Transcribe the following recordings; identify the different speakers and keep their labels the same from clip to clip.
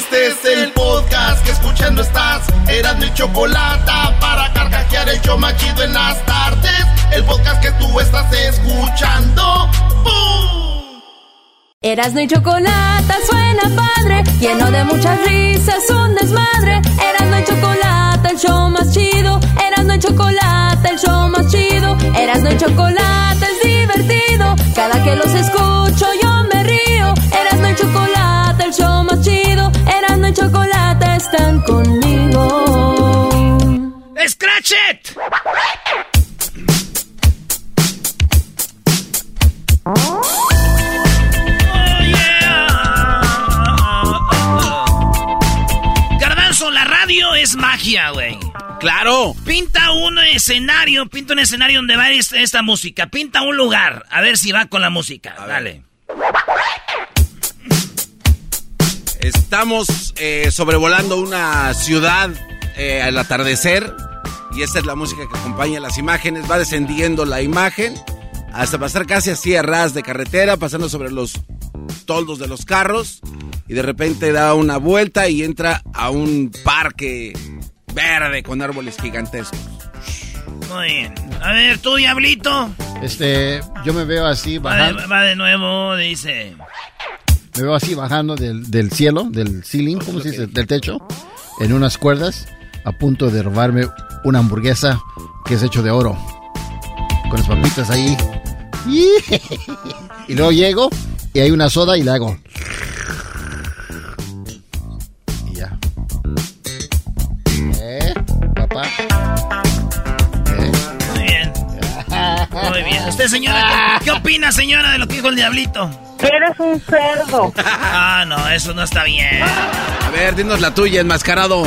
Speaker 1: Este es el podcast que escuchando estás. Eran mi chocolate para carcajear el yo machido en las tardes. El podcast que tú estás escuchando. ¡Bum!
Speaker 2: Erasno y chocolate suena padre, lleno de muchas risas, un desmadre. Erasno y chocolate, el show más chido. Erasno y chocolate, el show más chido. Erasno y chocolate es divertido. Cada que los escucho yo me río. Erasno y chocolate, el show más chido. Están conmigo.
Speaker 3: ¡Scratch it! Garbanzo, la radio es magia, güey.
Speaker 4: Claro.
Speaker 3: Pinta un escenario, pinta un escenario donde va esta, esta música. Pinta un lugar. A ver si va con la música. Dale.
Speaker 4: Estamos eh, sobrevolando una ciudad eh, al atardecer y esta es la música que acompaña las imágenes. Va descendiendo la imagen hasta pasar casi así a ras de carretera, pasando sobre los toldos de los carros y de repente da una vuelta y entra a un parque verde con árboles gigantescos.
Speaker 3: Muy bien. A ver, tú, diablito.
Speaker 5: Este, yo me veo así
Speaker 3: Va de, va de nuevo, dice.
Speaker 5: Me veo así bajando del, del cielo, del ceiling, ¿cómo se dice? Del techo, en unas cuerdas, a punto de robarme una hamburguesa que es hecho de oro, con las papitas ahí. Y luego llego y hay una soda y le hago. Y ya. ¿Eh, papá? ¿Eh?
Speaker 3: Muy bien. Muy bien. ¿Usted, señora, qué, qué opina, señora, de lo que dijo el diablito?
Speaker 6: Eres un cerdo.
Speaker 3: Ah, no, eso no está bien.
Speaker 4: A ver, dinos la tuya, enmascarado.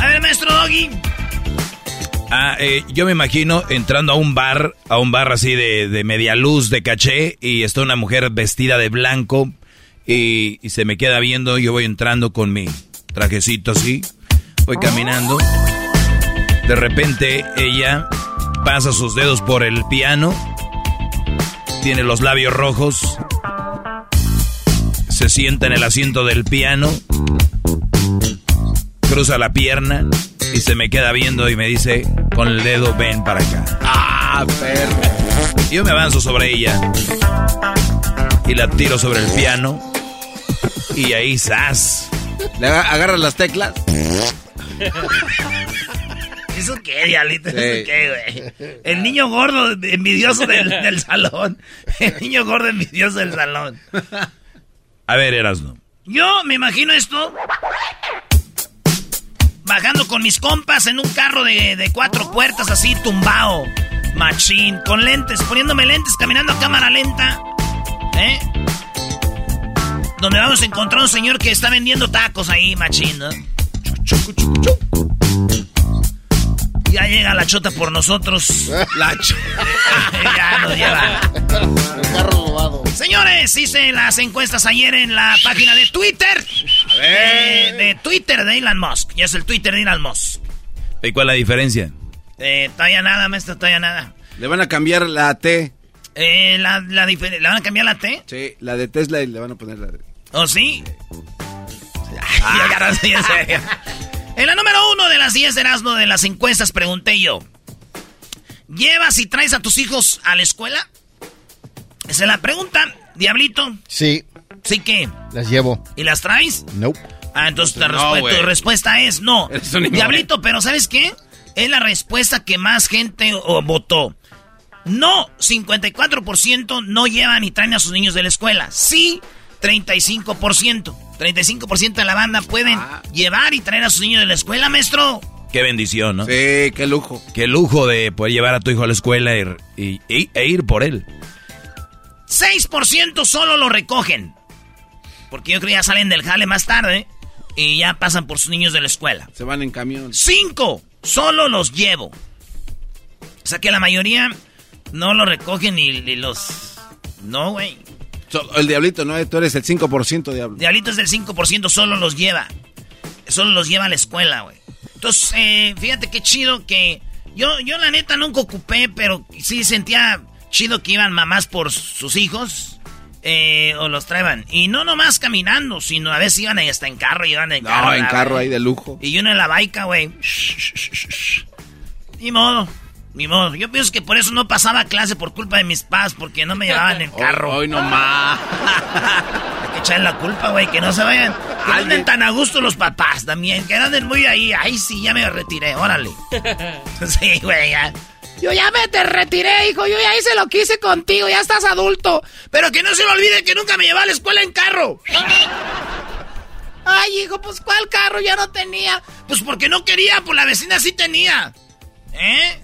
Speaker 3: A ver, maestro Doggy.
Speaker 7: Ah, eh, yo me imagino entrando a un bar, a un bar así de, de media luz, de caché, y está una mujer vestida de blanco y, y se me queda viendo. Yo voy entrando con mi trajecito así, voy caminando. De repente ella pasa sus dedos por el piano, tiene los labios rojos, se sienta en el asiento del piano, cruza la pierna y se me queda viendo y me dice con el dedo, ven para acá.
Speaker 4: Ah, perro.
Speaker 7: Yo me avanzo sobre ella y la tiro sobre el piano y ahí, ¡zas!
Speaker 4: ¿Le aga- agarras las teclas?
Speaker 3: ¿Eso qué, diablito?
Speaker 4: Sí.
Speaker 3: ¿Eso qué, güey? El niño gordo envidioso del, del salón. El niño gordo envidioso del salón.
Speaker 7: A ver, Erasno.
Speaker 3: Yo me imagino esto. Bajando con mis compas en un carro de, de cuatro puertas así, tumbao. Machín, con lentes, poniéndome lentes, caminando a cámara lenta. ¿Eh? Donde vamos a encontrar un señor que está vendiendo tacos ahí, machín, ¿no? Ya llega la chota por nosotros. La chota. ya nos lleva.
Speaker 5: El carro robado.
Speaker 3: Señores, hice las encuestas ayer en la página de Twitter. Eh, de Twitter de Elon Musk. Ya es el Twitter de Elon Musk.
Speaker 7: ¿Y cuál es la diferencia?
Speaker 3: Eh, todavía nada, maestro, todavía nada.
Speaker 4: Le van a cambiar la T.
Speaker 3: Eh, la, ¿Le van a cambiar la T?
Speaker 4: Sí, la de Tesla y le van a poner la de...
Speaker 3: ¿O sí? En serio. En la número uno de las 10 de Erasmo de las encuestas pregunté yo. ¿Llevas y traes a tus hijos a la escuela? Esa es la pregunta, Diablito.
Speaker 5: Sí.
Speaker 3: ¿Sí que?
Speaker 5: Las llevo.
Speaker 3: ¿Y las traes?
Speaker 5: Nope.
Speaker 3: Ah, entonces
Speaker 4: No,
Speaker 3: respu- tu respuesta es no.
Speaker 4: Eres un ignorante.
Speaker 3: Diablito, pero ¿sabes qué? Es la respuesta que más gente votó. No, 54% no llevan y traen a sus niños de la escuela. Sí, 35%. 35% de la banda pueden
Speaker 4: Ah.
Speaker 3: llevar y traer a sus niños de la escuela, maestro.
Speaker 7: Qué bendición, ¿no?
Speaker 4: Sí, qué lujo.
Speaker 7: Qué lujo de poder llevar a tu hijo a la escuela y, y- y- e ir por él.
Speaker 3: 6% solo lo recogen. Porque yo creo que ya salen del jale más tarde y ya pasan por sus niños de la escuela.
Speaker 4: Se van en camión.
Speaker 3: Cinco, solo los llevo. O sea que la mayoría no lo recogen ni los... No, güey.
Speaker 4: So- el diablito, ¿no? Tú eres el 5% diablo.
Speaker 3: Diablitos del 5% solo los lleva. Solo los lleva a la escuela, güey. Entonces, eh, fíjate qué chido que... Yo, yo la neta nunca ocupé, pero sí sentía chido que iban mamás por sus hijos. eh, o los traían. Y no nomás caminando, sino a veces iban ahí hasta en carro, iban en carro.
Speaker 4: No, en
Speaker 3: ¿verdad,
Speaker 4: carro ahí de lujo.
Speaker 3: Y uno en la baica, güey. Ni modo, ni modo. Yo pienso que por eso no pasaba clase por culpa de mis padres, porque no me llevaban en carro.
Speaker 4: Hoy no más.
Speaker 3: Hay que echarle la culpa, güey, que no se vayan. Que anden tan a gusto los papás también, que anden muy ahí. Ay, sí, ya me retiré, órale. sí, güey, ya. Yo ya me te retiré, hijo. Yo ya hice lo que hice contigo, ya estás adulto. Pero que no se me olvide que nunca me llevaba a la escuela en carro. Ay, hijo, pues ¿cuál carro ya no tenía? Pues porque no quería, pues la vecina sí tenía. ¿Eh?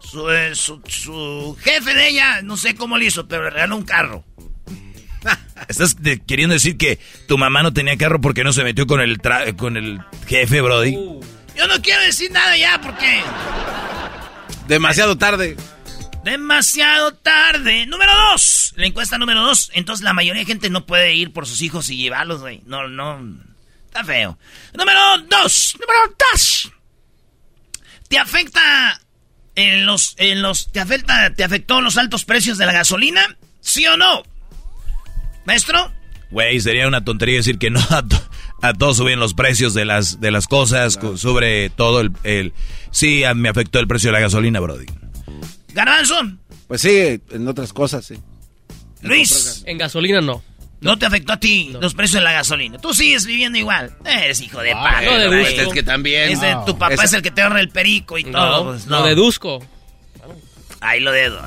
Speaker 3: Su, eh, su, su jefe de ella, no sé cómo le hizo, pero le regaló un carro.
Speaker 7: ¿Estás queriendo decir que tu mamá no tenía carro porque no se metió con el, tra- con el jefe, Brody?
Speaker 3: Yo no quiero decir nada ya porque...
Speaker 4: Demasiado tarde.
Speaker 3: Demasiado tarde. Número dos. La encuesta número dos. Entonces la mayoría de gente no puede ir por sus hijos y llevarlos, güey. No, no. Está feo. Número dos. Número dos. ¿Te afecta en los, en los, te afecta, te afectó los altos precios de la gasolina? ¿Sí o no? Maestro.
Speaker 7: Güey, sería una tontería decir que no a, a todos suben los precios de las, de las cosas, cu- sobre todo el, el... Sí, a- me afectó el precio de la gasolina, Brody.
Speaker 3: Garbanzo.
Speaker 4: Pues sí, en otras cosas, sí.
Speaker 3: Luis.
Speaker 8: En gasolina no.
Speaker 3: No te afectó a ti los precios de la gasolina. Tú sigues viviendo igual. Eres hijo de
Speaker 8: Ah,
Speaker 3: padre.
Speaker 8: no deduzco.
Speaker 4: Es que también.
Speaker 3: Es de- tu papá
Speaker 4: Esa-
Speaker 3: es el que te ahorra el perico y todo.
Speaker 8: No,
Speaker 3: pues,
Speaker 8: lo
Speaker 3: no.
Speaker 8: deduzco.
Speaker 3: Ahí lo dedo.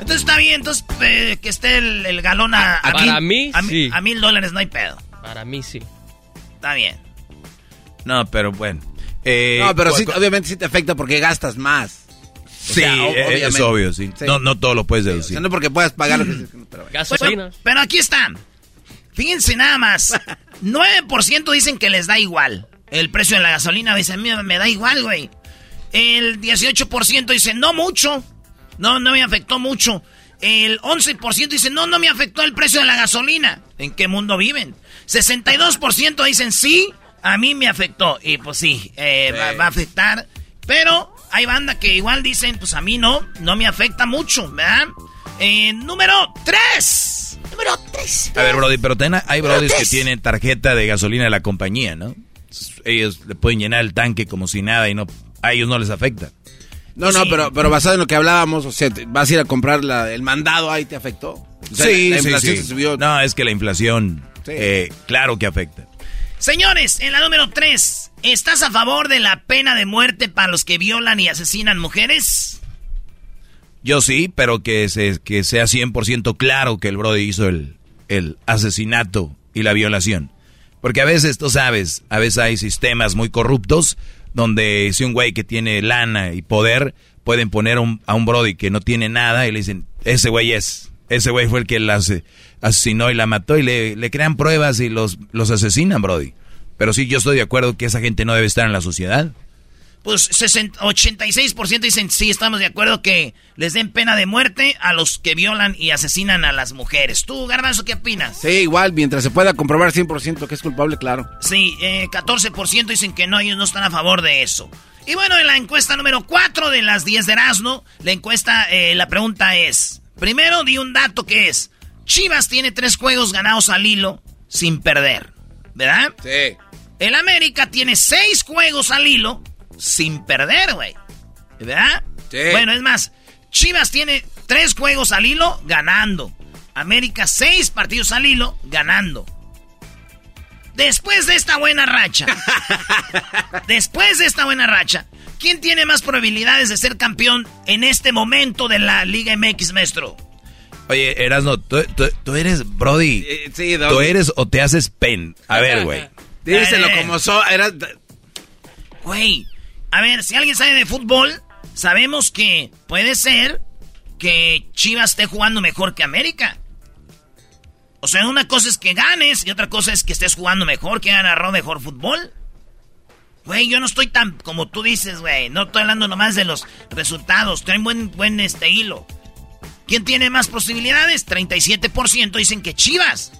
Speaker 3: entonces está bien, entonces eh, que esté el, el galón a, a
Speaker 8: Para
Speaker 3: mil,
Speaker 8: mí,
Speaker 3: a,
Speaker 8: sí.
Speaker 3: a mil dólares, no hay pedo.
Speaker 8: Para mí sí.
Speaker 3: Está bien.
Speaker 7: No, pero bueno. Eh,
Speaker 4: No, pero
Speaker 7: cu-
Speaker 4: sí, obviamente sí te afecta porque gastas más. O
Speaker 7: Sí,
Speaker 4: sea,
Speaker 7: eh, es obvio, sí.
Speaker 4: Sí.
Speaker 7: No, no todo lo puedes
Speaker 4: O
Speaker 7: deducir.
Speaker 4: sea, no porque puedas pagar lo que pero bueno.
Speaker 3: Pero aquí está. Fíjense nada más. 9% dicen que les da igual el precio de la gasolina. Dicen, a mí me da igual, güey. El 18% dice, no mucho. No, no me afectó mucho. El 11% dice, no, no me afectó el precio de la gasolina. ¿En qué mundo viven? 62% dicen, sí, a mí me afectó. Y pues sí, eh, va, va a afectar. Pero hay banda que igual dicen, pues a mí no, no me afecta mucho, ¿verdad? Eh, número 3. Número 3.
Speaker 7: A ver, Brody, pero ten- hay Brodis que tienen tarjeta de gasolina de la compañía, ¿no? Ellos le pueden llenar el tanque como si nada y no a ellos no les afecta.
Speaker 4: No, no,
Speaker 3: Sí.
Speaker 4: pero, pero basado en lo que hablábamos, o sea, vas a ir a comprar la- el mandado, ahí te afectó. O sea, la inflación se subió.
Speaker 7: No, es que la inflación,
Speaker 4: Sí.
Speaker 7: eh, claro que afecta.
Speaker 3: Señores, en la número 3, ¿estás a favor de la pena de muerte para los que violan y asesinan mujeres?
Speaker 7: Yo sí, pero que, se, que sea 100% claro que el Brody hizo el, el asesinato y la violación. Porque a veces, tú sabes, a veces hay sistemas muy corruptos donde si un güey que tiene lana y poder pueden poner un- a un Brody que no tiene nada y le dicen, ese güey es, ese güey fue el que la ase- asesinó y la mató y le, le crean pruebas y los, los asesinan, Brody. Pero sí, yo estoy de acuerdo que esa gente no debe estar en la sociedad.
Speaker 3: Pues 60 86% dicen sí, estamos de acuerdo que les den pena de muerte a los que violan y asesinan a las mujeres. ¿Tú, Garbanzo, qué opinas?
Speaker 4: Sí, igual, mientras se pueda comprobar 100% que es culpable, claro.
Speaker 3: Sí, eh, 14% dicen que no, ellos no están a favor de eso. Y bueno, en la encuesta número 4 de las 10 de Erasmo, la encuesta, eh, la pregunta es, primero di un dato que es, Chivas tiene tres juegos ganados al hilo sin perder, ¿verdad?
Speaker 4: Sí.
Speaker 3: El América tiene seis juegos al hilo sin perder, güey. ¿Verdad?
Speaker 4: Sí.
Speaker 3: Bueno, es más, Chivas tiene tres juegos al hilo ganando. América seis partidos al hilo ganando. Después de esta buena racha, después de esta buena racha, ¿quién tiene más probabilidades de ser campeón en este momento de la Liga MX, maestro?
Speaker 7: Oye, Erasno, tú, eres Brody. Sí, Tú eres o te haces pen. A ver, güey.
Speaker 4: Díselo como so,
Speaker 3: Güey, a ver, si alguien sabe de fútbol, sabemos que puede ser que Chivas esté jugando mejor que América. O sea, una cosa es que ganes y otra cosa es que estés jugando mejor, que agarró mejor fútbol. Güey, yo no estoy tan como tú dices, güey. No estoy hablando nomás de los resultados. Traen buen, buen este hilo. ¿Quién tiene más posibilidades? 37% dicen que Chivas.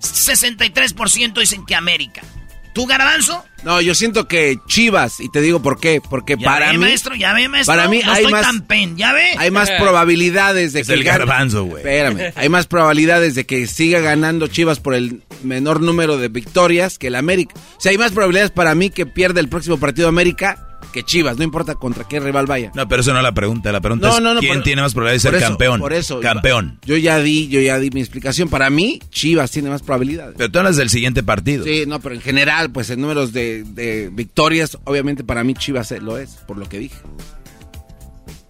Speaker 3: 63% dicen que América. ¿Tú, Garbanzo?
Speaker 4: No, yo siento que Chivas, y te digo por qué. Porque para mí.
Speaker 3: maestro, ya ve, maestro.
Speaker 4: Para mí
Speaker 3: no
Speaker 4: hay
Speaker 3: estoy
Speaker 4: más.
Speaker 3: Tan ya ve.
Speaker 4: Hay más probabilidades de que.
Speaker 7: el Garbanzo, güey.
Speaker 4: Espérame. Hay más probabilidades de que siga ganando Chivas por el menor número de victorias que el América. O sea, hay más probabilidades para mí que pierda el próximo partido América que Chivas, no importa contra qué rival vaya.
Speaker 7: No, pero eso no es la pregunta. La pregunta es quién tiene más probabilidades de ser campeón.
Speaker 4: Por eso.
Speaker 7: Campeón.
Speaker 4: Yo ya di, yo ya di mi explicación. Para mí, Chivas tiene más probabilidades.
Speaker 7: Pero tú hablas del siguiente partido.
Speaker 4: Sí, no, pero en general, pues en números de, victorias, obviamente para mí Chivas lo es, por lo que dije.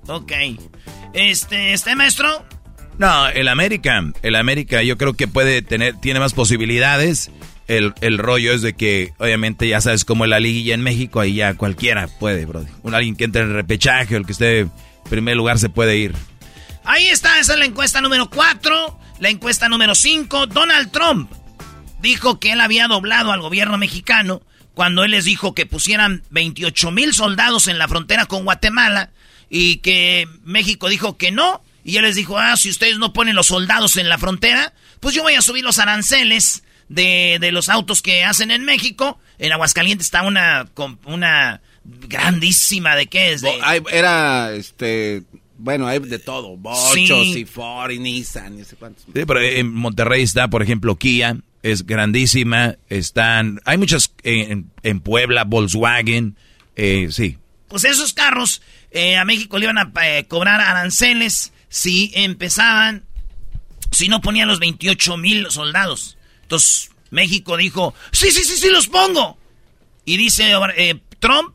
Speaker 3: Ok. Este, ¿este maestro?
Speaker 7: No, el América, el América yo creo que puede tener, tiene más posibilidades el, rollo es de que, obviamente, ya sabes cómo es la liguilla en México, ahí ya cualquiera puede, bro. Un alguien que entre en el repechaje el que esté en primer lugar se puede ir.
Speaker 3: Ahí está, esa es la encuesta número 4. La encuesta número 5, Donald Trump dijo que él había doblado al gobierno mexicano cuando él les dijo que pusieran 28 mil soldados en la frontera con Guatemala y que México dijo que no. Y él les dijo, ah, si ustedes no ponen los soldados en la frontera, pues yo voy a subir los aranceles de, de los autos que hacen en México. En Aguascalientes está una, una grandísima, ¿de qué es?
Speaker 4: era, este, bueno, hay de todo, Bochos y Ford y Nissan y sé cuántos.
Speaker 7: Sí, pero en Monterrey está, por ejemplo, Kia, es grandísima, están, hay muchas en, en Puebla, Volkswagen, eh, sí.
Speaker 3: Pues esos carros eh, a México le iban a eh, cobrar aranceles si empezaban, si no ponían los 28 mil soldados. Entonces México dijo, sí, sí, sí, sí, los pongo. Y dice eh, Trump,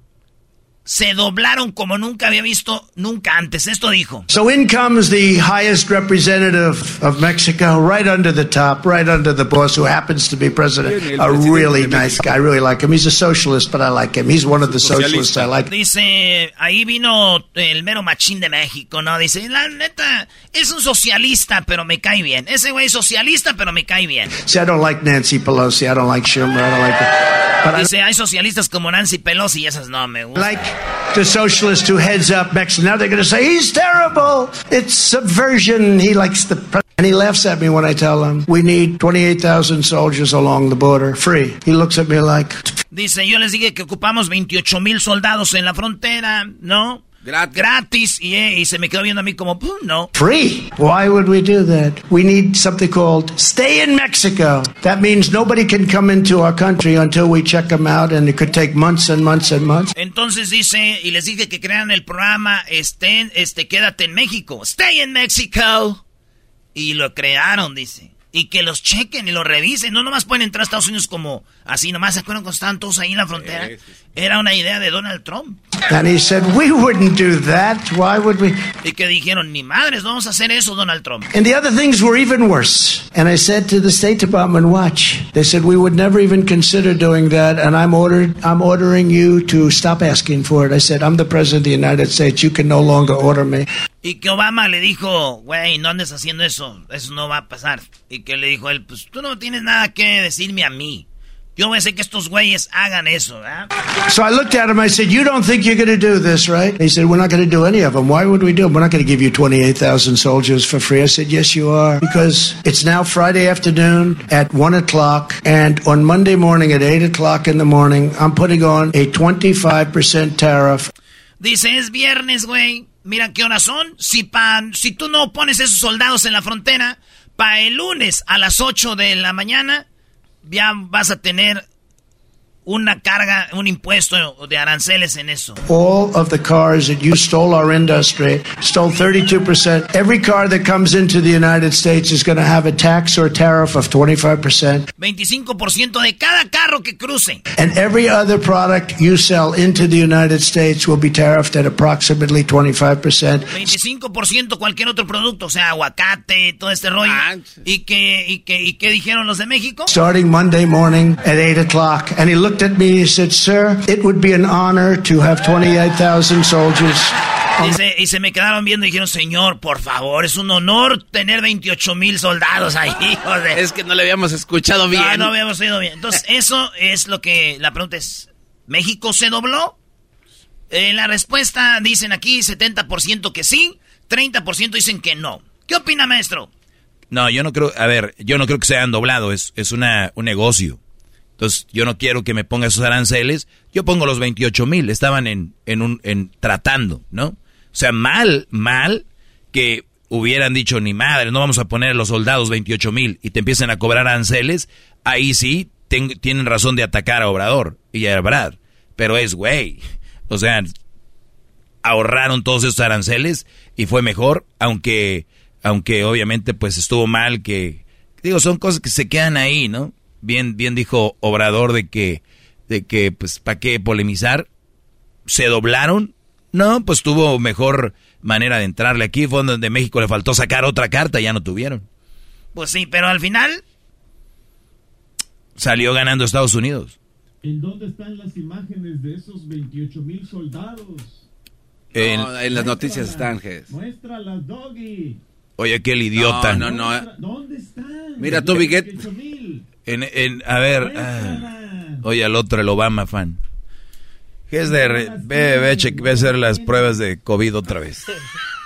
Speaker 3: se doblaron como nunca había visto nunca antes. Esto dijo.
Speaker 8: So in comes the highest representative of Mexico, right under the top, right under the boss, who happens to be president. A really nice guy. I really like him. He's a socialist, but I like him. He's one of the socialists I like.
Speaker 3: Dice, ahí vino el mero machín de México, ¿no? Dice, la neta, es un socialista, pero me cae bien. Ese güey es socialista, pero me cae bien.
Speaker 8: See, I don't like Nancy Pelosi. I don't like Schumer. I don't like...
Speaker 3: Dice, hay socialistas como Nancy Pelosi y esas no me gustan.
Speaker 8: Like the socialist who heads up Mexico. Now they're going to say, he's terrible. It's subversion. He likes the. And he laughs at me when I tell him, we need 28,000 soldiers along the border, free. He looks at me like.
Speaker 3: Dice, yo les dije que ocupamos 28 mil soldados en la frontera, ¿no? Gratis. Gratis. Y, eh, y, se me quedó viendo a mí como, no.
Speaker 8: Free. Why would we do that? We need something called stay in Mexico. That means nobody can come into our country until we check them out and it could take months and months and months.
Speaker 3: Entonces dice, y les dije que crean el programa, estén, este, quédate en México. Stay in Mexico. Y lo crearon, dice y que los chequen y los revisen. No nomás pueden entrar a Estados Unidos como así, nomás se acuerdan cuando estaban todos ahí en la frontera. Era una idea de Donald Trump.
Speaker 8: And he said, we wouldn't do that. Why would we?
Speaker 3: Y que dijeron, ni madres, no vamos a hacer eso, Donald Trump.
Speaker 8: And the other things were even worse. And I said to the State Department, watch. They said we would never even consider doing that. And I'm ordered, I'm ordering you to stop asking for it. I said, I'm the president of the United States. You can no longer order me.
Speaker 3: Y que Obama le dijo, güey, no andes haciendo eso, eso no va a pasar. Y que le dijo él, pues tú no tienes nada que decirme a mí. Yo voy a hacer que estos güeyes hagan eso, ¿verdad?
Speaker 8: So I looked at him, I said, you don't think you're going to do this, right? He said, we're not going to do any of them. Why would we do them? We're not going to give you 28,000 soldiers for free. I said, yes, you are. Because it's now Friday afternoon at 1 o'clock, and on Monday morning at 8 o'clock in the morning, I'm putting on a 25% tariff.
Speaker 3: Dice, es viernes, güey. Mira qué horas son. Si, pa, si tú no pones esos soldados en la frontera, para el lunes a las 8 de la mañana, ya vas a tener una carga, un impuesto de aranceles en eso.
Speaker 8: All of the cars that you stole our industry, stole 32%. Every car that comes into the United States is going to have a tax or tariff of 25%.
Speaker 3: 25% de cada carro que cruce.
Speaker 8: And every other product you sell into the United States will be tariffed at approximately 25%.
Speaker 3: 25% cualquier otro producto, o sea, aguacate, todo este rollo. ¿Y qué, y, qué, ¿Y qué dijeron los de México?
Speaker 8: Starting Monday morning at 8 o'clock. And he looked at me and said, Sir, it would be an honor to have 28,000 soldiers.
Speaker 3: Dice, y se me quedaron viendo y dijeron, señor, por favor, es un honor tener 28 mil soldados ahí. Joder.
Speaker 4: Es que no le habíamos escuchado bien.
Speaker 3: No, no habíamos oído bien. Entonces, eso es lo que la pregunta es, ¿México se dobló? En la respuesta dicen aquí 70% que sí, 30% dicen que no. ¿Qué opina, maestro?
Speaker 7: No, yo no creo, a ver, yo no creo que se hayan doblado, es, es una, un negocio. Entonces, yo no quiero que me ponga esos aranceles. Yo pongo los 28 mil, estaban en, en un, en tratando, ¿no? O sea, mal, mal que hubieran dicho, ni madre, no vamos a poner a los soldados 28 mil y te empiecen a cobrar aranceles, ahí sí tienen razón de atacar a Obrador y a Brad. Pero es, güey, o sea, ahorraron todos esos aranceles y fue mejor, aunque, aunque obviamente pues estuvo mal que, digo, son cosas que se quedan ahí, ¿no? Bien, bien dijo Obrador de que, de que, pues, ¿para qué polemizar? ¿Se doblaron? No, pues tuvo mejor manera de entrarle aquí. Fue donde México le faltó sacar otra carta, ya no tuvieron.
Speaker 3: Pues sí, pero al final...
Speaker 7: Salió ganando Estados Unidos.
Speaker 9: ¿En dónde están las imágenes de esos 28 mil soldados?
Speaker 4: En, no, en las noticias están, Ges.
Speaker 9: Muéstralas, Doggy.
Speaker 7: Oye, aquel idiota.
Speaker 4: No, no,
Speaker 9: no. ¿Dónde están?
Speaker 4: Mira, tú, Biguet.
Speaker 7: En, en, a ver, ah, oye al otro, el Obama fan. es de, ve, ve, ve a hacer las pruebas de COVID otra vez.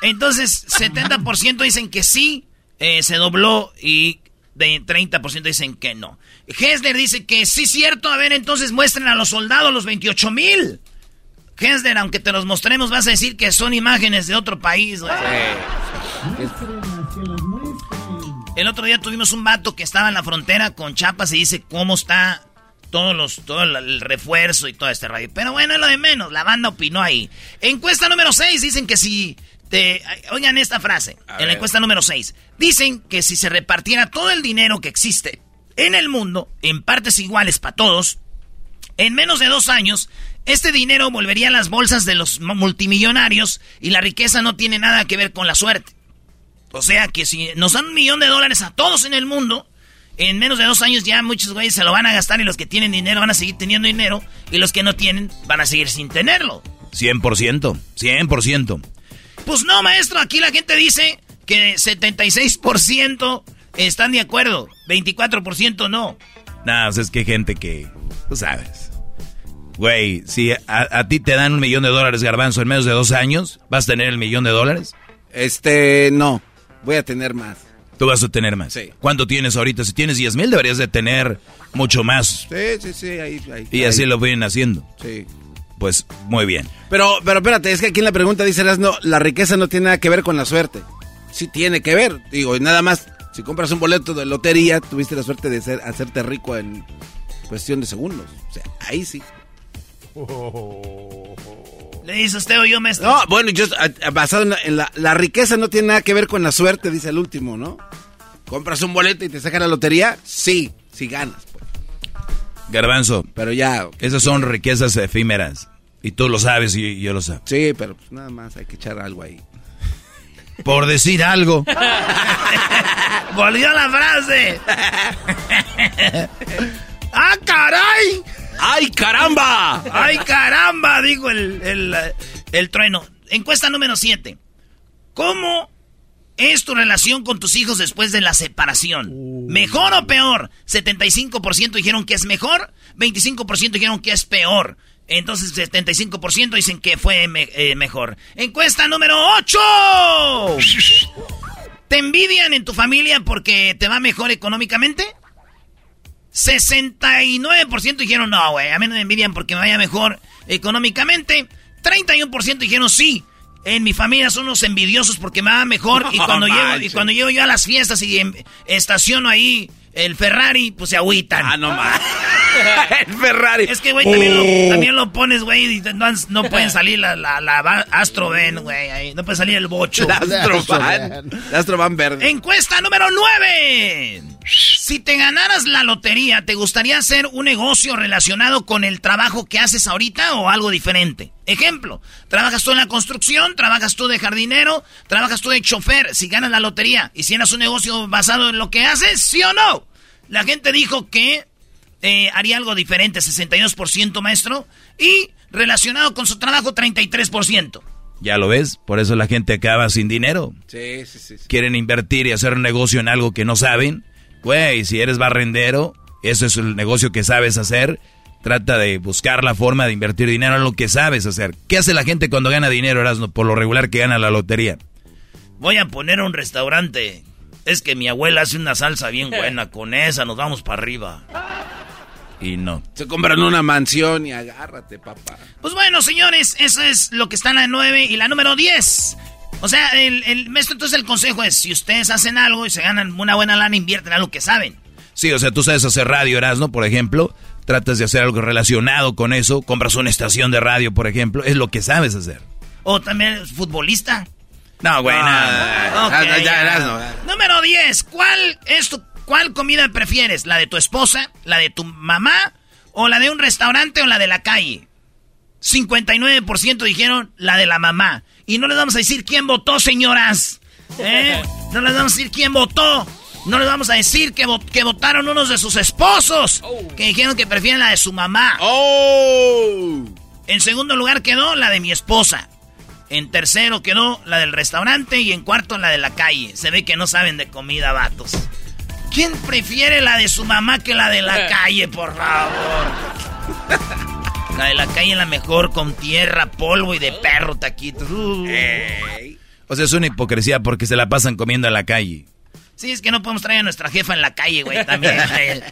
Speaker 3: Entonces, 70% dicen que sí, eh, se dobló y de 30% dicen que no. Hesler dice que sí, cierto. A ver, entonces muestren a los soldados los 28 mil. Hesler, aunque te los mostremos, vas a decir que son imágenes de otro país, güey. El otro día tuvimos un vato que estaba en la frontera con Chapas y dice cómo está todos los, todo el refuerzo y todo este radio. Pero bueno, es lo de menos. La banda opinó ahí. Encuesta número 6 dicen que si te... Oigan esta frase. en la encuesta número 6. Dicen que si se repartiera todo el dinero que existe en el mundo, en partes iguales para todos, en menos de dos años, este dinero volvería a las bolsas de los multimillonarios y la riqueza no tiene nada que ver con la suerte. O sea que si nos dan un millón de dólares a todos en el mundo, en menos de dos años ya muchos güeyes se lo van a gastar y los que tienen dinero van a seguir teniendo dinero y los que no tienen van a seguir sin tenerlo.
Speaker 7: 100%, 100%.
Speaker 3: Pues no, maestro, aquí la gente dice que 76% están de acuerdo, 24% no.
Speaker 7: Nada, es que hay gente que, tú sabes. Güey, si a, a, ti te dan un millón de dólares, garbanzo, en menos de dos años, ¿vas a tener el millón de dólares?
Speaker 4: Este, no. Voy a tener más.
Speaker 7: Tú vas a tener más.
Speaker 4: Sí.
Speaker 7: ¿Cuánto tienes ahorita? Si tienes 10 mil, deberías de tener mucho más.
Speaker 4: Sí, sí, sí, ahí, ahí
Speaker 7: Y así lo vienen haciendo.
Speaker 4: Sí.
Speaker 7: Pues muy bien.
Speaker 4: Pero, pero espérate, es que aquí en la pregunta dice, no, la riqueza no tiene nada que ver con la suerte. Sí tiene que ver. Digo, nada más, si compras un boleto de lotería, tuviste la suerte de ser, hacerte rico en cuestión de segundos. O sea, ahí sí.
Speaker 3: ¿Le dice usted o yo, me
Speaker 4: No, bueno, yo, basado en, la, la, riqueza no tiene nada que ver con la suerte, dice el último, ¿no? ¿Compras un boleto y te sacan la lotería? Sí, sí ganas. Pues.
Speaker 7: Garbanzo.
Speaker 4: Pero ya.
Speaker 7: Esas son riquezas efímeras. Y tú lo sabes y yo lo sé.
Speaker 4: Sí, pero pues nada más hay que echar algo ahí.
Speaker 7: Por decir algo.
Speaker 3: Volvió la frase. ¡Ah, caray!
Speaker 4: ¡Ay, caramba!
Speaker 3: ¡Ay, caramba! Dijo el, el, trueno. Encuesta número 7. ¿Cómo es tu relación con tus hijos después de la separación? ¿Mejor o peor? 75% dijeron que es mejor, 25% dijeron que es peor. Entonces 75% dicen que fue eh, mejor. Encuesta número 8. ¿Te envidian en tu familia porque te va mejor económicamente? 69% dijeron no, güey, a mí no me envidian porque me vaya mejor económicamente. 31% dijeron sí. En mi familia son unos envidiosos porque me va mejor. Y cuando, llego, y cuando yo a las fiestas y estaciono ahí el Ferrari, pues se agüitan.
Speaker 4: Ah, no más. el Ferrari.
Speaker 3: Es que, güey, también, lo, también lo pones, güey, y no, no pueden salir la, la, la Astro Van, güey. No puede salir el bocho.
Speaker 4: La Astro Van. La Astro Van verde.
Speaker 3: Encuesta número 9. Si te ganaras la lotería, ¿te gustaría hacer un negocio relacionado con el trabajo que haces ahorita o algo diferente? Ejemplo, trabajas tú en la construcción, trabajas tú de jardinero, trabajas tú de chofer. Si ganas la lotería, ¿hicieras un negocio basado en lo que haces? ¿Sí o no? La gente dijo que eh, haría algo diferente, 62% maestro, y relacionado con su trabajo, 33%.
Speaker 7: Ya lo ves, por eso la gente acaba sin dinero.
Speaker 4: Sí, sí, sí.
Speaker 7: Quieren invertir y hacer un negocio en algo que no saben. Güey, si eres barrendero, eso es el negocio que sabes hacer. Trata de buscar la forma de invertir dinero en lo que sabes hacer. ¿Qué hace la gente cuando gana dinero, Erasmo? Por lo regular que gana la lotería.
Speaker 3: Voy a poner un restaurante. Es que mi abuela hace una salsa bien buena. Con esa nos vamos para arriba.
Speaker 7: Y no.
Speaker 4: Se compran una mansión y agárrate, papá.
Speaker 3: Pues bueno, señores, eso es lo que está en la 9 y la número 10. O sea, el, el entonces el consejo es, si ustedes hacen algo y se ganan una buena lana, invierten algo que saben.
Speaker 7: Sí, o sea, tú sabes hacer radio, Erasmo, por ejemplo, tratas de hacer algo relacionado con eso, compras una estación de radio, por ejemplo, es lo que sabes hacer.
Speaker 3: O también futbolista.
Speaker 7: No, güey, nada.
Speaker 3: Número 10, ¿cuál es tu ¿Cuál comida prefieres? ¿La de tu esposa? ¿La de tu mamá? ¿O la de un restaurante o la de la calle? 59% dijeron la de la mamá. Y no les vamos a decir quién votó, señoras. ¿Eh? No les vamos a decir quién votó. No les vamos a decir que, que votaron unos de sus esposos. Que dijeron que prefieren la de su mamá.
Speaker 4: Oh.
Speaker 3: En segundo lugar quedó la de mi esposa. En tercero quedó la del restaurante. Y en cuarto la de la calle. Se ve que no saben de comida, vatos. ¿Quién prefiere la de su mamá que la de la eh. calle, por favor? La de la calle la mejor, con tierra, polvo y de perro, taquitos. Uh.
Speaker 7: O sea, es una hipocresía porque se la pasan comiendo en la calle.
Speaker 3: Sí, es que no podemos traer a nuestra jefa en la calle, güey, también. Oiga,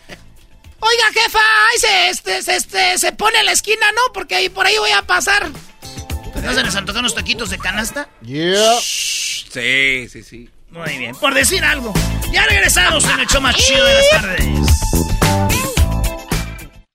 Speaker 3: jefa, ay, se, este, este, se pone a la esquina, ¿no? Porque ahí por ahí voy a pasar. ¿No se les antojan unos taquitos de canasta?
Speaker 4: Yeah. sí, sí, sí.
Speaker 3: Muy bien, por decir algo. Ya regresamos en el show más chido de las tardes.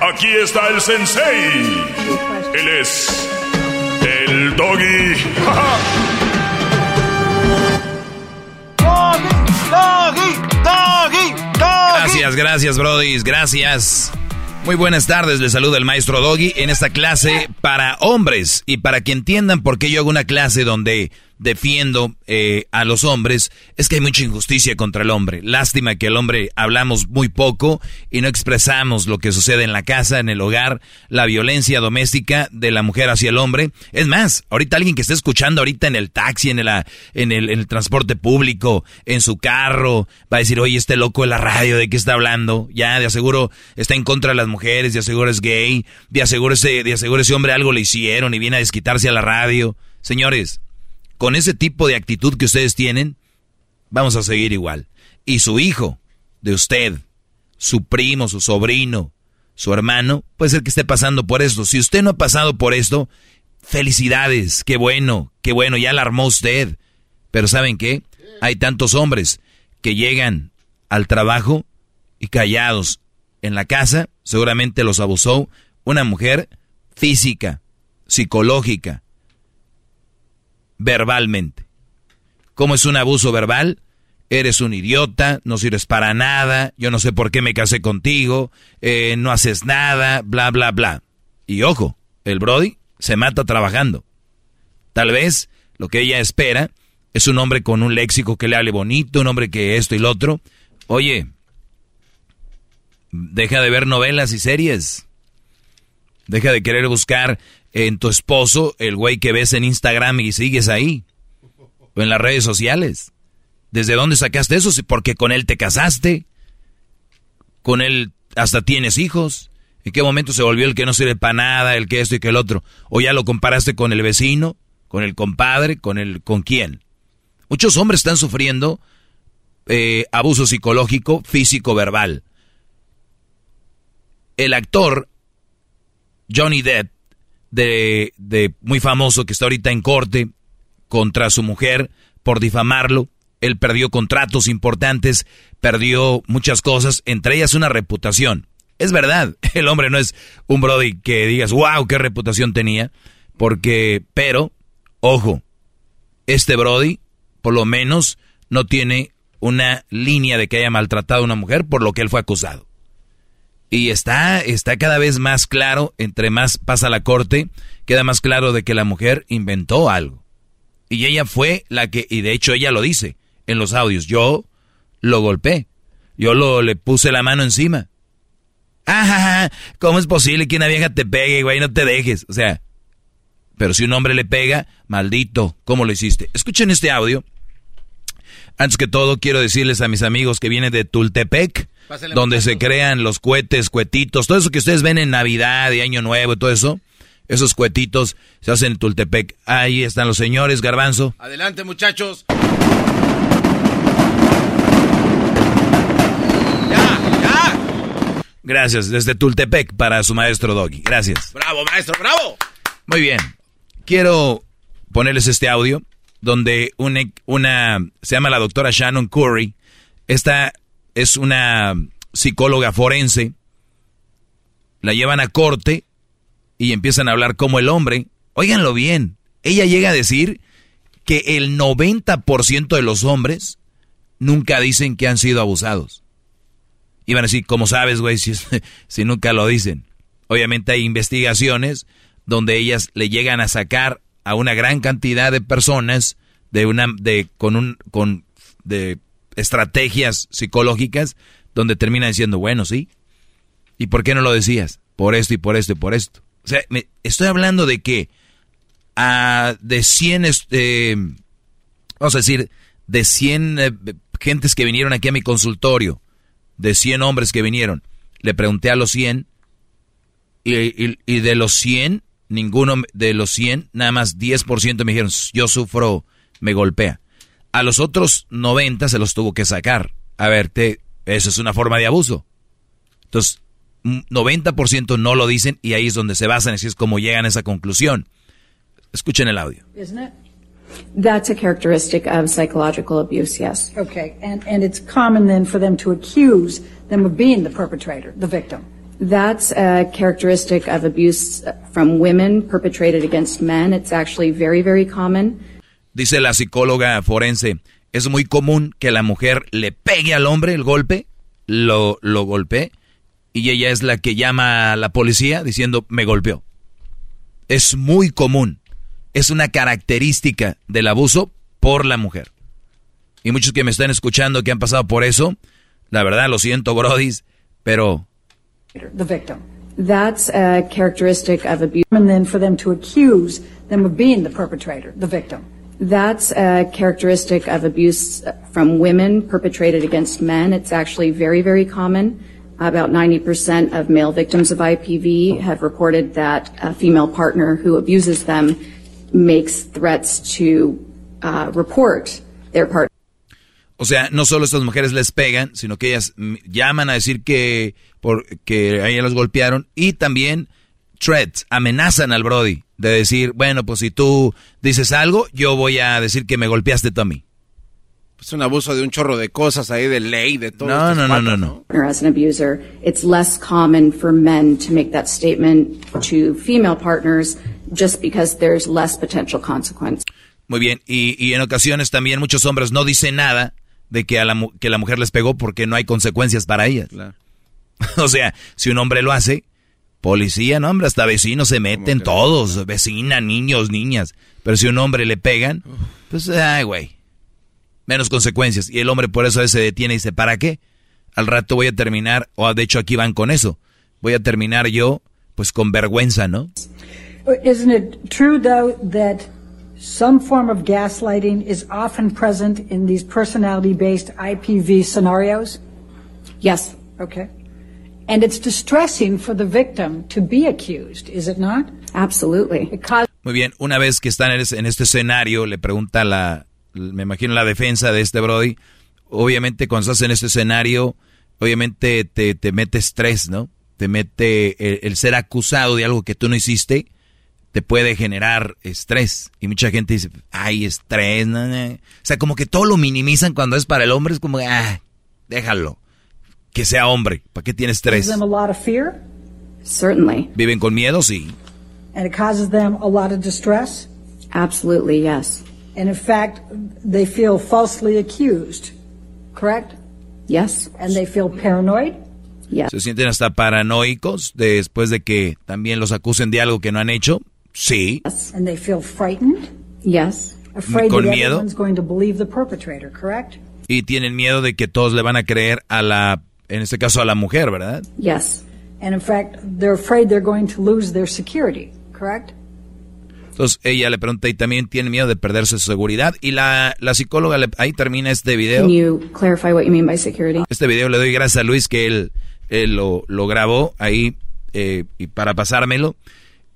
Speaker 10: Aquí está el sensei. Él es el doggy.
Speaker 1: doggy, doggy, doggy.
Speaker 7: Gracias, gracias, Brody. Gracias. Muy buenas tardes, les saluda el maestro Doggy en esta clase para hombres y para que entiendan por qué yo hago una clase donde defiendo eh, a los hombres es que hay mucha injusticia contra el hombre. Lástima que el hombre hablamos muy poco y no expresamos lo que sucede en la casa, en el hogar, la violencia doméstica de la mujer hacia el hombre. Es más, ahorita alguien que esté escuchando ahorita en el taxi, en el, en el, transporte público, en su carro, va a decir, oye, este loco de la radio, ¿de qué está hablando? Ya, de aseguro está en contra de las mujeres, de aseguro es gay, de aseguro ese, de aseguro ese hombre algo le hicieron y viene a desquitarse a la radio. Señores, con ese tipo de actitud que ustedes tienen, vamos a seguir igual. Y su hijo, de usted, su primo, su sobrino, su hermano, puede ser que esté pasando por esto. Si usted no ha pasado por esto, felicidades, qué bueno, qué bueno, ya la armó usted. Pero ¿saben qué? Hay tantos hombres que llegan al trabajo y callados en la casa, seguramente los abusó una mujer física, psicológica, verbalmente. ¿Cómo es un abuso verbal? Eres un idiota, no sirves para nada, yo no sé por qué me casé contigo, eh, no haces nada, bla, bla, bla. Y ojo, el Brody se mata trabajando. Tal vez lo que ella espera es un hombre con un léxico que le hable bonito, un hombre que esto y lo otro. Oye, deja de ver novelas y series. Deja de querer buscar en tu esposo el güey que ves en Instagram y sigues ahí. O en las redes sociales. ¿Desde dónde sacaste eso? Porque con él te casaste. Con él hasta tienes hijos. ¿En qué momento se volvió el que no sirve para nada, el que esto y que el otro? ¿O ya lo comparaste con el vecino, con el compadre, con el con quién? Muchos hombres están sufriendo eh, abuso psicológico, físico, verbal. El actor Johnny Depp, de, de muy famoso, que está ahorita en corte contra su mujer por difamarlo, él perdió contratos importantes, perdió muchas cosas, entre ellas una reputación. Es verdad, el hombre no es un Brody que digas, wow, qué reputación tenía, porque, pero, ojo, este Brody, por lo menos, no tiene una línea de que haya maltratado a una mujer por lo que él fue acusado. Y está, está cada vez más claro, entre más pasa la corte, queda más claro de que la mujer inventó algo. Y ella fue la que, y de hecho ella lo dice en los audios, yo lo golpeé, yo lo, le puse la mano encima. Ajá, ¿cómo es posible que una vieja te pegue, güey? No te dejes. O sea, pero si un hombre le pega, maldito, ¿cómo lo hiciste? Escuchen este audio. Antes que todo, quiero decirles a mis amigos que vienen de Tultepec, donde se crean los cohetes, cuetitos, todo eso que ustedes ven en Navidad y Año Nuevo y todo eso. Esos cuetitos se hacen en Tultepec. Ahí están los señores, Garbanzo.
Speaker 4: Adelante, muchachos.
Speaker 7: Gracias, desde Tultepec para su maestro Doggy. Gracias.
Speaker 4: Bravo, maestro, bravo.
Speaker 7: Muy bien. Quiero ponerles este audio donde una, una se llama la doctora Shannon Curry. Esta es una psicóloga forense. La llevan a corte y empiezan a hablar como el hombre. Óiganlo bien. Ella llega a decir que el 90% de los hombres nunca dicen que han sido abusados. Iban a decir, ¿cómo sabes, güey, si, si nunca lo dicen? Obviamente hay investigaciones donde ellas le llegan a sacar a una gran cantidad de personas de una de con un con de estrategias psicológicas donde termina diciendo, bueno, sí. ¿Y por qué no lo decías? Por esto y por esto y por esto. O sea, me, estoy hablando de que a de 100 este, vamos a decir de 100 eh, gentes que vinieron aquí a mi consultorio de 100 hombres que vinieron, le pregunté a los 100 y, de los 100, ninguno de los 100, nada más 10% me dijeron, yo sufro, me golpea. A los otros 90 se los tuvo que sacar. A ver, te, eso es una forma de abuso. Entonces, 90% no lo dicen y ahí es donde se basan, así es como llegan a esa conclusión. Escuchen el audio.
Speaker 11: That's a characteristic of psychological abuse, yes.
Speaker 12: Okay, and, and it's common then for them to accuse them of being the perpetrator, the victim.
Speaker 11: That's a characteristic of abuse from women perpetrated against men. It's actually very, very common.
Speaker 7: Dice la psicóloga forense, es muy común que la mujer le pegue al hombre el golpe, lo, lo golpee, y ella es la que llama a la policía diciendo, me golpeó. Es muy común es una característica del abuso por la mujer. Y muchos que me están escuchando que han pasado por eso, la verdad lo siento, brodis, pero
Speaker 12: the victim.
Speaker 11: That's a characteristic of abuse.
Speaker 12: And then for them to accuse them of being the perpetrator, the victim.
Speaker 11: That's a characteristic of abuse from women perpetrated against men. It's actually very, very common. About 90% of male victims of IPV have reported that a female partner who abuses them makes threats to uh, report their partner.
Speaker 7: O sea, no solo estas mujeres les pegan, sino que ellas llaman a decir que, por, que a ellas las golpearon y también threats, amenazan al Brody de decir, bueno, pues si tú dices algo, yo voy a decir que me golpeaste tú a mí.
Speaker 4: Es un abuso de un chorro de cosas ahí, de ley, de todo.
Speaker 7: No, no, no, no, no.
Speaker 11: As an abuser, it's less common for men to make that statement to female partners just because there's less potential consequence.
Speaker 7: Muy bien, y, y en ocasiones también muchos hombres no dicen nada de que, a la, que la mujer les pegó porque no hay consecuencias para ellas. Claro. o sea, si un hombre lo hace, policía, no hombre, hasta vecinos se meten todos, vecina, niños, niñas. Pero si un hombre le pegan, pues, ay, güey, menos consecuencias. Y el hombre por eso se detiene y dice, ¿para qué? Al rato voy a terminar, o de hecho aquí van con eso, voy a terminar yo, pues con vergüenza, ¿no?
Speaker 12: Isn't it true, though, that some form of gaslighting is often present in these personality based IPV scenarios?
Speaker 11: Yes.
Speaker 12: Okay. And it's distressing for the victim to be accused, is it not?
Speaker 11: Absolutely.
Speaker 7: Muy bien, una vez que están en este escenario, le pregunta la, me imagino la defensa de este Brody, obviamente cuando estás en este escenario, obviamente te, te mete estrés, ¿no? Te mete el, ser acusado de algo que tú no hiciste, te puede generar estrés. Y mucha gente dice, ay, estrés, no, o sea, como que todo lo minimizan cuando es para el hombre, es como, ah, déjalo que sea hombre. ¿Para qué tienes tres?
Speaker 12: Them a lot of fear?
Speaker 11: Certainly.
Speaker 7: ¿Viven con miedo? Sí.
Speaker 12: And it causes them a lot of distress?
Speaker 11: Absolutely, yes.
Speaker 12: And in fact, they feel falsely accused, correct?
Speaker 11: Yes.
Speaker 12: And they feel paranoid?
Speaker 11: Yes.
Speaker 7: ¿Se sienten hasta paranoicos después de que también los acusen de algo que no han hecho? Sí.
Speaker 12: Yes. And they feel frightened?
Speaker 11: Yes.
Speaker 12: Afraid
Speaker 7: ¿Con
Speaker 12: that
Speaker 7: miedo?
Speaker 12: everyone's going to believe the perpetrator, correct?
Speaker 7: Y tienen miedo de que todos le van a creer a la en este caso a la mujer, ¿verdad?
Speaker 11: Yes.
Speaker 12: And in fact, they're afraid they're going to lose their security, correct?
Speaker 7: Entonces ella le pregunta y también tiene miedo de perderse su seguridad y la, la psicóloga le, ahí termina este video.
Speaker 11: Can you clarify what you mean by security?
Speaker 7: Este video le doy gracias a Luis que él, él lo, lo, grabó ahí eh, y para pasármelo.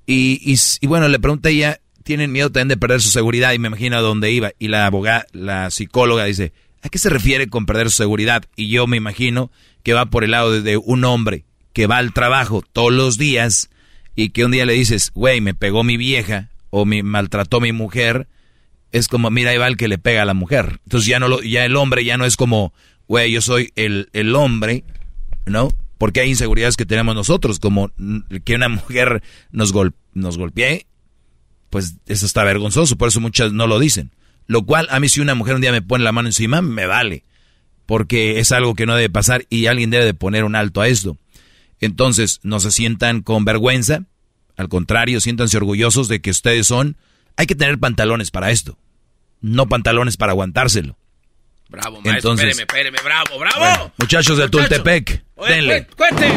Speaker 7: Y, y, y, bueno, le pregunta ella, tienen miedo también de perder su seguridad y me imagino a dónde iba. Y la abogada, la psicóloga dice, ¿a qué se refiere con perder su seguridad? Y yo me imagino que va por el lado de, un hombre que va al trabajo todos los días y que un día le dices, güey, me pegó mi vieja o me maltrató mi mujer, es como, mira, ahí va el que le pega a la mujer. Entonces ya no lo, ya el hombre ya no es como, güey, yo soy el, el hombre, ¿no? Porque hay inseguridades que tenemos nosotros, como que una mujer nos, gol, nos golpee, pues eso está vergonzoso, por eso muchas no lo dicen. Lo cual a mí si una mujer un día me pone la mano encima, me vale, porque es algo que no debe pasar y alguien debe de poner un alto a esto. Entonces, no se sientan con vergüenza, al contrario, siéntanse orgullosos de que ustedes son. Hay que tener pantalones para esto, no pantalones para aguantárselo.
Speaker 4: Bravo, maestro, Entonces, espéreme, espéreme, bravo, bravo. Bueno,
Speaker 7: muchachos de. Tultepec, Oye, denle.
Speaker 4: Cuente.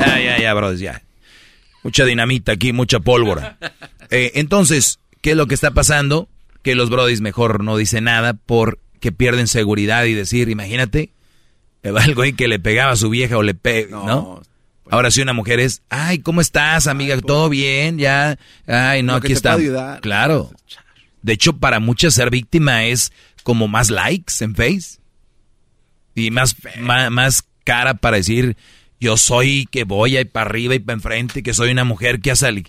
Speaker 7: Ya, ya, ya, brothers, ya. Mucha dinamita aquí, mucha pólvora. Eh, entonces, ¿qué es lo que está pasando? Que los brodis mejor no dicen nada porque pierden seguridad y decir, imagínate, el güey que le pegaba a su vieja o le pega, ¿no? ¿no? Ahora si una mujer es, ay, ¿cómo estás, amiga? ¿Todo bien? Ya, ay, no, aquí está. Claro. De hecho, para muchas ser víctima es como más likes en Face. Y más, más, más, cara para decir, yo soy que voy ahí para arriba y para enfrente, que soy una mujer que ha salido.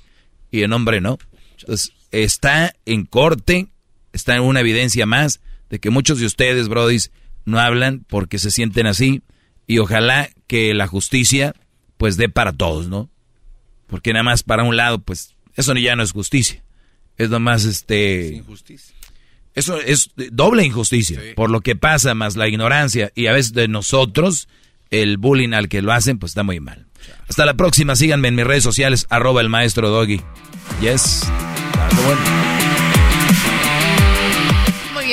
Speaker 7: Y el hombre no. Entonces, está en corte, está en una evidencia más de que muchos de ustedes, brodis, no hablan porque se sienten así. Y ojalá que la justicia pues dé para todos, ¿no? Porque nada más para un lado, pues eso ya no es justicia. Es nomás este...
Speaker 4: Es injusticia.
Speaker 7: Eso es doble injusticia, sí. por lo que pasa, más la ignorancia y a veces de nosotros, el bullying al que lo hacen, pues está muy mal. Hasta la próxima, síganme en mis redes sociales, arroba el maestro Doggy. Yes. Bueno.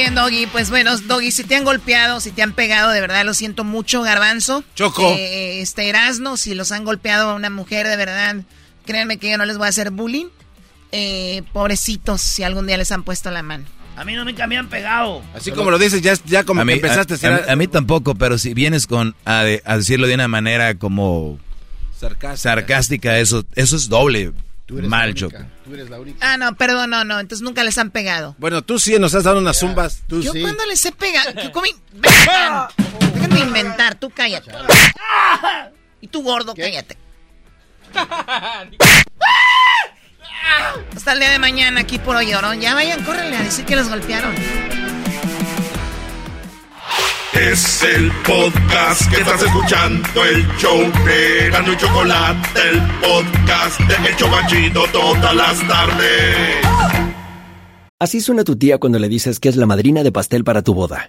Speaker 3: Bien, Doggy. Pues bueno, Doggy, si te han golpeado, si te han pegado, de verdad lo siento mucho, Garbanzo.
Speaker 4: Choco.
Speaker 3: Eh, este Erasno, si los han golpeado a una mujer, de verdad, créanme que yo no les voy a hacer bullying. Eh, pobrecitos, si algún día les han puesto la mano.
Speaker 13: A mí no me me han pegado.
Speaker 4: Así como lo dices, ya, ya como
Speaker 7: a mí,
Speaker 4: empezaste
Speaker 7: a, a, a, a, mí tampoco, pero si vienes con a, de, a, decirlo de una manera como
Speaker 4: sarcástica,
Speaker 7: sarcástica eso, eso es doble. Mal, Choco.
Speaker 3: Tú eres la única. Ah, no, perdón, no, no. Entonces nunca les han pegado.
Speaker 4: Bueno, tú sí nos has dado unas zumbas. Tú
Speaker 3: ¿Yo
Speaker 4: sí.
Speaker 3: cuándo les he pegado? Déjenme inventar, tú cállate. Y tú, gordo, ¿Qué? cállate. Hasta el día de mañana aquí por Llorón. Ya vayan, córrenle a decir que los golpearon.
Speaker 1: Es el podcast que estás escuchando, el show de Gano Chocolate, el podcast de El Chobachito todas las tardes.
Speaker 14: Así suena tu tía cuando le dices que es la madrina de pastel para tu boda.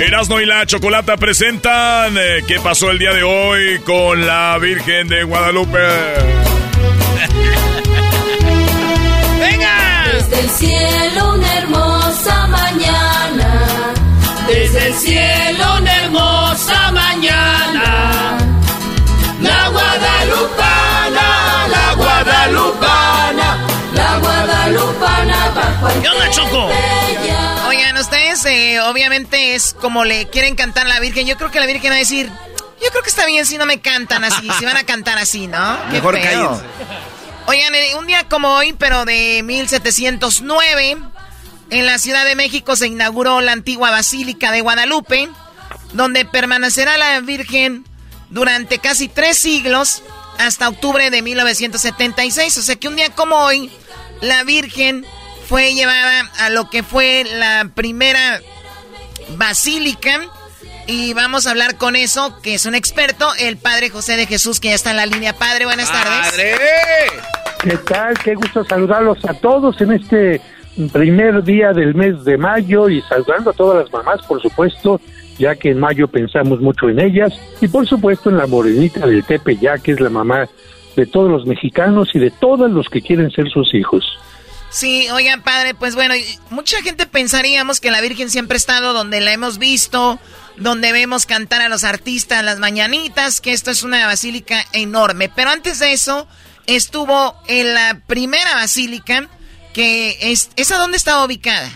Speaker 10: Erasno y la Chocolata presentan eh, ¿Qué pasó el día de hoy con la Virgen de Guadalupe?
Speaker 2: ¡Venga! Desde el cielo una hermosa mañana. Desde el cielo una hermosa mañana. La guadalupana, la guadalupana, la guadalupana bajo el
Speaker 3: ¿Qué onda, Choco?
Speaker 15: Oigan, ustedes eh, obviamente es como le quieren cantar a la Virgen. Yo creo que la Virgen va a decir, yo creo que está bien si no me cantan así, si van a cantar así, ¿no? Qué
Speaker 4: Mejor cállense.
Speaker 15: Oigan, eh, un día como hoy, pero de 1709, en la Ciudad de México se inauguró la antigua Basílica de Guadalupe, donde permanecerá la Virgen durante casi tres siglos hasta octubre de 1976. O sea que un día como hoy, la Virgen fue llevada a lo que fue la primera basílica. Y vamos a hablar con eso, que es un experto, el Padre José de Jesús, que ya está en la línea. Padre, buenas tardes.
Speaker 16: ¿Qué tal? Qué gusto saludarlos a todos en este primer día del mes de mayo y saludando a todas las mamás, por supuesto, ya que en mayo pensamos mucho en ellas y por supuesto en la morenita del Tepe, ya que es la mamá de todos los mexicanos y de todos los que quieren ser sus hijos.
Speaker 15: Sí, oigan, padre, pues bueno, mucha gente pensaríamos que la Virgen siempre ha estado donde la hemos visto, donde vemos cantar a los artistas las mañanitas, que esto es una basílica enorme. Pero antes de eso, estuvo en la primera basílica, que es, ¿esa dónde estaba ubicada?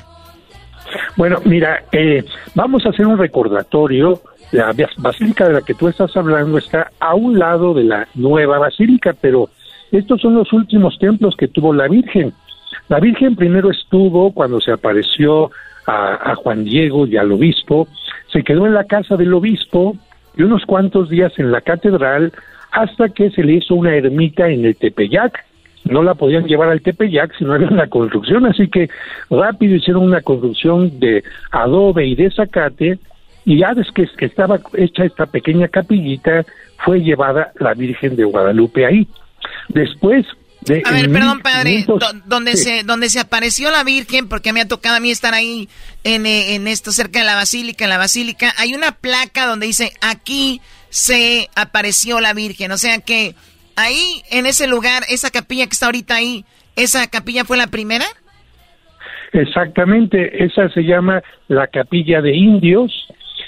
Speaker 16: Bueno, mira, eh, vamos a hacer un recordatorio. La bas- basílica de la que tú estás hablando está a un lado de la nueva basílica, pero estos son los últimos templos que tuvo la Virgen. La Virgen primero estuvo cuando se apareció a, Juan Diego y al obispo, se quedó en la casa del obispo y unos cuantos días en la catedral hasta que se le hizo una ermita en el Tepeyac. No la podían llevar al Tepeyac si no era la construcción, así que rápido hicieron una construcción de adobe y de zacate y ya desde que estaba hecha esta pequeña capillita fue llevada la Virgen de Guadalupe ahí. Después de
Speaker 15: A ver, perdón, padre,
Speaker 16: 1500
Speaker 15: do- donde,
Speaker 16: Sí.
Speaker 15: se, donde se apareció la Virgen, porque me ha tocado a mí estar ahí en, eh, en esto, cerca de la Basílica, en la Basílica, hay una placa donde dice, aquí se apareció la Virgen. O sea que ahí, en ese lugar, esa capilla que está ahorita ahí, ¿esa capilla fue la primera?
Speaker 16: Exactamente, esa se llama la capilla de indios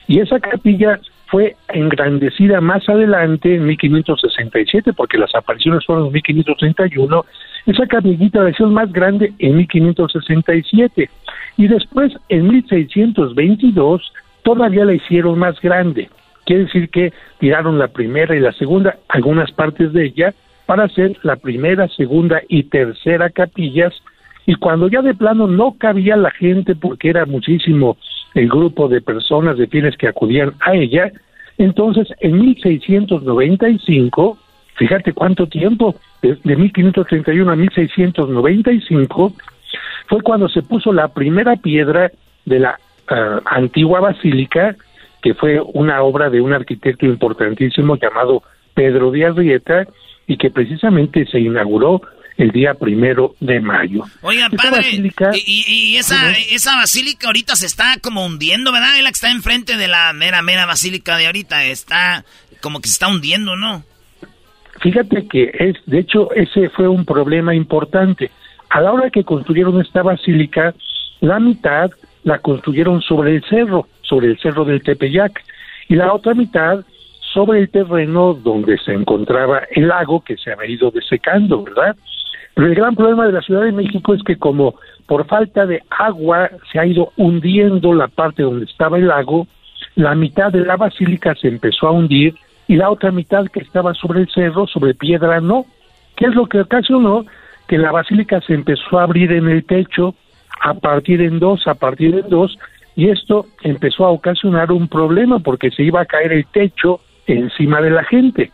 Speaker 16: y esa capilla fue engrandecida más adelante en 1567 porque las apariciones fueron en 1531. Esa capillita la hicieron más grande en 1567 y después en 1622 todavía la hicieron más grande. Quiere decir que tiraron la primera y la segunda, algunas partes de ella, para hacer la primera, segunda y tercera capillas y cuando ya de plano no cabía la gente porque era muchísimo el grupo de personas de fieles que acudían a ella, entonces en 1695, fíjate cuánto tiempo, de, de 1531 a 1695, fue cuando se puso la primera piedra de la ah, antigua basílica, que fue una obra de un arquitecto importantísimo llamado Pedro de Arrieta, y que precisamente se inauguró el día primero de mayo.
Speaker 3: Oiga,
Speaker 16: Esta
Speaker 3: padre,
Speaker 16: basílica-
Speaker 3: y, y- y esa, esa basílica ahorita se está como hundiendo, ¿verdad? Es la que está enfrente de la mera, mera basílica de ahorita. Está como que se está hundiendo, ¿no?
Speaker 16: Fíjate que es, de hecho, ese fue un problema importante. A la hora que construyeron esta basílica, la mitad la construyeron sobre el cerro, sobre el cerro del Tepeyac, y la otra mitad sobre el terreno donde se encontraba el lago que se había ido desecando, ¿verdad? Pero el gran problema de la Ciudad de México es que como por falta de agua se ha ido hundiendo la parte donde estaba el lago, la mitad de la basílica se empezó a hundir y la otra mitad que estaba sobre el cerro, sobre piedra, no. ¿Qué es lo que ocasionó? Que la basílica se empezó a abrir en el techo, a partir en dos, a partir en dos, y esto empezó a ocasionar un problema porque se iba a caer el techo encima de la gente.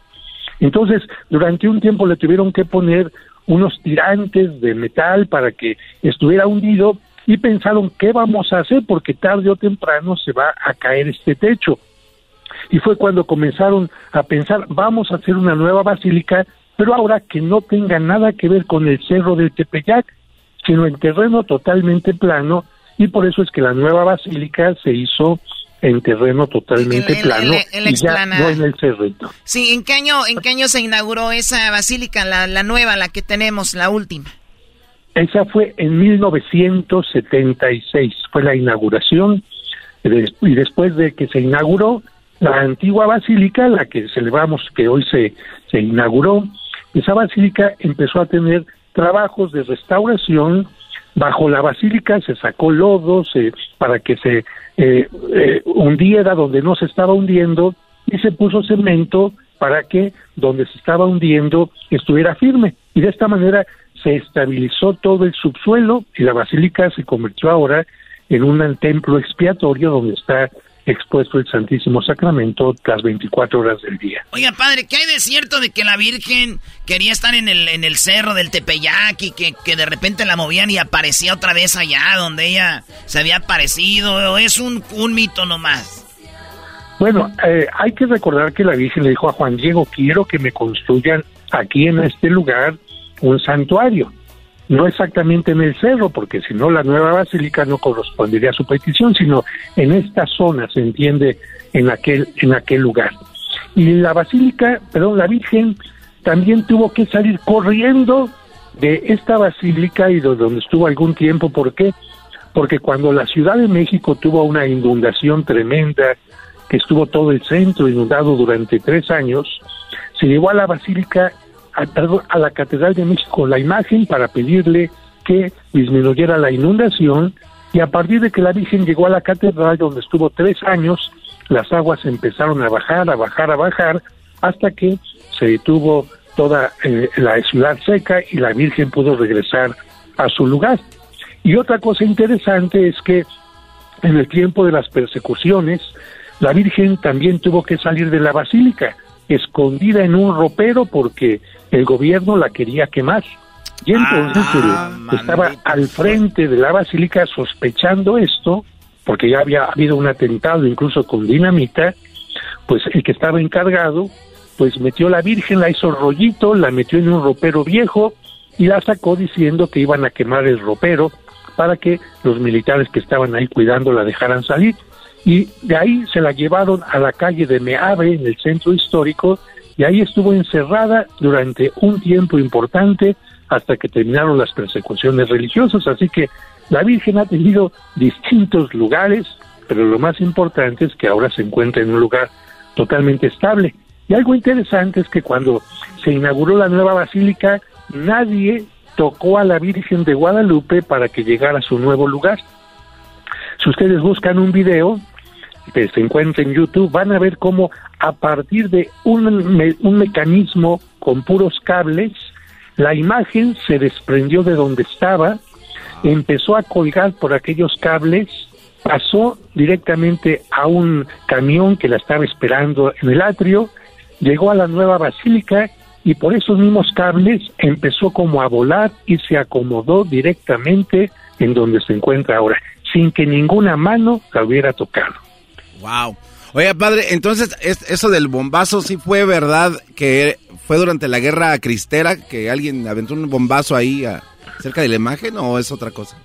Speaker 16: Entonces, durante un tiempo le tuvieron que poner unos tirantes de metal para que estuviera hundido y pensaron qué vamos a hacer porque tarde o temprano se va a caer este techo. Y fue cuando comenzaron a pensar vamos a hacer una nueva basílica, pero ahora que no tenga nada que ver con el cerro del Tepeyac, sino en terreno totalmente plano y por eso es que la nueva basílica se hizo en terreno totalmente plano y ya no en el cerrito.
Speaker 15: Sí, ¿en qué año, en qué año se inauguró esa basílica, la, la nueva, la que tenemos, la última?
Speaker 16: Esa fue en 1976, fue la inauguración y después de que se inauguró la antigua basílica, la que celebramos que hoy se, se inauguró, esa basílica empezó a tener trabajos de restauración bajo la basílica se sacó lodo para que se eh, eh, hundiera donde no se estaba hundiendo y se puso cemento para que donde se estaba hundiendo estuviera firme. Y de esta manera se estabilizó todo el subsuelo y la basílica se convirtió ahora en un templo expiatorio donde está expuesto el Santísimo Sacramento las 24 horas del día.
Speaker 3: Oiga, padre, ¿qué hay de cierto de que la Virgen quería estar en el, en el cerro del Tepeyac y que, que de repente la movían y aparecía otra vez allá donde ella se había aparecido? ¿O es un, un mito nomás?
Speaker 16: Bueno, eh, hay que recordar que la Virgen le dijo a Juan Diego, quiero que me construyan aquí en este lugar un santuario no exactamente en el cerro, porque si no la nueva basílica no correspondería a su petición, sino en esta zona, se entiende, en aquel, en aquel lugar. Y la basílica, perdón, la Virgen también tuvo que salir corriendo de esta basílica y de donde estuvo algún tiempo. ¿Por qué? Porque cuando la Ciudad de México tuvo una inundación tremenda, que estuvo todo el centro inundado durante tres años, se llevó a la basílica a, la Catedral de México la imagen para pedirle que disminuyera la inundación y a partir de que la Virgen llegó a la catedral donde estuvo tres años, las aguas empezaron a bajar, a bajar, a bajar, hasta que se detuvo toda eh, la ciudad seca y la Virgen pudo regresar a su lugar. Y otra cosa interesante es que en el tiempo de las persecuciones, la Virgen también tuvo que salir de la basílica, escondida en un ropero porque el gobierno la quería quemar. Y entonces ah, estaba al frente de la basílica sospechando esto, porque ya había habido un atentado incluso con dinamita, pues el que estaba encargado, pues metió la Virgen, la hizo rollito, la metió en un ropero viejo y la sacó diciendo que iban a quemar el ropero para que los militares que estaban ahí cuidando la dejaran salir. Y de ahí se la llevaron a la calle de Meave, en el centro histórico, y ahí estuvo encerrada durante un tiempo importante hasta que terminaron las persecuciones religiosas. Así que la Virgen ha tenido distintos lugares, pero lo más importante es que ahora se encuentra en un lugar totalmente estable. Y algo interesante es que cuando se inauguró la nueva basílica, nadie tocó a la Virgen de Guadalupe para que llegara a su nuevo lugar. Si ustedes buscan un video, que se encuentra en YouTube, van a ver cómo a partir de un, un mecanismo con puros cables, la imagen se desprendió de donde estaba, empezó a colgar por aquellos cables, pasó directamente a un camión que la estaba esperando en el atrio, llegó a la nueva basílica y por esos mismos cables empezó como a volar y se acomodó directamente en donde se encuentra ahora, sin que ninguna mano la hubiera tocado.
Speaker 4: Wow. Oye, padre, entonces, eso del bombazo sí fue verdad que fue durante la guerra cristera que alguien aventó un bombazo ahí cerca de la imagen o es otra cosa?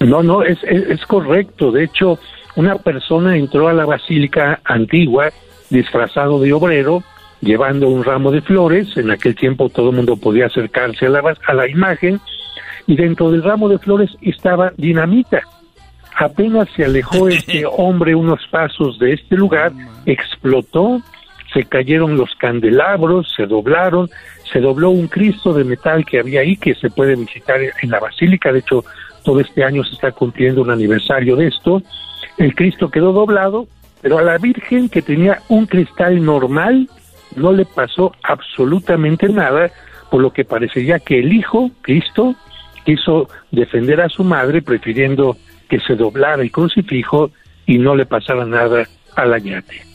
Speaker 16: No, no, es, es, correcto. De hecho, una persona entró a la basílica antigua disfrazado de obrero, llevando un ramo de flores. En aquel tiempo todo el mundo podía acercarse a la, a la imagen y dentro del ramo de flores estaba dinamita Apenas se alejó este hombre unos pasos de este lugar, explotó, se cayeron los candelabros, se doblaron, se dobló un Cristo de metal que había ahí que se puede visitar en la basílica, de hecho todo este año se está cumpliendo un aniversario de esto, el Cristo quedó doblado, pero a la Virgen que tenía un cristal normal no le pasó absolutamente nada, por lo que parecería que el Hijo, Cristo, quiso defender a su madre prefiriendo que se doblara el crucifijo y no le pasara nada a la yate.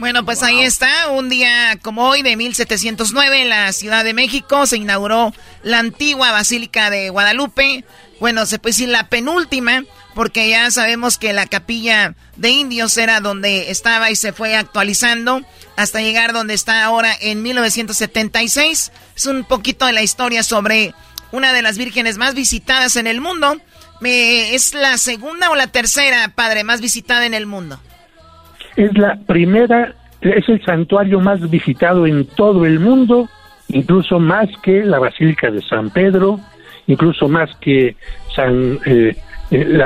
Speaker 15: Bueno, pues ahí está, un día como hoy de 1709 en la Ciudad de México se inauguró la antigua Basílica de Guadalupe. Bueno, se puede decir la penúltima, porque ya sabemos que la capilla de indios era donde estaba y se fue actualizando hasta llegar donde está ahora en 1976. Es un poquito de la historia sobre una de las vírgenes más visitadas en el mundo. ¿Es la segunda o la tercera, padre, más visitada en el mundo?
Speaker 16: Es la primera, es el santuario más visitado en todo el mundo, incluso más que la Basílica de San Pedro, incluso más que San, eh, eh,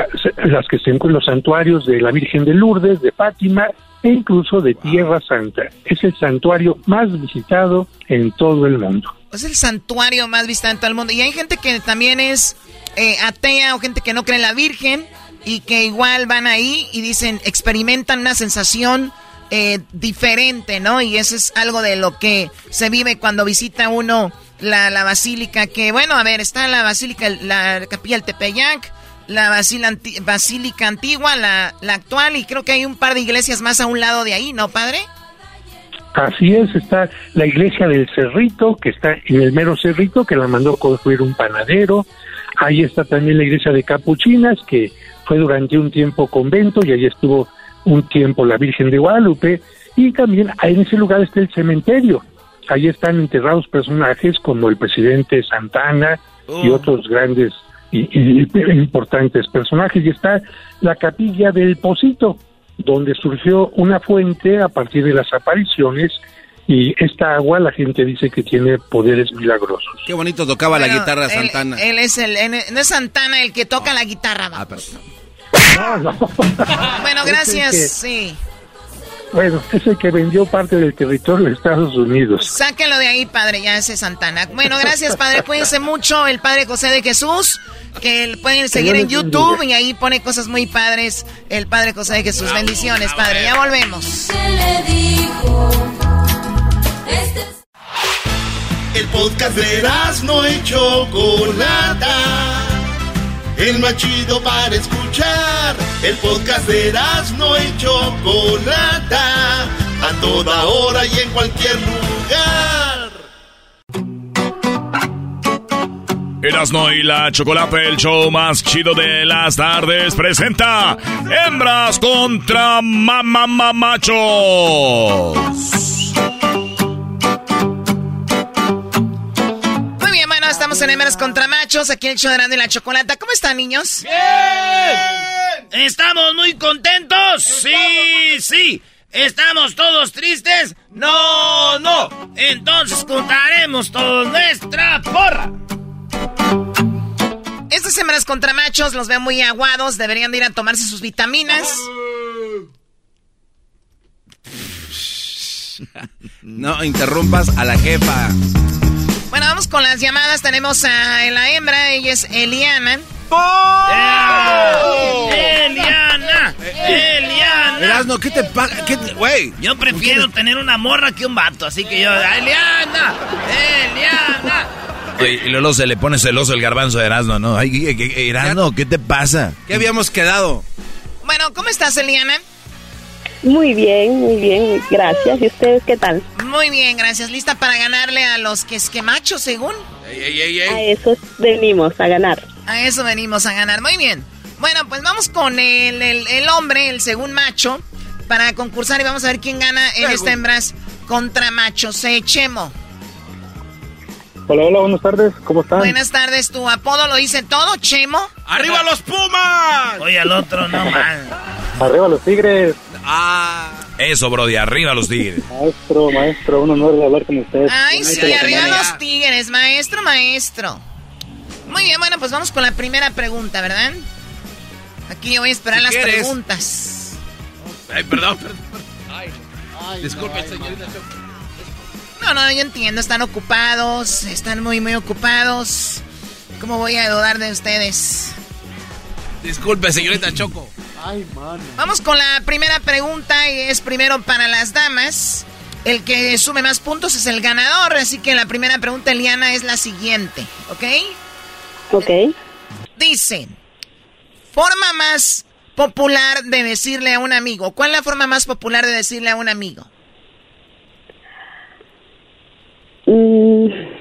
Speaker 16: las que se encuentran los santuarios de la Virgen de Lourdes, de Fátima e incluso de Tierra Santa. Es el santuario más visitado en todo el mundo.
Speaker 15: Es el santuario más visitado en todo el mundo. Y hay gente que también es eh, atea o gente que no cree en la Virgen y que igual van ahí y dicen, experimentan una sensación eh, diferente, ¿no? Y eso es algo de lo que se vive cuando visita uno la, la basílica, que bueno, a ver, está la basílica, la capilla del Tepeyac, la basílica antigua, la, la actual, y creo que hay un par de iglesias más a un lado de ahí, ¿no, padre?
Speaker 16: Así es, está la iglesia del Cerrito, que está en el mero Cerrito, que la mandó construir un panadero. Ahí está también la iglesia de Capuchinas, que fue durante un tiempo convento y ahí estuvo un tiempo la Virgen de Guadalupe. Y también en ese lugar está el cementerio. Ahí están enterrados personajes como el presidente Santana y oh. otros grandes y, importantes personajes. Y está la capilla del Pocito, donde surgió una fuente a partir de las apariciones y esta agua la gente dice que tiene poderes milagrosos.
Speaker 4: Qué bonito tocaba la guitarra Santana.
Speaker 15: Él, es el, no es Santana el que toca la guitarra. Ah, no, no. bueno, gracias, sí.
Speaker 16: Bueno, es el que vendió parte del territorio de Estados Unidos.
Speaker 15: Sáquenlo de ahí, padre, ya ese Santana. Bueno, gracias, padre. Cuídense mucho. El padre José de Jesús, que pueden seguir en YouTube y ahí pone cosas muy padres. El padre José de Jesús. Bendiciones, padre. Ya volvemos.
Speaker 1: El podcast de no y Chocolata. El más chido para escuchar. El podcast de no y Chocolata. A toda hora y en cualquier lugar.
Speaker 10: Erasno y la Chocolate, el show más chido de las tardes, presenta Hembras contra Mamamachos.
Speaker 15: Estamos en Hembras contra Machos, aquí en el show de y la Chocolata. ¿Cómo están, niños?
Speaker 13: ¡Bien! ¿Estamos muy contentos? Sí, sí. ¿Estamos todos tristes? No, no. Entonces contaremos toda nuestra porra.
Speaker 15: Estas hembras contra machos los veo muy aguados. Deberían de ir a tomarse sus vitaminas.
Speaker 4: No interrumpas a la jefa.
Speaker 15: Bueno, vamos con las llamadas. Tenemos a la hembra, ella es Eliana.
Speaker 13: ¡Oh! ¡Eliana! ¡Eliana!
Speaker 4: ¿qué te pasa? Güey.
Speaker 13: Yo prefiero tener una morra que un vato, así que yo. ¡Eliana! ¡Eliana!
Speaker 7: Y luego se le pone celoso el garbanzo de Erasmo, ¿no? Ay, Erasmo, ¿qué te pasa?
Speaker 4: ¿Qué habíamos quedado?
Speaker 15: Bueno, ¿cómo estás, Eliana?
Speaker 6: Muy bien, muy bien, gracias. ¿Y ustedes qué tal?
Speaker 15: Muy bien, gracias. ¿Lista para ganarle a los que esquemachos, según?
Speaker 6: a eso venimos, a ganar.
Speaker 15: A eso venimos, a ganar. Muy bien. Bueno, pues vamos con el, el, hombre, el según macho, para concursar y vamos a ver quién gana en esta hembras contra machos. Eh, Chemo.
Speaker 17: Hola, hola, buenas tardes, ¿cómo están?
Speaker 15: Buenas tardes, tu apodo lo dice todo, Chemo.
Speaker 13: ¡Arriba los Pumas! Oye, al otro, no man.
Speaker 17: ¡Arriba los Tigres!
Speaker 7: Ah. Eso, bro, de arriba los tigres.
Speaker 17: Maestro, maestro, un honor de hablar con ustedes.
Speaker 15: Ay, sí, arriba los tigres, maestro, maestro. Muy bien, bueno, pues vamos con la primera pregunta, ¿verdad? Aquí yo voy a esperar las preguntas.
Speaker 4: Ay, perdón, perdón. Disculpe, señorita
Speaker 15: No, no, yo entiendo, están ocupados, están muy, muy ocupados. ¿Cómo voy a dudar de ustedes?
Speaker 4: Disculpe, señorita Choco.
Speaker 15: Ay, mano. Vamos con la primera pregunta y es primero para las damas. El que sume más puntos es el ganador, así que la primera pregunta, Eliana, es la siguiente, ¿ok?
Speaker 6: Ok.
Speaker 15: Dice, forma más popular de decirle a un amigo. ¿Cuál es la forma más popular de decirle a un amigo?
Speaker 6: Mm.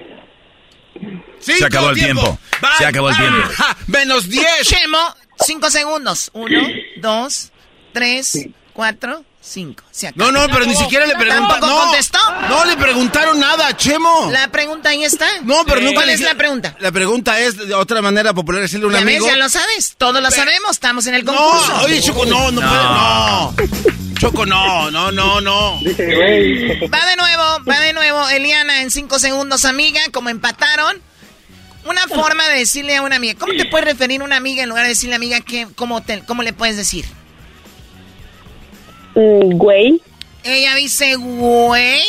Speaker 7: Se acabó el tiempo. Se acabó el tiempo.
Speaker 4: menos 10.
Speaker 15: Chemo, 5 segundos. 1, 2, 3, 4, 5.
Speaker 4: No, no, pero ni siquiera le preguntaron.
Speaker 15: ¿Tampoco
Speaker 4: no,
Speaker 15: contestó?
Speaker 4: No le preguntaron nada a Chemo.
Speaker 15: La pregunta ahí está.
Speaker 4: No, pero nunca
Speaker 15: ¿Cuál
Speaker 4: le
Speaker 15: es la pregunta?
Speaker 4: La pregunta es de otra manera popular decirle a un
Speaker 15: Ya ves,
Speaker 4: amigo.
Speaker 15: ya lo sabes. Todos lo sabemos. Estamos en el concurso.
Speaker 4: No, oye, Choco, no, no, puede, no. Choco, no, no, no, no.
Speaker 15: Va de nuevo, va de nuevo. Eliana, en 5 segundos, amiga, como empataron. Una forma de decirle a una amiga. ¿Cómo te puedes referir a una amiga en lugar de decirle amiga que, cómo, te, cómo le puedes decir?
Speaker 6: Mm, güey.
Speaker 15: Ella dice, güey.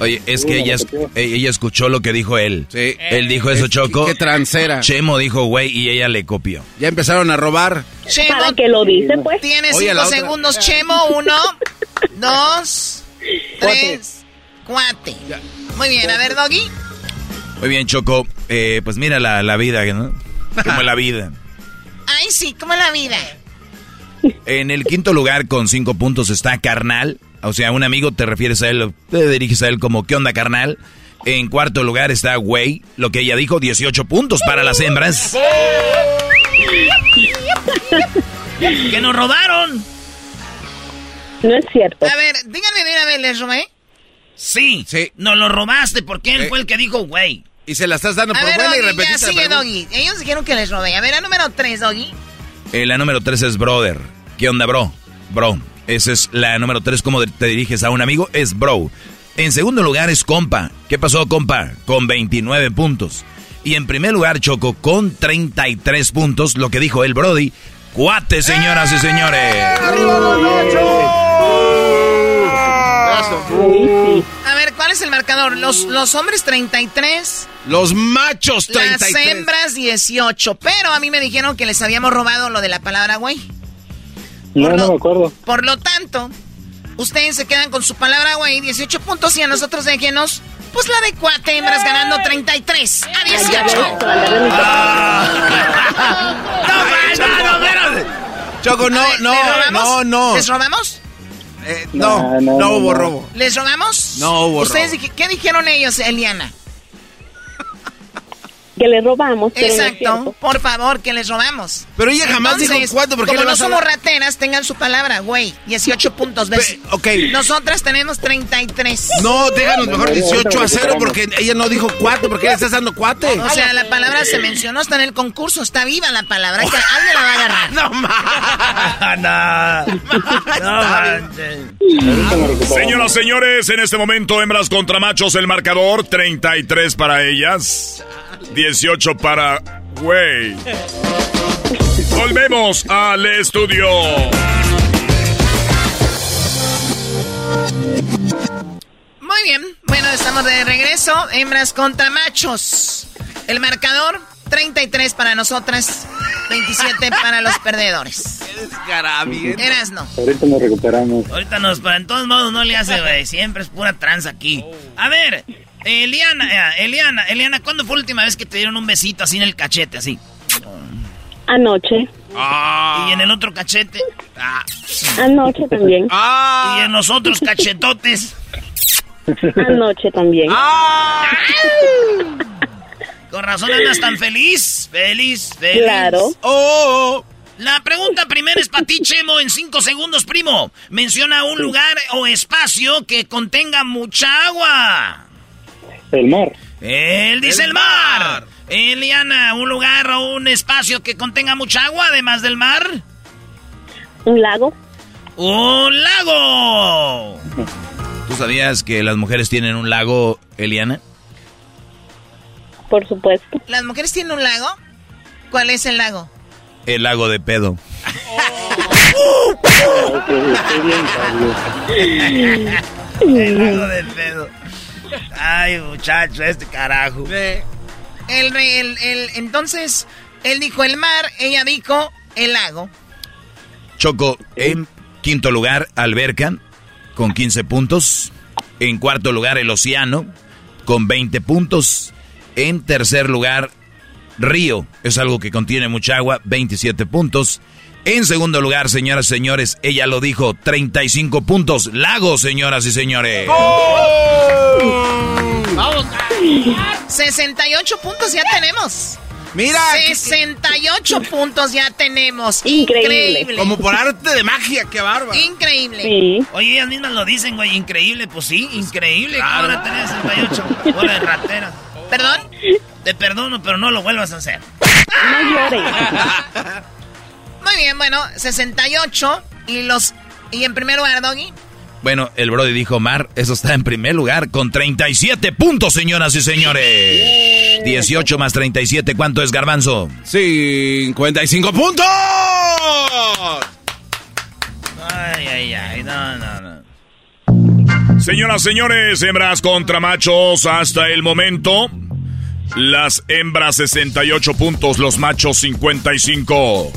Speaker 7: Oye, es que ella, ella escuchó lo que dijo él.
Speaker 4: Sí.
Speaker 7: Él dijo eso, Choco.
Speaker 4: Qué transera.
Speaker 7: Chemo dijo, güey, y ella le copió.
Speaker 4: Ya empezaron a robar.
Speaker 15: Chemo.
Speaker 6: ¿Para qué lo dice, pues?
Speaker 15: Tienes
Speaker 4: Oye,
Speaker 15: 5
Speaker 4: la otra-
Speaker 15: segundos, Chemo. Uno, dos, tres, cuatro. Muy bien, a ver, Doggy.
Speaker 7: Muy bien, Choco. Eh, pues mira la, la vida, ¿no? Como la vida.
Speaker 15: Ay, sí, como la vida.
Speaker 7: En el quinto lugar con cinco puntos está Carnal. O sea, un amigo te refieres a él, te diriges a él como ¿qué onda, Carnal? En cuarto lugar está Güey, lo que ella dijo, 18 puntos para las hembras.
Speaker 3: ¡Que nos robaron!
Speaker 6: No es cierto.
Speaker 15: A ver, díganme vez, ¿les robé?
Speaker 3: Sí,
Speaker 4: Sí.
Speaker 3: nos lo robaste porque él
Speaker 4: Eh.
Speaker 3: fue el que dijo, güey.
Speaker 4: Y se la estás dando
Speaker 15: A
Speaker 4: por
Speaker 15: ver,
Speaker 4: buena y
Speaker 15: Doggy,
Speaker 4: repetiste la
Speaker 15: sigue. Doggy. Ellos dijeron que les robé. A ver, a número 3, Doggy.
Speaker 7: Eh, la número tres es Brother. ¿Qué onda, bro? Bro. Esa es la número tres, como te diriges a un amigo, es bro. En segundo lugar es compa. ¿Qué pasó, compa? Con 29 puntos. Y en primer lugar, Choco, con 33 puntos, lo que dijo el Brody. Cuate, señoras y señores.
Speaker 15: A ver, ¿cuál es el marcador? Los, los hombres 33,
Speaker 4: Los machos 33.
Speaker 15: las hembras 18. Pero a mí me dijeron que les habíamos robado lo de la palabra güey.
Speaker 17: No, no me acuerdo.
Speaker 15: Por lo tanto, ustedes se quedan con su palabra güey, 18 puntos, y a nosotros déjenos, pues la de cuatro hembras ganando 33 a 18.
Speaker 4: Choco, no,
Speaker 15: ver,
Speaker 4: no,
Speaker 15: ¿les robamos?
Speaker 4: no, no.
Speaker 15: ¿Les robamos?
Speaker 4: Eh, no, no,
Speaker 17: no,
Speaker 4: hubo robo.
Speaker 15: ¿Les robamos?
Speaker 4: No hubo
Speaker 15: ¿Ustedes
Speaker 4: robo.
Speaker 15: qué dijeron ellos, Eliana?
Speaker 6: Que le robamos, pero no
Speaker 15: Exacto, por favor, que les robamos.
Speaker 4: Pero ella jamás dijo cuánto, ¿por qué
Speaker 15: como no somos rateras, tengan su palabra, güey. 18 puntos, ¿ves?
Speaker 4: Ok.
Speaker 15: Nosotras tenemos 33.
Speaker 4: No, déjanos mejor 18 a 0 porque ella no dijo cuate, porque le estás dando cuate.
Speaker 15: O sea, la palabra se mencionó, está en el concurso, está viva la palabra. que alguien la va a agarrar.
Speaker 4: no
Speaker 10: no. Señoras, señores, en este momento hembras contra machos el marcador 33 para ellas, 18 para güey. Volvemos al estudio.
Speaker 15: Muy bien, bueno, estamos de regreso. Hembras contra machos. El marcador, 33 para nosotras, 27 para los perdedores. Eras no.
Speaker 17: Ahorita nos recuperamos.
Speaker 3: Ahorita nos, pero en todos modos no le hace, güey. Siempre es pura tranza aquí. A ver, Eliana, eh, Eliana, Eliana, ¿cuándo fue la última vez que te dieron un besito así en el cachete, así?
Speaker 6: Anoche.
Speaker 3: Y en el otro cachete. Ah.
Speaker 6: Anoche también.
Speaker 3: Y en los otros cachetotes.
Speaker 6: Anoche también.
Speaker 3: Con razón andas tan feliz. Feliz, feliz.
Speaker 6: Claro.
Speaker 3: Oh. La pregunta primera es para ti, Chemo, en cinco segundos, primo. Menciona un lugar o espacio que contenga mucha agua.
Speaker 17: El mar.
Speaker 3: Él dice el, mar. Eliana, un lugar o un espacio que contenga mucha agua, además del mar.
Speaker 6: Un lago.
Speaker 3: ¡Un lago!
Speaker 7: ¿Tú sabías que las mujeres tienen un lago, Eliana?
Speaker 6: Por supuesto.
Speaker 15: ¿Las mujeres tienen un lago? ¿Cuál es el lago?
Speaker 7: El lago de pedo.
Speaker 3: el del pedo. Ay, muchacho, este carajo.
Speaker 15: El, el, el, entonces, él dijo el mar, ella dijo el lago.
Speaker 7: Choco, en quinto lugar, Alberca, con 15 puntos. En cuarto lugar, el Océano, con 20 puntos. En tercer lugar, Río, es algo que contiene mucha agua, 27 puntos. En segundo lugar, señoras y señores, ella lo dijo, 35 puntos. Lago, señoras y señores.
Speaker 15: ¡Vamos! 68 puntos ya tenemos.
Speaker 4: Mira.
Speaker 15: 68 puntos ya tenemos.
Speaker 13: Increíble.
Speaker 4: Como por arte de magia, qué bárbaro.
Speaker 15: Increíble.
Speaker 13: Sí.
Speaker 3: Oye, ellas mismas lo dicen, güey. Increíble, pues sí, increíble. ¿Cómo van a tener 68? Bola de ratera.
Speaker 15: ¿Perdón?
Speaker 3: Te perdono, pero no lo vuelvas a hacer.
Speaker 13: No llores.
Speaker 15: Muy bien, bueno, 68. Y los. Y en primer lugar, Doggy.
Speaker 7: Bueno, el Brody dijo Mar, eso está en primer lugar con 37 puntos, señoras y señores. 18 más 37, ¿cuánto es Garbanzo?
Speaker 4: 55 puntos.
Speaker 3: Ay, ay, ay, no, no, no.
Speaker 10: Señoras, señores, hembras contra machos, hasta el momento. Las hembras 68 puntos, los machos 55.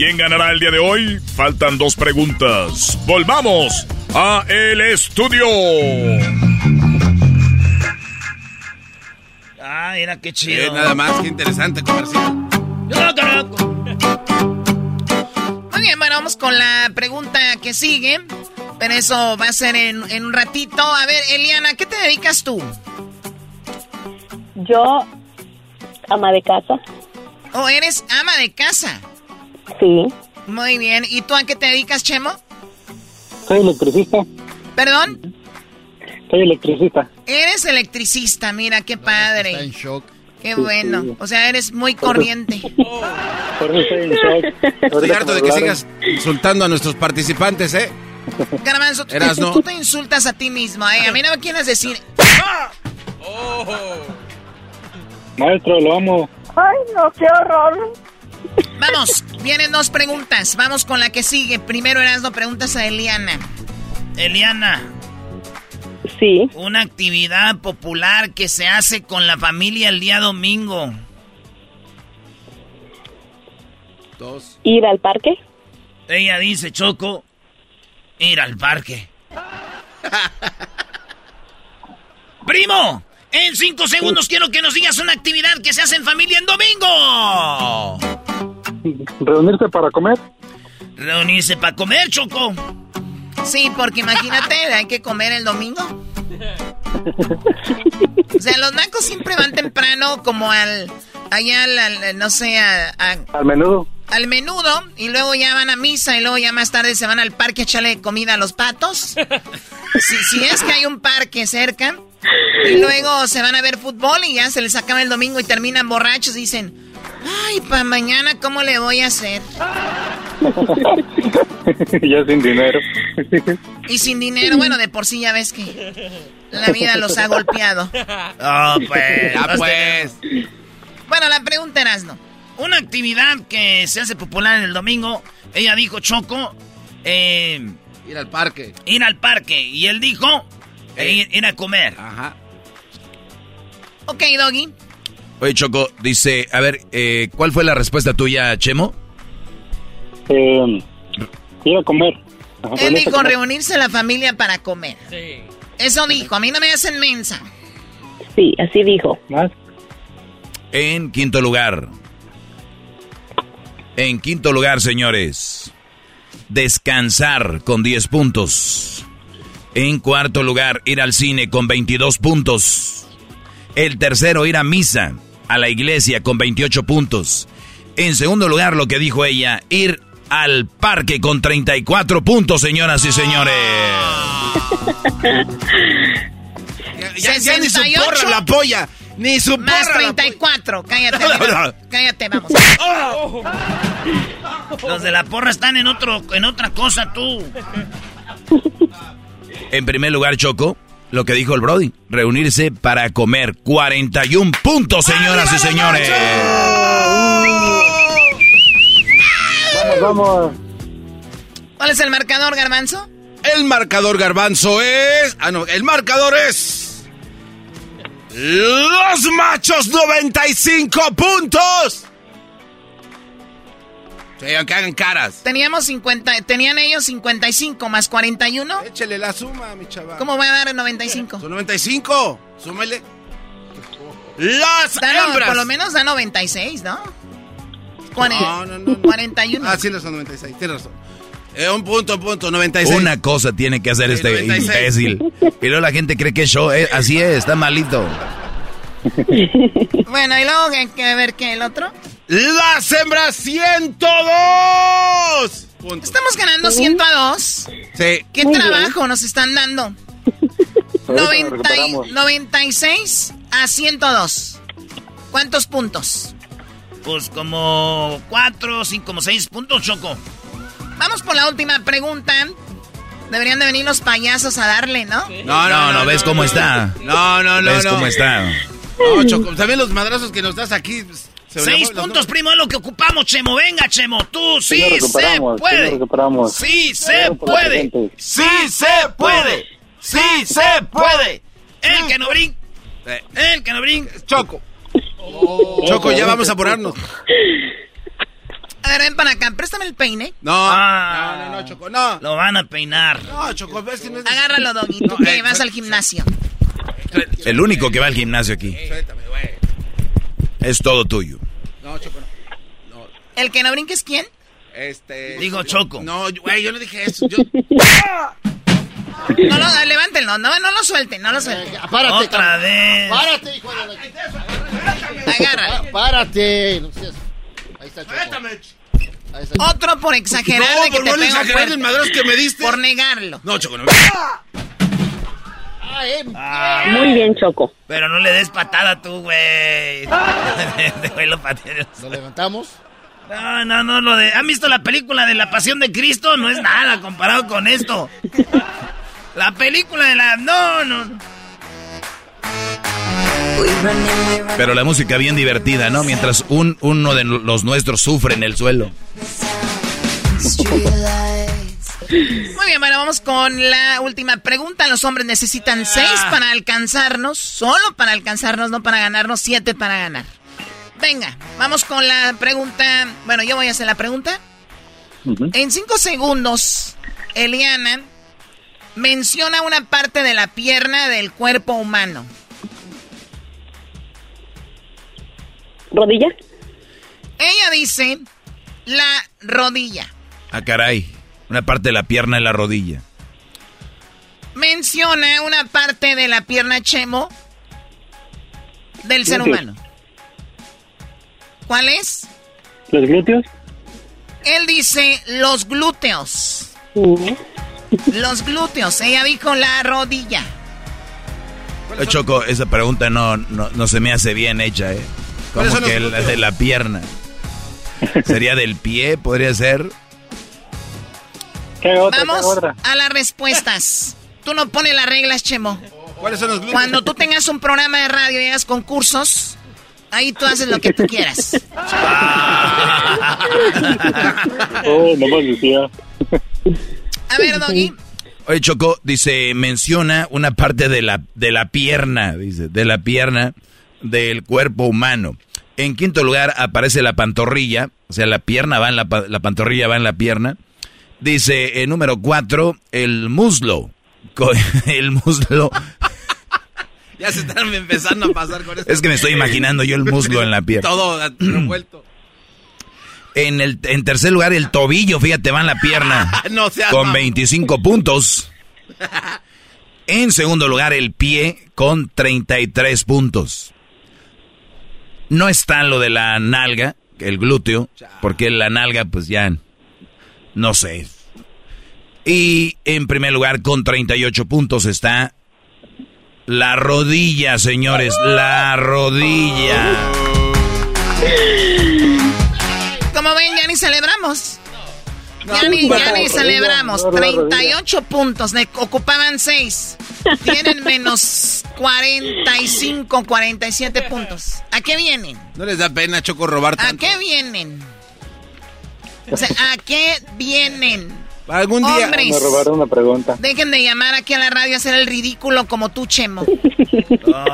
Speaker 10: ¿Quién ganará el día de hoy? Faltan dos preguntas. Volvamos a el estudio.
Speaker 3: Ah, mira qué chido.
Speaker 4: Eh, nada más, qué interesante comercial.
Speaker 15: Muy bien, bueno, vamos con la pregunta que sigue. Pero eso va a ser en, en un ratito. A ver, Eliana, ¿qué te dedicas tú?
Speaker 13: Yo, ama de casa.
Speaker 15: ¿O eres ama de casa?
Speaker 13: Sí.
Speaker 15: Muy bien. ¿Y tú a qué te dedicas, Chemo?
Speaker 18: Soy electricista.
Speaker 15: ¿Perdón?
Speaker 18: Soy electricista.
Speaker 15: Eres electricista, mira, qué padre.
Speaker 19: Está en shock.
Speaker 15: Qué bueno. O sea, eres muy corriente.
Speaker 18: Por eso estoy en shock.
Speaker 4: Estoy harto de que
Speaker 18: hablaron.
Speaker 4: sigas insultando a nuestros participantes, ¿eh?
Speaker 15: Garbanzo, tú,
Speaker 4: Eras, ¿no?
Speaker 15: tú te insultas a ti mismo, ¿eh? A mí no me quieres decir...
Speaker 18: Maestro, lo amo.
Speaker 13: Ay, no, qué horror.
Speaker 15: Vamos, vienen dos preguntas. Vamos con la que sigue. Primero, Erasmo, preguntas a Eliana.
Speaker 3: Eliana,
Speaker 13: Sí.
Speaker 3: una actividad popular que se hace con la familia el día domingo.
Speaker 4: Dos.
Speaker 13: Ir al parque.
Speaker 3: Ella dice, Choco, ir al parque. ¡Primo! En cinco segundos quiero que nos digas una actividad que se hace en familia en domingo.
Speaker 18: Reunirse para comer.
Speaker 3: Reunirse para comer, Choco.
Speaker 15: Sí, porque imagínate, hay que comer el domingo. O sea, los nacos siempre van temprano como al... Allá al, al- no sé, a- a-
Speaker 18: Al menudo.
Speaker 15: al menudo y luego ya van a misa y luego ya más tarde se van al parque a echarle comida a los patos. Si, si es que hay un parque cerca. Y luego se van a ver fútbol y ya se les acaba el domingo y terminan borrachos y dicen, ay, para mañana, ¿cómo le voy a hacer?
Speaker 18: ya sin dinero.
Speaker 15: Y sin dinero, bueno, de por sí ya ves que la vida los ha golpeado.
Speaker 3: Oh, pues.
Speaker 4: Ya pues.
Speaker 15: Bueno, la pregunta era, ¿no?
Speaker 3: Una actividad que se hace popular en el domingo. Ella dijo, Choco, eh,
Speaker 4: Ir al parque.
Speaker 3: ir al parque. Y él dijo, eh, ir, ir a comer.
Speaker 4: Ajá.
Speaker 15: Ok, Doggy.
Speaker 7: Oye, Choco, dice, a ver, eh, ¿cuál fue la respuesta tuya, Chemo?
Speaker 18: Eh, ir a comer. Ajá,
Speaker 15: Él
Speaker 18: reunirse a
Speaker 15: dijo
Speaker 18: comer.
Speaker 15: reunirse la familia para comer. Eso dijo, a mí no me hacen mensa.
Speaker 13: Sí, así dijo.
Speaker 18: ¿Más?
Speaker 7: En quinto lugar. En quinto lugar, señores. Descansar con 10 puntos. En cuarto lugar, ir al cine con 22 puntos. El tercero, ir a misa, a la iglesia con 28 puntos. En segundo lugar, lo que dijo ella, ir al parque con 34 puntos, señoras y señores.
Speaker 4: Ya, ya ni su
Speaker 15: 68.
Speaker 4: porra la polla. Ni su
Speaker 15: Más
Speaker 4: porra la
Speaker 15: 34. Cállate. Cállate, vamos.
Speaker 3: Los de la porra están en otro, en otra cosa, tú.
Speaker 7: En primer lugar, Choco, lo que dijo el Brody, reunirse para comer 41 puntos, señoras y señores.
Speaker 18: Vamos, vamos.
Speaker 15: ¿Cuál es el marcador, Garbanzo?
Speaker 4: El marcador, Garbanzo, es... Ah, no, el marcador es... Los machos, 95 puntos. Sí, aunque hagan caras.
Speaker 15: Teníamos 50, tenían ellos 55 más 41.
Speaker 4: Échele la suma, mi chaval.
Speaker 15: ¿Cómo voy a dar el 95?
Speaker 4: Son 95. Súmele. Las hembras.
Speaker 15: Por lo menos da 96, ¿no?
Speaker 4: no, no, no,
Speaker 15: 41.
Speaker 4: Ah, sí, no son 96. Tienes razón. Eh, un punto, un punto, 96.
Speaker 7: Una cosa tiene que hacer este 96. imbécil. Y luego la gente cree que es show. Eh, así es, está malito.
Speaker 15: bueno, y luego hay que ver qué el otro.
Speaker 4: Las hembras 102.
Speaker 15: Puntos. Estamos ganando 100 a 2.
Speaker 4: Sí.
Speaker 15: ¿Qué Muy trabajo bien. nos están dando? 90, 96 a 102. ¿Cuántos puntos?
Speaker 3: Pues como 4, 5, como 6 puntos, Choco.
Speaker 15: Vamos por la última pregunta. Deberían de venir los payasos a darle, ¿no?
Speaker 7: No, no, no, ¿ves cómo está?
Speaker 4: No, no, no.
Speaker 7: ¿Ves cómo está?
Speaker 4: No, Choco, también los madrazos que nos das aquí.
Speaker 3: Seis puntos, primo, es lo que ocupamos, Chemo. Venga, Chemo, tú sí se puede. Sí se puede. Sí se puede. Sí se puede. El que no brinca. El que no brinca.
Speaker 4: Choco. Choco, ya vamos a apurarnos.
Speaker 15: A ver, ven para acá, préstame el peine.
Speaker 4: No, ah, no, no, no, Choco, no.
Speaker 3: Lo van a peinar.
Speaker 4: No, Choco, ves que no es...
Speaker 15: Agárralo, Doggy, tú que vas al gimnasio.
Speaker 7: El único que va al gimnasio aquí. Suéltame, güey. Es todo tuyo.
Speaker 4: No, Choco,
Speaker 15: no. ¿El que no brinque es quién?
Speaker 4: Este...
Speaker 3: Digo Choco.
Speaker 4: No, güey, yo no dije eso. Yo...
Speaker 15: No lo, levántenlo, no, no lo suelten, no lo suelten.
Speaker 3: Eh, párate, Otra vez.
Speaker 5: Párate, hijo de la...
Speaker 15: Agárralo.
Speaker 5: Párate. No seas... Ahí está, Choco.
Speaker 15: Ahí está, Otro por exagerar
Speaker 4: no,
Speaker 15: de que
Speaker 4: por
Speaker 15: te
Speaker 4: no exagerar el madrazo que me diste.
Speaker 15: Por negarlo.
Speaker 4: No, Choco, no.
Speaker 6: Ah, Muy bien, Choco.
Speaker 3: Pero no le des patada tú, güey. lo
Speaker 5: ¿Lo levantamos?
Speaker 3: No, no, no, lo de... ¿Han visto la película de la Pasión de Cristo? No es nada comparado con esto. La película de la... No, no.
Speaker 7: Pero la música bien divertida, ¿no? Mientras un, uno de los nuestros sufre en el suelo.
Speaker 15: Muy bien, bueno, vamos con la última pregunta. Los hombres necesitan seis para alcanzarnos, solo para alcanzarnos, no para ganarnos, siete para ganar. Venga, vamos con la pregunta. Bueno, yo voy a hacer la pregunta. En cinco segundos, Eliana menciona una parte de la pierna del cuerpo humano.
Speaker 6: ¿Rodilla?
Speaker 15: Ella dice la rodilla.
Speaker 7: Ah, caray. Una parte de la pierna en la rodilla.
Speaker 15: Menciona una parte de la pierna chemo del ser humano. ¿Cuál es?
Speaker 17: ¿Los glúteos?
Speaker 15: Él dice los glúteos. Los glúteos. Ella dijo la rodilla.
Speaker 7: Choco, esa pregunta no, no, no, se me hace bien hecha, ¿eh? Como que la de la pierna. ¿Sería del pie? ¿Podría ser?
Speaker 17: Otra,
Speaker 15: Vamos a las respuestas. Tú no pones las reglas, Chemo.
Speaker 4: ¿Cuáles son los glúteos?
Speaker 15: Cuando tú tengas un programa de radio y hagas concursos, ahí tú haces lo que tú quieras.
Speaker 17: oh, no me decía.
Speaker 15: A ver, Doggy.
Speaker 7: Oye, Choco, dice, menciona una parte de la, de la pierna, dice, de la pierna del cuerpo humano. En quinto lugar aparece la pantorrilla, o sea, la pierna va en la, la pantorrilla va en la pierna. Dice, en número cuatro, el muslo. El muslo.
Speaker 4: ya se están empezando a pasar con esto.
Speaker 7: Es que me estoy imaginando yo el muslo en la pierna.
Speaker 4: Todo revuelto.
Speaker 7: En, el, en tercer lugar, el tobillo, fíjate, va en la pierna.
Speaker 4: no seas
Speaker 7: Con 25 puntos. En segundo lugar, el pie con 33 puntos. No está lo de la nalga, el glúteo, porque la nalga, pues ya, no sé. Y en primer lugar, con 38 puntos, está la rodilla, señores, la rodilla.
Speaker 15: Como ven, ya ni celebramos. Ya ni, ya ni celebramos. 38 puntos. Le ocupaban 6. Tienen menos 45, 47 puntos. ¿A qué vienen?
Speaker 4: No les da pena, Choco, robar tanto.
Speaker 15: ¿A qué vienen? O sea, ¿a qué vienen?
Speaker 4: Algún día.
Speaker 15: Hombres.
Speaker 17: Me robaron una pregunta.
Speaker 15: Dejen de llamar aquí a la radio a hacer el ridículo como tú, Chemo.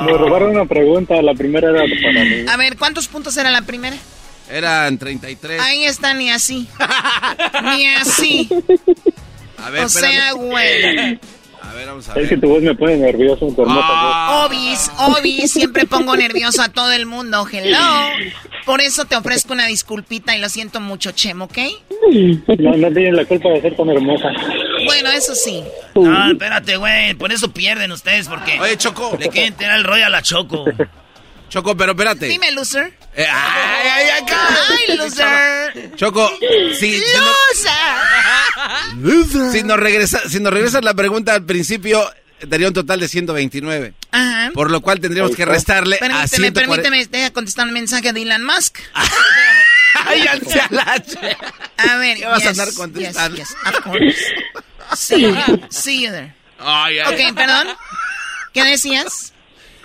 Speaker 17: Me robaron una pregunta. La primera era para mí.
Speaker 15: A ver, ¿cuántos puntos era la primera?
Speaker 4: Eran 33.
Speaker 15: Ahí está, ni así. ni así.
Speaker 4: A ver,
Speaker 15: o sea, güey.
Speaker 4: A ver, vamos a
Speaker 17: Es que tu voz me pone nervioso. Tu
Speaker 4: Ah.
Speaker 15: Obis, obis, siempre pongo nervioso a todo el mundo. Hello. Por eso te ofrezco una disculpita y lo siento mucho, Chemo, ¿ok?
Speaker 17: No, no tienen la culpa de ser tan hermosa.
Speaker 15: Bueno, eso sí.
Speaker 3: No, espérate, güey. Por eso pierden ustedes, porque.
Speaker 4: Oye, Choco.
Speaker 3: Le quieren tirar el rollo a la Choco.
Speaker 4: Choco, pero espérate.
Speaker 15: Dime, loser.
Speaker 4: Eh, ay, ay, ay,
Speaker 15: Ay, loser.
Speaker 4: Choco, si, si, no- si nos regresa, si nos regresas la pregunta al principio, daría un total de 129.
Speaker 15: Ajá.
Speaker 4: Por lo cual tendríamos que restarle a
Speaker 15: Permíteme,
Speaker 4: 140.
Speaker 15: permíteme, deja contestar un mensaje de Elon Musk.
Speaker 4: Ay, alache.
Speaker 15: A ver,
Speaker 4: ¿Qué vas a andar contestando?
Speaker 15: yes, yes, of course. See you, see you there.
Speaker 4: Ay, ay.
Speaker 15: Ok, perdón. ¿Qué decías?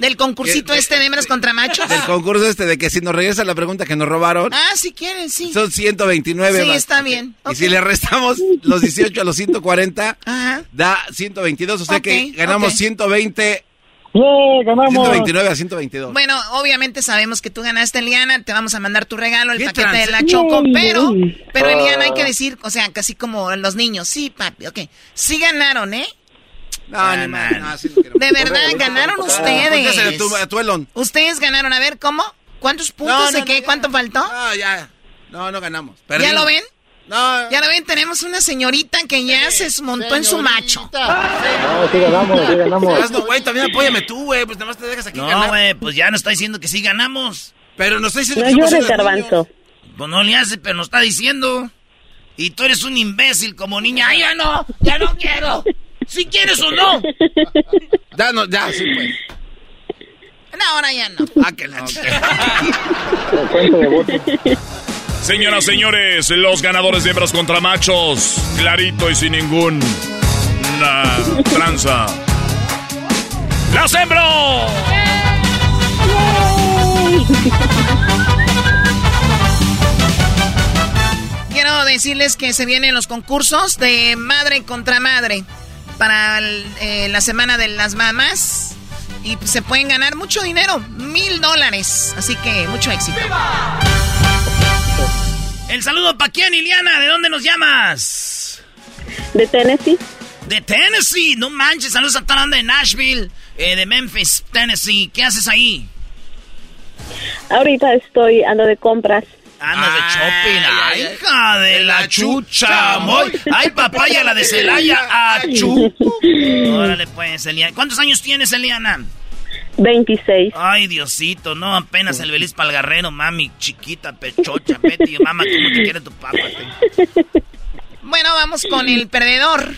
Speaker 15: ¿Del concursito
Speaker 4: ¿Qué-
Speaker 15: este de hembras contra machos?
Speaker 4: Del concurso este de que si nos regresa la pregunta que nos robaron,
Speaker 15: Ah, si quieren, sí.
Speaker 4: son 129.
Speaker 15: Sí,
Speaker 4: más.
Speaker 15: está bien.
Speaker 4: Y si le restamos los 18 a los 140,
Speaker 15: Ajá.
Speaker 4: da 122. O sea que ganamos
Speaker 15: ok.
Speaker 4: 120.
Speaker 17: ¡Yeah, ganamos!
Speaker 4: 129 a 122.
Speaker 15: Bueno, obviamente sabemos que tú ganaste, Eliana. Te vamos a mandar tu regalo, el
Speaker 4: ¿Qué
Speaker 15: paquete de
Speaker 4: trans-
Speaker 15: la Choco. Pero, pero
Speaker 4: Ah.
Speaker 15: Eliana, hay que decir, o sea, casi como los niños. Sí, papi, ok. Sí ganaron, ¿eh?
Speaker 4: No, ni más. No, sí lo
Speaker 15: De verdad, ganaron ustedes. Ustedes ganaron. A ver, ¿cómo? ¿Cuántos puntos
Speaker 4: No,
Speaker 15: de
Speaker 4: no,
Speaker 15: qué? ¿Cuánto faltó?
Speaker 4: No, ya. No, no ganamos.
Speaker 15: ¿Ya
Speaker 4: Perdimos.
Speaker 15: lo ven?
Speaker 4: No.
Speaker 15: Ya lo ven, tenemos una señorita que ya se montó en su macho.
Speaker 17: No, sí ganamos, sí ganamos.
Speaker 4: No, güey, también apóyame tú, güey. Pues nada más te dejas aquí
Speaker 3: No,
Speaker 4: ganar.
Speaker 3: güey, pues ya nos está diciendo que sí ganamos.
Speaker 4: Pero nos está diciendo
Speaker 6: No
Speaker 4: que unos
Speaker 6: garbanzo.
Speaker 3: Pues no le hace, pero nos está diciendo. Y tú eres un imbécil como niña. ¡Ay, ya no! ¡Ya no quiero! ¿Si quieres o no?
Speaker 4: Ya, no, ya, sí, pues.
Speaker 15: No, ahora ya no.
Speaker 4: Ah, que la.
Speaker 10: Señoras, señores, los ganadores de hembras contra machos. Clarito y sin ningún. na- tranza. ¡Las hembras!
Speaker 15: Quiero decirles que se vienen los concursos de madre contra madre para el- eh, la semana de las mamás. Y se pueden ganar mucho dinero, mil dólares. Así que mucho éxito.
Speaker 3: El saludo para quién, Iliana. ¿De dónde nos llamas?
Speaker 6: De Tennessee.
Speaker 3: De Tennessee. No manches. Saludos a toda la banda de Nashville, eh, de Memphis, Tennessee. ¿Qué haces ahí?
Speaker 6: Ahorita estoy ando de compras.
Speaker 3: Andas de shopping. Ay, hija de la chucha. Moy. Ay, papaya, la de Celaya. Achú. Órale, pues, Eliana. ¿Cuántos años tienes, Eliana?
Speaker 6: 26.
Speaker 3: Ay, Diosito, no, apenas el Belis Palgarrero, mami, chiquita, pechocha, Betty, mamá, ¿cómo te quiere tu papá?
Speaker 15: Bueno, vamos con el perdedor.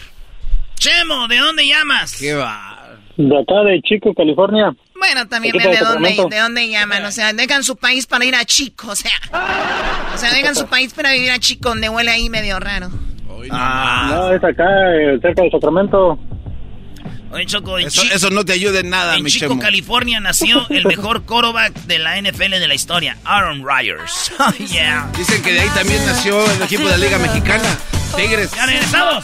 Speaker 3: Chemo, ¿de dónde llamas?
Speaker 4: ¿Qué va?
Speaker 17: De acá de Chico, California.
Speaker 15: Bueno, también ven de dónde, de dónde llaman. O sea, dejan su país para ir a Chico. O sea, o sea, dejan su país para vivir a Chico, donde huele ahí medio raro.
Speaker 3: Ah,
Speaker 17: No, es acá, eh, cerca de Sacramento.
Speaker 3: oye, Choco, en,
Speaker 4: Eso, no te ayuda en nada,
Speaker 3: en
Speaker 4: mi
Speaker 3: Chico,
Speaker 4: chemo.
Speaker 3: California, nació el mejor quarterback de la NFL de la historia, Aaron Rodgers. Oh, yeah.
Speaker 4: Dicen que de ahí también nació el equipo de la Liga Mexicana. Tigres.
Speaker 3: Ya regresamos.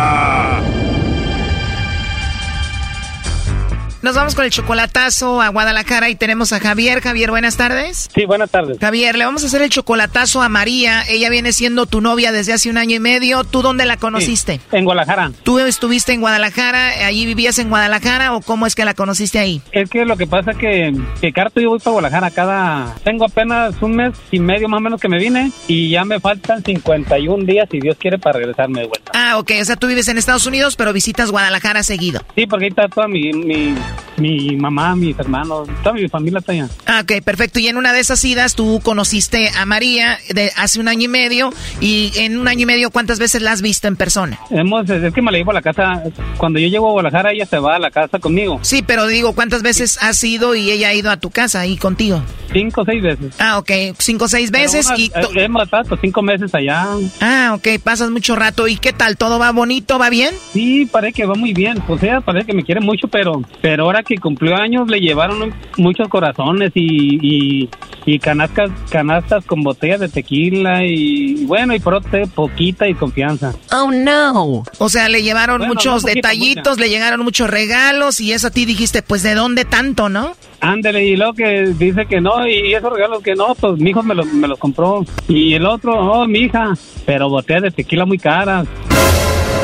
Speaker 15: Nos vamos con el chocolatazo a Guadalajara y tenemos a Javier. Javier, buenas tardes.
Speaker 17: Sí, buenas tardes.
Speaker 15: Javier, le vamos a hacer el chocolatazo a María. Ella viene siendo tu novia desde hace un año y medio. ¿Tú dónde la conociste?
Speaker 17: Sí, en Guadalajara.
Speaker 15: ¿Tú estuviste en Guadalajara? ¿Allí vivías en Guadalajara o cómo es que la conociste ahí?
Speaker 17: Es que lo que pasa que, que Carto yo voy para Guadalajara cada... Tengo apenas un mes y medio más o menos que me vine y ya me faltan 51 días si Dios quiere para regresarme de vuelta.
Speaker 15: Ah, ok. O sea, tú vives en Estados Unidos pero visitas Guadalajara seguido.
Speaker 17: Sí, porque ahí está toda mi, mi, mi mamá, mis hermanos, toda mi familia está allá.
Speaker 15: Ah, ok, perfecto. Y en una de esas idas tú conociste a María de hace un año y medio y en un año y medio ¿cuántas veces la has visto en persona?
Speaker 17: Hemos, es que me la llevo a la casa, cuando yo llego a Guadalajara ella se va a la casa conmigo.
Speaker 15: Sí, pero digo, ¿cuántas veces has ido y ella ha ido a tu casa ahí contigo?
Speaker 17: Cinco o seis veces.
Speaker 15: Ah, ok, cinco o seis veces
Speaker 17: Pero
Speaker 15: y...
Speaker 17: eh, hemos estado cinco meses allá.
Speaker 15: Ah, ok, pasas mucho rato. ¿Y qué tal? ¿Todo va bonito? ¿Va bien?
Speaker 17: Sí, parece que va muy bien. O sea, parece que me quiere mucho, pero pero ahora que cumplió años le llevaron muchos corazones y, y, y canastas, canastas con botellas de tequila y bueno, y prote, poquita y confianza.
Speaker 15: Oh, no. O sea, le llevaron
Speaker 17: Bueno,
Speaker 15: muchos detallitos, le llegaron muchos regalos y eso a ti dijiste, pues, ¿de dónde tanto, no?
Speaker 17: Ándele, y luego que dice que no, y esos regalos que no, pues mi hijo me los me los compró. Y el otro, oh, mi hija, pero botellas de tequila muy caras.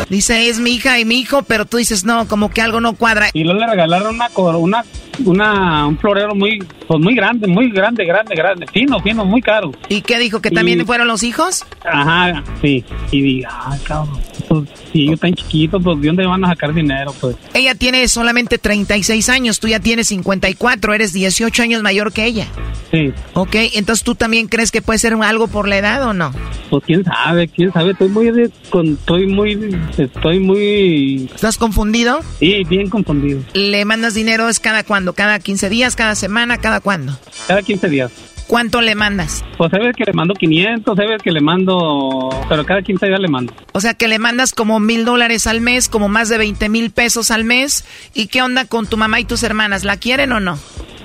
Speaker 15: Dice, es mi hija y mi hijo, pero tú dices, no, como que algo no cuadra.
Speaker 17: Y luego le regalaron una, una, una, un florero muy, pues muy grande, muy grande, grande, grande, fino, fino, muy caro.
Speaker 15: ¿Y qué dijo? ¿Que también
Speaker 17: Y-
Speaker 15: fueron los hijos?
Speaker 17: Ajá, sí. Y diga, ay, cabrón, pues si ellos tan chiquitos, pues ¿de dónde van a sacar dinero? Pues
Speaker 15: Ella tiene solamente 36 años, tú ya tienes 54, eres 18 años mayor que ella.
Speaker 17: sí.
Speaker 15: Ok, entonces tú también crees que puede ser algo por la edad o no?
Speaker 17: Pues quién sabe, quién sabe, estoy muy, de- con, estoy muy, estoy muy...
Speaker 15: ¿Estás confundido?
Speaker 17: Sí, bien confundido.
Speaker 15: ¿Le mandas dinero es cada cuándo? ¿Cada 15 días? ¿Cada semana? ¿Cada cuándo?
Speaker 17: Cada 15 días.
Speaker 15: ¿Cuánto le mandas?
Speaker 17: Pues hay veces que le mando 500, hay veces que le mando... Pero cada 15 días le mando.
Speaker 15: O sea que le mandas como mil dólares al mes, como más de 20 mil pesos al mes. ¿Y qué onda con tu mamá y tus hermanas? ¿La quieren o no?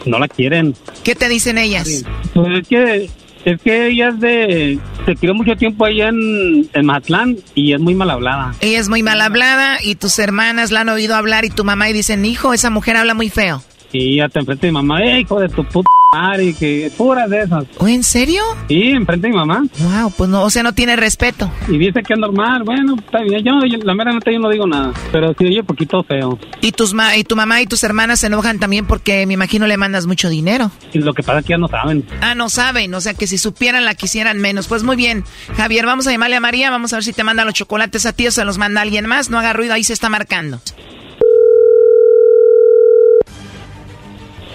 Speaker 17: No la quieren.
Speaker 15: ¿Qué te dicen ellas?
Speaker 17: Pues es que, es que ella es de... Se crió mucho tiempo allá en, en Mazatlán y es muy mal hablada.
Speaker 15: Ella es muy mal hablada y tus hermanas la han oído hablar y tu mamá y dicen, hijo, esa mujer habla muy feo.
Speaker 17: Y ya te enfrente de mi mamá, ¡eh, hijo de tu puta y Que puras de esas.
Speaker 15: ¿O en serio?
Speaker 17: Sí, enfrente de mi mamá.
Speaker 15: Wow, pues no, o sea, no tiene respeto.
Speaker 17: Y dice que es normal, bueno, está bien. Yo, yo- la mera neta yo no digo nada, pero sí oye poquito feo.
Speaker 15: Y tus ma y tu mamá y tus hermanas se enojan también porque me imagino le mandas mucho dinero.
Speaker 17: Y lo que pasa es que ya no saben.
Speaker 15: Ah, no saben, o sea que si supieran la quisieran menos. Pues muy bien, Javier, vamos a llamarle a María, vamos a ver si te manda los chocolates a ti o se los manda alguien más. No haga ruido, ahí se está marcando.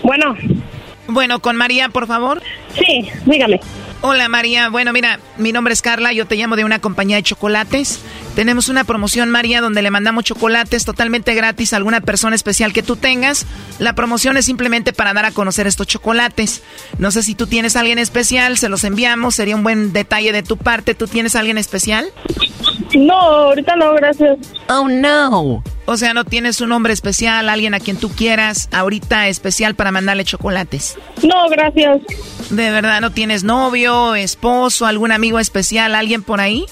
Speaker 6: Bueno.
Speaker 15: Bueno, con María, por favor.
Speaker 6: Sí, dígame.
Speaker 15: Hola María, bueno mira, mi nombre es Carla, yo te llamo de una compañía de chocolates. Tenemos una promoción María donde le mandamos chocolates totalmente gratis a alguna persona especial que tú tengas. La promoción es simplemente para dar a conocer estos chocolates. No sé si tú tienes a alguien especial, se los enviamos, sería un buen detalle de tu parte. ¿Tú tienes a alguien especial?
Speaker 6: No, ahorita no, gracias.
Speaker 15: Oh no. O sea, no tienes un hombre especial, alguien a quien tú quieras, ahorita especial para mandarle chocolates.
Speaker 6: No, gracias.
Speaker 15: ¿De verdad no tienes novio, esposo, algún amigo especial, alguien por ahí?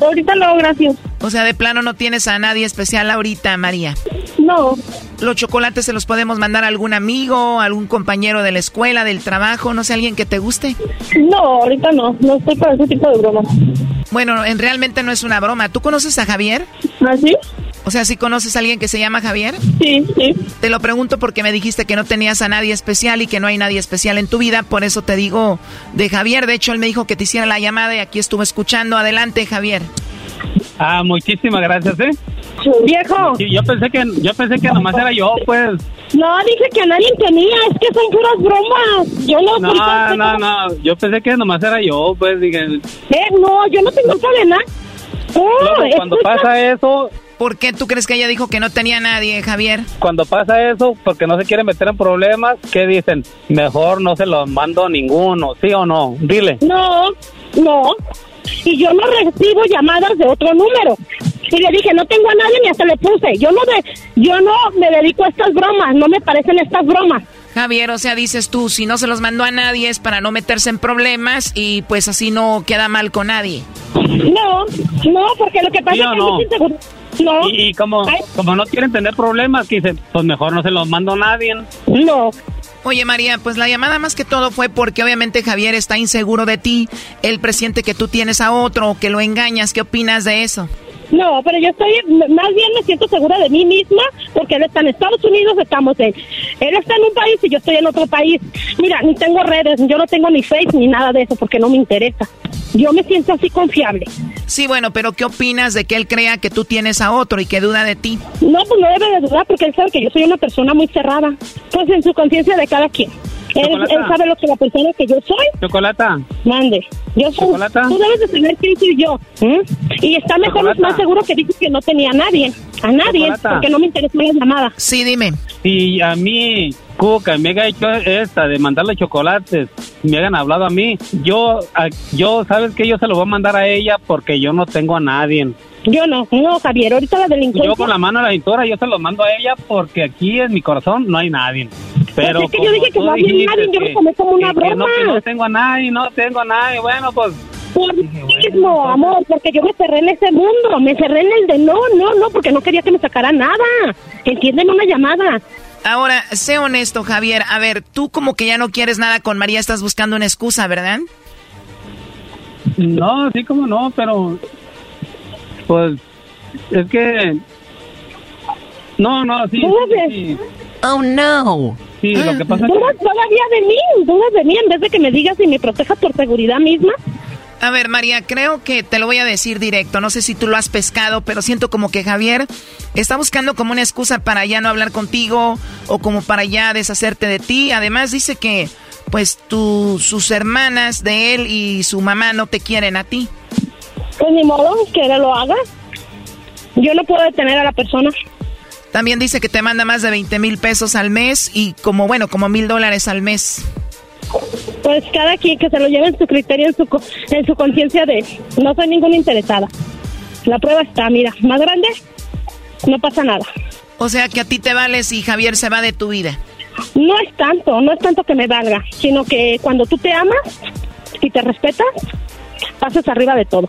Speaker 6: Ahorita no, gracias.
Speaker 15: O sea, de plano no tienes a nadie especial ahorita, María.
Speaker 6: No.
Speaker 15: los chocolates se los podemos mandar a algún amigo, algún compañero de la escuela, del trabajo, no sé, alguien que te guste.
Speaker 6: No, ahorita no, no estoy para ese tipo de broma.
Speaker 15: Bueno, en realmente no es una broma. ¿Tú conoces a Javier?
Speaker 6: ¿Ah, sí?
Speaker 15: O sea, ¿sí conoces a alguien que se llama Javier?
Speaker 6: Sí, sí.
Speaker 15: Te lo pregunto porque me dijiste que no tenías a nadie especial y que no hay nadie especial en tu vida, por eso te digo de Javier. De hecho, él me dijo que te hiciera la llamada y aquí estuve escuchando. Adelante, Javier.
Speaker 17: Ah, muchísimas gracias, ¿eh?
Speaker 6: Viejo.
Speaker 17: Sí, yo pensé que yo pensé que nomás era yo, pues.
Speaker 6: No, dije que a nadie tenía, es que son puras bromas. Yo no
Speaker 17: No, no, no, yo pensé que nomás era yo, pues dije.
Speaker 6: Eh, no, yo no tengo cadena. Oh,
Speaker 17: Luego, cuando
Speaker 6: escucha-
Speaker 17: pasa eso,
Speaker 15: ¿Por qué tú crees que ella dijo que no tenía nadie, Javier?
Speaker 17: cuando pasa eso, porque no se quieren meter en problemas, ¿qué dicen? Mejor no se los mando a ninguno, ¿sí o no? Dile.
Speaker 6: No, no. Y yo no recibo llamadas de otro número. Y le dije, no tengo a nadie ni hasta le puse. Yo no, de, yo no me dedico a estas bromas, no me parecen estas bromas.
Speaker 15: Javier, o sea, dices tú, si no se los mandó a nadie es para no meterse en problemas y pues así no queda mal con nadie.
Speaker 6: No, no, porque lo que pasa
Speaker 17: ¿Sí
Speaker 6: es que
Speaker 17: no?
Speaker 6: mucha insegura- No.
Speaker 17: Y, y como, como no quieren tener problemas, que dicen, pues mejor no se los mando a nadie.
Speaker 6: No.
Speaker 15: Oye, María, pues la llamada más que todo fue porque obviamente Javier está inseguro de ti. Él presiente que tú tienes a otro, que lo engañas. ¿Qué opinas de eso?
Speaker 6: No, pero yo estoy, más bien me siento segura de mí misma, porque él está en Estados Unidos, estamos en, él está en un país y yo estoy en otro país. Mira, ni tengo redes, yo no tengo ni Face ni nada de eso, porque no me interesa. Yo me siento así confiable.
Speaker 15: Sí, bueno, pero ¿qué opinas de que él crea que tú tienes a otro y que duda de ti?
Speaker 6: No, pues no debe de dudar, porque él sabe que yo soy una persona muy cerrada. Pues en su conciencia de cada quien. Él, sabe lo que la persona que yo soy,
Speaker 17: Chocolata.
Speaker 6: mande. Yo soy,
Speaker 17: Chocolata.
Speaker 6: tú debes de saber quién soy yo. ¿m? Y está mejor,
Speaker 17: Chocolata.
Speaker 6: más seguro que dices que no tenía a nadie. A nadie,
Speaker 17: Chocolata.
Speaker 6: porque no me interesó la llamada.
Speaker 15: Sí, dime.
Speaker 17: Si a mí, Cuca, me haga hecho esta de mandarle chocolates, me hayan hablado a mí, yo, a- yo, ¿sabes qué? Yo se lo voy a mandar a ella porque yo no tengo a nadie.
Speaker 6: Yo no, no, Javier, ahorita la delincuencia...
Speaker 17: Yo con la mano a la cintura, yo se lo mando a ella porque aquí en mi corazón no hay nadie. Pero
Speaker 6: Pues es que yo dije que no había nadie, yo
Speaker 17: que-
Speaker 6: tomé como una
Speaker 17: que- que no,
Speaker 6: broma.
Speaker 17: que no tengo a nadie, no tengo a nadie, bueno, pues...
Speaker 6: Por mismo, amor, porque yo me cerré en ese mundo, me cerré en el de no, no, no, porque no quería que me sacara nada. Entiéndeme una llamada.
Speaker 15: Ahora, sé honesto, Javier. A ver, tú como que ya no quieres nada con María, estás buscando una excusa, ¿verdad?
Speaker 17: No, sí como no, pero... Pues... Es que... No, no, sí. sí, sí.
Speaker 2: Oh, no.
Speaker 17: Sí, lo que pasa es que...
Speaker 6: Dudas todavía de mí, dudas de mí, en vez de que me digas y me protejas por seguridad misma.
Speaker 15: A ver, María, creo que te lo voy a decir directo. No sé si tú lo has pescado, pero siento como que Javier está buscando como una excusa para ya no hablar contigo o como para ya deshacerte de ti. Además dice que pues tu, sus hermanas de él y su mamá no te quieren a ti.
Speaker 6: Pues ni modo, que él lo haga. Yo no puedo detener a la persona.
Speaker 15: También dice que te manda más de 20 mil pesos al mes y como, bueno, como mil dólares al mes.
Speaker 6: Pues cada quien que se lo lleve en su criterio, en su, en su conciencia de no soy ninguna interesada. La prueba está, mira, más grande, no pasa nada.
Speaker 15: O sea que a ti te vale si Javier se va de tu vida.
Speaker 6: No es tanto, no es tanto que me valga, sino que cuando tú te amas y te respetas, pasas arriba de todo.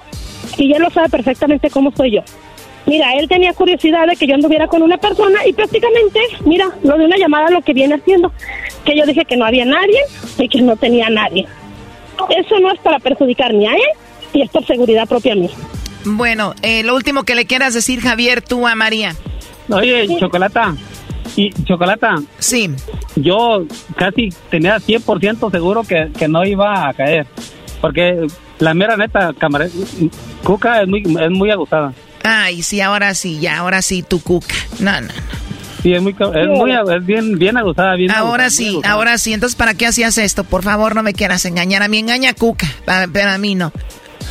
Speaker 6: Y él lo sabe perfectamente cómo soy yo. Mira, él tenía curiosidad de que yo anduviera con una persona y prácticamente, mira, lo de una llamada lo que viene haciendo, que yo dije que no había nadie y que no tenía nadie. Eso no es para perjudicar ni a él y es por seguridad propia mía.
Speaker 15: Bueno, eh, lo último que le quieras decir, Javier, tú a María.
Speaker 17: Oye, Chocolata, y Chocolata.
Speaker 15: Sí.
Speaker 17: Yo casi tenía 100% seguro que, que no iba a caer. Porque la mera neta, camarera, Cuca es muy, es muy abusada.
Speaker 15: Ay, sí, ahora sí, ya, ahora sí, tu cuca. No, no, no.
Speaker 17: Sí, es muy, es muy, es bien, bien abusada, bien
Speaker 15: Ahora
Speaker 17: abusada,
Speaker 15: sí,
Speaker 17: abusada.
Speaker 15: ahora sí. Entonces, ¿para qué hacías esto? Por favor, no me quieras engañar. A mí engaña a Cuca, pero a mí no.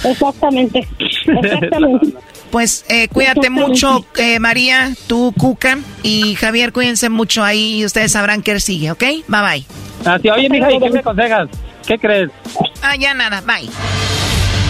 Speaker 6: Exactamente, exactamente.
Speaker 15: Pues eh, cuídate mucho, eh, María, tú, Cuca, y Javier, cuídense mucho ahí y ustedes sabrán qué sigue, ¿ok? Bye bye.
Speaker 17: Ah, sí, oye, mija, ¿y qué me aconsejas? ¿Qué crees?
Speaker 15: Ah, ya nada, bye.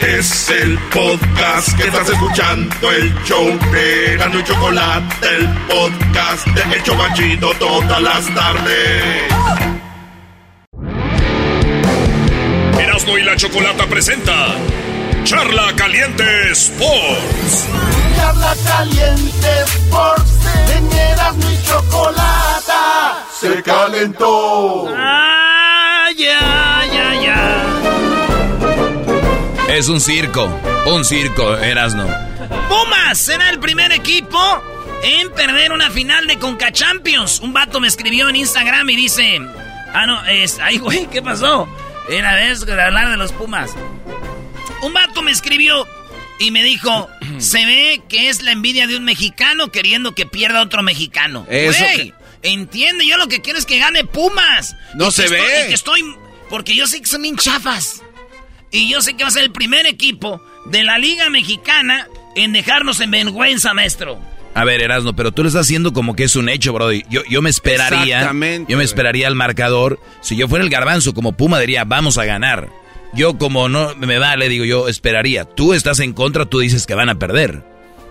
Speaker 1: Es el podcast que estás escuchando, el show de Gano y Chocolate, el podcast de El Chocachito todas las tardes.
Speaker 10: Erasmo y la Chocolata presenta Charla Caliente Sports.
Speaker 20: Charla Caliente Sports. En Erasmo y Chocolata se calentó.
Speaker 3: ¡Ah, ya, ya, ya!
Speaker 7: Es un circo, un circo, Erasno.
Speaker 3: Pumas será el primer equipo en perder una final de Conca Champions. Un vato me escribió en Instagram y dice: Ah, no, es. Ay, güey, ¿qué pasó? Era vez de hablar de los Pumas. Un vato me escribió y me dijo: Se ve que es la envidia de un mexicano queriendo que pierda otro mexicano.
Speaker 4: Eso
Speaker 3: Güey, entiende, yo lo que quiero es que gane Pumas.
Speaker 4: No
Speaker 3: Y
Speaker 4: se ve.
Speaker 3: estoy- y que estoy. Porque yo sé que son bien chafas. Y yo sé que va a ser el primer equipo de la Liga Mexicana en dejarnos en vergüenza, maestro.
Speaker 7: A ver, Erasno, pero tú lo estás haciendo como que es un hecho, Brody. Yo, yo me esperaría.
Speaker 4: Exactamente,
Speaker 7: Yo me esperaría al marcador. Si yo fuera el garbanzo como Puma, diría, vamos a ganar. Yo, como no me vale, digo, yo esperaría. Tú estás en contra, tú dices que van a perder.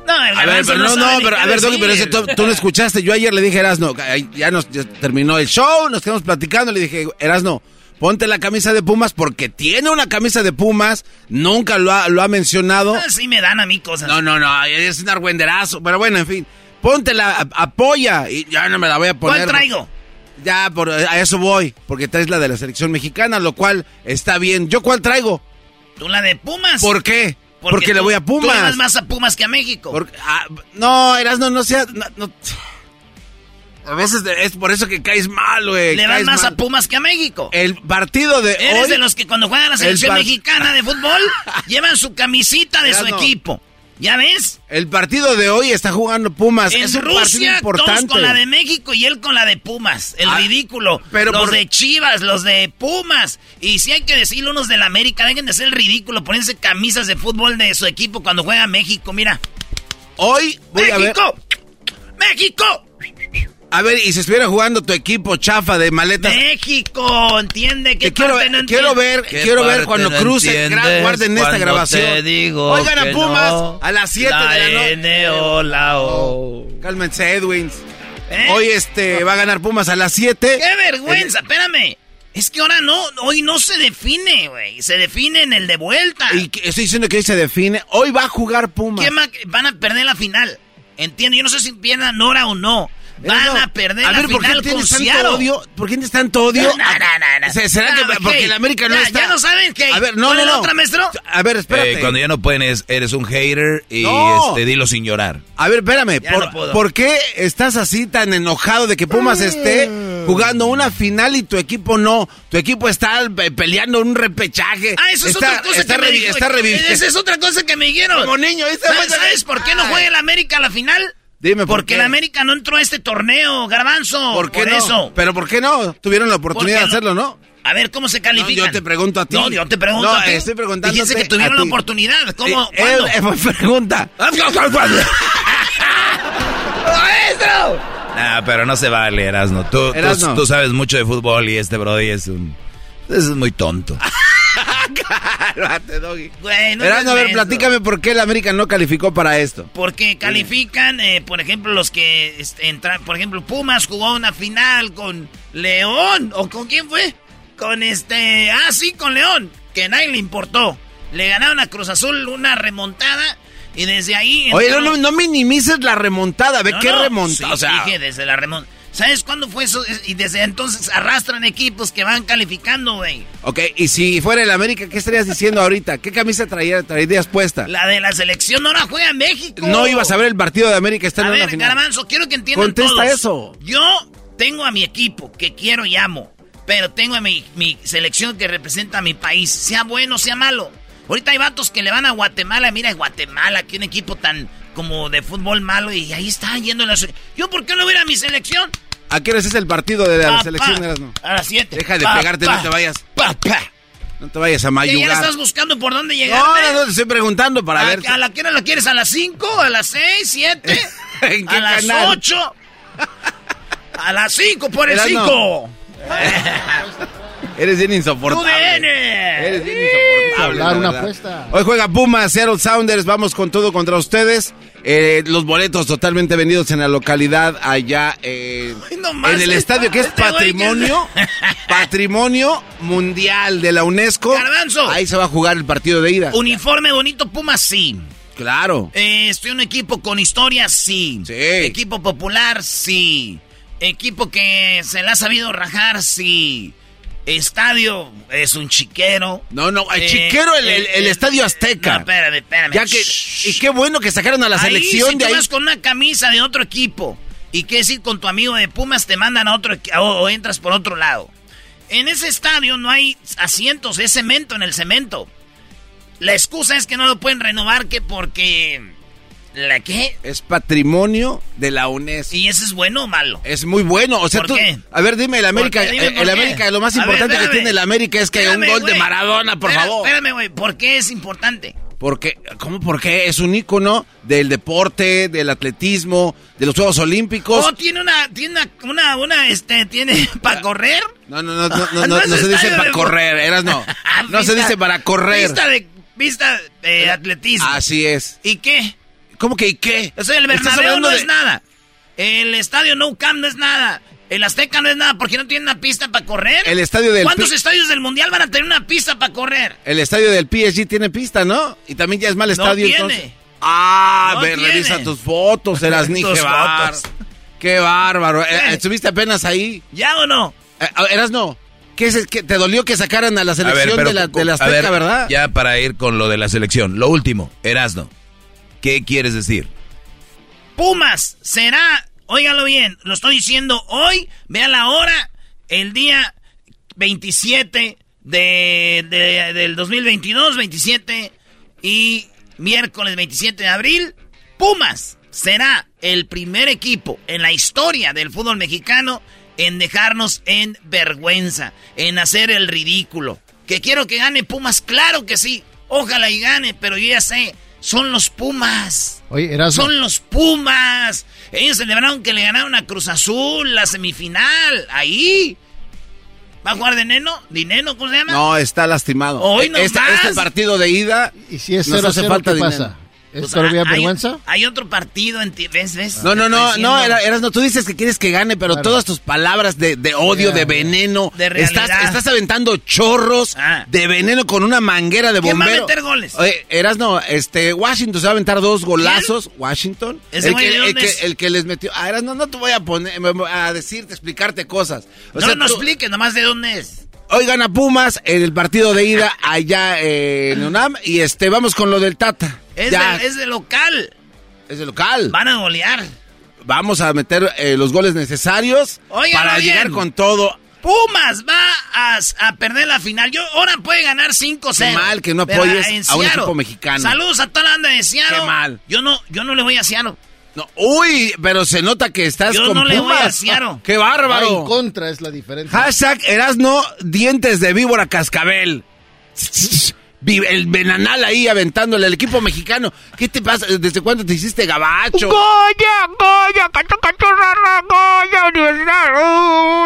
Speaker 3: No, el
Speaker 4: A ver, pero no,
Speaker 3: sabe
Speaker 4: no,
Speaker 3: ni
Speaker 4: pero a ver, Doggy, pero
Speaker 3: decir.
Speaker 4: ese tú, tú no escuchaste. Yo ayer le dije a Erasno, ya nos ya terminó el show, nos quedamos platicando. Le dije, Erasno, ponte la camisa de Pumas porque tiene una camisa de Pumas, nunca lo ha, lo ha mencionado.
Speaker 3: Ah, Sí me dan a mí cosas.
Speaker 4: No, no, no, es un argüenderazo. Pero bueno, en fin, póntela, a- apoya y ya no me la voy a poner.
Speaker 3: ¿Cuál traigo?
Speaker 4: Ya, por, a eso voy, porque traes la de la selección mexicana, lo cual está bien. ¿Yo cuál traigo?
Speaker 3: ¿Tú la de Pumas?
Speaker 4: ¿Por qué? Porque, le
Speaker 3: tú-
Speaker 4: voy a
Speaker 3: Tú le
Speaker 4: Pumas.
Speaker 3: más a Pumas que a México.
Speaker 4: Porque- ah, no, Erasno, no sea... no- no- a veces es por eso que caes mal, güey.
Speaker 3: le
Speaker 4: caes
Speaker 3: más
Speaker 4: mal.
Speaker 3: a Pumas que a México.
Speaker 4: El partido de
Speaker 3: Eres
Speaker 4: hoy...
Speaker 3: de los que cuando juegan la
Speaker 4: el
Speaker 3: selección mexicana de fútbol llevan su camisita de su equipo. ¿Ya ves?
Speaker 4: El partido de hoy está jugando Pumas.
Speaker 3: En
Speaker 4: es un partido
Speaker 3: Rusia, todos
Speaker 4: importante.
Speaker 3: con la de México y él con la de Pumas. El
Speaker 4: Ah,
Speaker 3: ridículo.
Speaker 4: pero
Speaker 3: los
Speaker 4: por-
Speaker 3: de Chivas, los de Pumas. Y si hay que decirlo, unos de la América, dejen de ser el ridículo, ponerse camisas de fútbol de su equipo cuando juega México. Mira.
Speaker 4: Hoy voy a ver...
Speaker 3: ¡México!
Speaker 4: A ver, y si estuviera jugando tu equipo chafa de maletas...
Speaker 3: México, entiende que
Speaker 4: quiero,
Speaker 3: no
Speaker 4: ver,
Speaker 7: ¿Qué
Speaker 4: quiero ver cuando
Speaker 7: no
Speaker 4: cruce,
Speaker 7: entiendes
Speaker 4: gra- guarden esta grabación.
Speaker 7: te digo
Speaker 4: Oigan a Pumas
Speaker 7: no?
Speaker 4: a las 7
Speaker 3: La
Speaker 4: de la noche.
Speaker 3: N o la O.
Speaker 4: Cálmense, Edwins.
Speaker 3: ¿Eh?
Speaker 4: Hoy este va a ganar Pumas a las 7.
Speaker 3: ¡Qué vergüenza! Espérame. Es que ahora no, hoy no se define, güey. Se define en el de vuelta.
Speaker 4: Y estoy diciendo que hoy se define. Hoy va a jugar Pumas.
Speaker 3: ¿Qué ma- van a perder la final. Entiendo, yo no sé si pierdan hora o no. Van a perder
Speaker 4: a
Speaker 3: la
Speaker 4: ver, ¿por qué
Speaker 3: final
Speaker 4: tienes
Speaker 3: Seattle.
Speaker 4: tanto odio? ¿Por qué tienes tanto odio?
Speaker 3: No, no, no, no.
Speaker 4: Se- ¿Será
Speaker 3: No,
Speaker 4: que porque el América no
Speaker 3: Ya,
Speaker 4: está?
Speaker 3: ya no saben qué.
Speaker 4: A ver, no,
Speaker 3: ¿Cuál
Speaker 4: no, no.
Speaker 3: otra, maestro?
Speaker 4: A ver, espérate.
Speaker 7: Eh, cuando ya no pueden, es- eres un hater y
Speaker 4: No.
Speaker 7: este, dilo sin llorar.
Speaker 4: A ver, espérame.
Speaker 3: Ya
Speaker 4: ¿Por,
Speaker 3: no puedo.
Speaker 4: por qué estás así tan enojado de que Pumas esté jugando una final y tu equipo no? Tu equipo está eh, peleando un repechaje.
Speaker 3: Ah, eso es
Speaker 4: está,
Speaker 3: otra cosa
Speaker 4: está
Speaker 3: que me
Speaker 4: reviviendo.
Speaker 3: Esa es otra cosa que me dijeron.
Speaker 4: Como niño,
Speaker 3: ¿Sabes,
Speaker 4: fue-
Speaker 3: sabes por qué no juega el América a la final?
Speaker 4: Dime por
Speaker 3: Porque
Speaker 4: qué.
Speaker 3: el América no entró a este torneo, Garbanzo.
Speaker 4: ¿Por qué no?
Speaker 3: eso.
Speaker 4: Pero ¿por qué no? Tuvieron la oportunidad de
Speaker 3: Porque no-
Speaker 4: hacerlo, ¿no?
Speaker 3: A ver, ¿cómo se
Speaker 4: No,
Speaker 3: califican?
Speaker 4: yo te pregunto a ti.
Speaker 3: No, yo te pregunto
Speaker 4: No,
Speaker 3: a ti.
Speaker 4: estoy preguntándote
Speaker 3: Dijiste que
Speaker 4: a
Speaker 3: tuvieron la
Speaker 4: ti.
Speaker 3: oportunidad. ¿Cómo?
Speaker 4: Eh,
Speaker 3: ¿Cuándo?
Speaker 4: eh, eh, pregunta.
Speaker 3: ¡Maestro!
Speaker 7: Nah, pero no se vale, Erasno. Tú, tú-
Speaker 4: Erasno.
Speaker 7: tú sabes mucho de fútbol y este Brody es un... Es muy tonto.
Speaker 4: Cálmate, Doggy.
Speaker 3: Güey, no
Speaker 4: a ver, platícame por qué el América no calificó para esto.
Speaker 3: Porque califican, eh, por ejemplo, los que este, entran, por ejemplo, Pumas jugó una final con León, ¿o con quién fue? Con este, ah, sí, con León, que nadie le importó. Le ganaron a Cruz Azul una remontada y desde ahí...
Speaker 4: Oye, no, no, no minimices la remontada. Ve
Speaker 3: No,
Speaker 4: qué
Speaker 3: no,
Speaker 4: remontada.
Speaker 3: sí,
Speaker 4: o sea,
Speaker 3: dije desde la remontada. ¿Sabes cuándo fue eso? Y desde entonces arrastran equipos que van calificando, güey.
Speaker 4: ok, y si fuera el América, ¿qué estarías diciendo ahorita? ¿Qué camisa traía, traerías puesta?
Speaker 3: La de la selección no la juega México.
Speaker 4: No ibas a ver el partido de América
Speaker 3: A
Speaker 4: estando en
Speaker 3: ver,
Speaker 4: la final.
Speaker 3: Garbanzo, quiero que entiendan
Speaker 4: Contesta
Speaker 3: todos.
Speaker 4: eso.
Speaker 3: Yo tengo a mi equipo que quiero y amo, pero tengo a mi, mi selección que representa a mi país, sea bueno, sea malo. Ahorita hay vatos que le van a Guatemala, mira Guatemala, que un equipo tan como de fútbol malo y ahí está yendo la Yo por qué no voy a ir a mi selección?
Speaker 4: ¿A qué hora es el partido de la
Speaker 3: Pa,
Speaker 4: selección?
Speaker 3: pa,
Speaker 4: Erasno?
Speaker 3: A las 7.
Speaker 4: Deja de pegarte, no te vayas. No te vayas a
Speaker 3: ¿Ya,
Speaker 4: mayugar.
Speaker 3: ya estás buscando por dónde llegar?
Speaker 4: No, no, no, te estoy preguntando para
Speaker 3: ¿A,
Speaker 4: ver.
Speaker 3: a la que hora la quieres? ¿A las 5? ¿A las 6? ¿7?
Speaker 4: ¿En qué
Speaker 3: ¿A las
Speaker 4: canal?
Speaker 3: 8? A las 5 por el
Speaker 4: Erasno.
Speaker 3: 5.
Speaker 4: Eres bien insoportable.
Speaker 3: ¡UDN!
Speaker 4: Eres bien insoportable.
Speaker 5: hablar, una apuesta.
Speaker 4: Hoy juega Pumas, Seattle Sounders, vamos con todo contra ustedes. Eh, los boletos totalmente vendidos en la localidad allá eh, en el estadio que es
Speaker 3: este
Speaker 4: patrimonio, patrimonio mundial de la UNESCO.
Speaker 3: Garbanzo.
Speaker 4: Ahí se va a jugar el partido de ida.
Speaker 3: Uniforme bonito, Pumas, sí.
Speaker 4: Claro.
Speaker 3: Eh, estoy en un equipo con historia, sí.
Speaker 4: Sí.
Speaker 3: Equipo popular, sí. Equipo que se le ha sabido rajar, sí. Estadio es un chiquero.
Speaker 4: No, no, el
Speaker 3: Eh,
Speaker 4: chiquero el, el- el
Speaker 3: eh,
Speaker 4: Estadio Azteca.
Speaker 3: No, espérame, espérame.
Speaker 4: Ya que, y qué bueno que sacaron a la
Speaker 3: Ahí,
Speaker 4: selección
Speaker 3: si
Speaker 4: de
Speaker 3: tú
Speaker 4: ahí.
Speaker 3: vas con una camisa de otro equipo y quieres ir con tu amigo de Pumas, te mandan a otro o, o entras por otro lado. En ese estadio no hay asientos, es cemento en el cemento. La excusa es que no lo pueden renovar que porque... ¿La qué?
Speaker 4: Es patrimonio de la UNESCO.
Speaker 3: ¿Y eso es bueno o malo?
Speaker 4: Es muy bueno. O sea,
Speaker 3: ¿Por
Speaker 4: tú-
Speaker 3: qué?
Speaker 4: A ver, dime, el América.
Speaker 3: Dime
Speaker 4: el,
Speaker 3: por
Speaker 4: el. América, lo más
Speaker 3: A ver,
Speaker 4: importante que tiene el América es que hay un gol de. Maradona, por favor.
Speaker 3: Espérame, güey. ¿Por qué es importante?
Speaker 4: Porque, ¿cómo por qué? Es un ícono del deporte, del atletismo, de los Juegos Olímpicos.
Speaker 3: Oh, tiene una, tiene una, una, una, este, tiene para correr.
Speaker 4: No, no, no, no, no,
Speaker 3: No
Speaker 4: no, se dice para
Speaker 3: de-
Speaker 4: correr, eras no. No se dice para correr.
Speaker 3: Vista de, vista de atletismo.
Speaker 4: Así es.
Speaker 3: ¿Y qué?
Speaker 4: ¿Cómo que y qué?
Speaker 3: O sea, el Bernabéu no
Speaker 4: de-
Speaker 3: es nada. El estadio No Camp no es nada. El Azteca no es nada porque no tiene una pista para correr.
Speaker 4: El estadio del
Speaker 3: ¿Cuántos estadios del Mundial van a tener una pista para correr?
Speaker 4: El estadio del PSG tiene pista, ¿no? Y también ya es mal
Speaker 3: No
Speaker 4: estadio
Speaker 3: tiene.
Speaker 4: entonces. Ah,
Speaker 3: No
Speaker 4: ve,
Speaker 3: tiene.
Speaker 4: revisa tus fotos, eras ni qué bárbaro.
Speaker 3: fotos.
Speaker 4: Qué bárbaro. Eh,
Speaker 3: ¿Qué?
Speaker 4: ¿Estuviste apenas ahí?
Speaker 3: ¿Ya o no?
Speaker 4: Eh, eras no. ¿Qué es, que te dolió que sacaran a la
Speaker 7: A ver,
Speaker 4: selección
Speaker 7: pero
Speaker 4: de la, de la
Speaker 7: a
Speaker 4: Azteca,
Speaker 7: ver,
Speaker 4: verdad?
Speaker 7: Ya para ir con lo de la selección. Lo último, Erasno. ¿Qué quieres decir?
Speaker 3: Pumas será, óigalo bien, lo estoy diciendo hoy, vea la hora, el día 27 de, de- del 2022, 27 y miércoles 27 de abril, Pumas será el primer equipo en la historia del fútbol mexicano en dejarnos en vergüenza, en hacer el ridículo. Que quiero que gane Pumas, claro que sí, ojalá y gane, pero yo ya sé, son los Pumas.
Speaker 5: Oye, Erasmo.
Speaker 3: Son los Pumas. Ellos celebraron que le ganaron a Cruz Azul la semifinal. Ahí. ¿Va a jugar de Neno? ¿Dineno? ¿Cómo se llama?
Speaker 4: No, está lastimado.
Speaker 3: Hoy no
Speaker 4: este,
Speaker 3: más.
Speaker 4: este partido de ida.
Speaker 5: ¿Y si es
Speaker 4: nos
Speaker 5: 0
Speaker 4: hace
Speaker 5: 0
Speaker 4: falta
Speaker 5: qué
Speaker 4: dinero.
Speaker 5: pasa? ¿Es
Speaker 3: Pues,
Speaker 5: todavía
Speaker 3: hay-
Speaker 5: vergüenza?
Speaker 3: Hay otro partido en ti. ¿Ves? ¿Ves?
Speaker 4: No, no, no, no, eras no, tú dices que quieres que gane, pero
Speaker 5: Claro.
Speaker 4: todas tus palabras de, de odio, de veneno,
Speaker 3: De realidad.
Speaker 4: estás, estás aventando chorros
Speaker 3: Ah.
Speaker 4: de veneno con una manguera de
Speaker 3: ¿Quién va a
Speaker 4: bombero.
Speaker 3: meter goles?
Speaker 4: Oye, eras no, este, Washington se va a aventar dos golazos, Washington.
Speaker 3: ¿Ese
Speaker 4: El que, el, que,
Speaker 3: es?
Speaker 4: el que les metió, ah, eras no, no te voy a poner, a decirte, explicarte cosas. O
Speaker 3: no,
Speaker 4: sea,
Speaker 3: no
Speaker 4: tú-
Speaker 3: expliques nomás de dónde es.
Speaker 4: Hoy gana Pumas en el partido de ida allá en UNAM y este, vamos con lo del Tata.
Speaker 3: Es,
Speaker 4: Ya,
Speaker 3: de, es de local.
Speaker 4: es de local.
Speaker 3: Van a golear.
Speaker 4: Vamos a meter eh, los goles necesarios para
Speaker 3: bien.
Speaker 4: llegar con todo.
Speaker 3: Pumas va a, a perder la final. Yo ahora puede ganar 5-0.
Speaker 4: Qué mal que no apoyes a un equipo mexicano.
Speaker 3: Saludos a toda la banda de Seattle.
Speaker 4: Qué mal.
Speaker 3: Yo no, yo no le voy a Seattle.
Speaker 4: No, uy, pero se nota que estás
Speaker 3: Yo
Speaker 4: con
Speaker 3: no le voy a
Speaker 4: Pumas.
Speaker 3: Seattle.
Speaker 4: ¡Qué
Speaker 5: Va en
Speaker 4: bárbaro!
Speaker 5: contra es la diferencia.
Speaker 4: Hashtag Erasno dientes de víbora cascabel. El venanal ahí aventándole al equipo mexicano. ¿Qué te pasa? ¿Desde cuándo te hiciste gabacho?
Speaker 3: Goya, Goya, cacho, cacho, rara, Goya, universidad,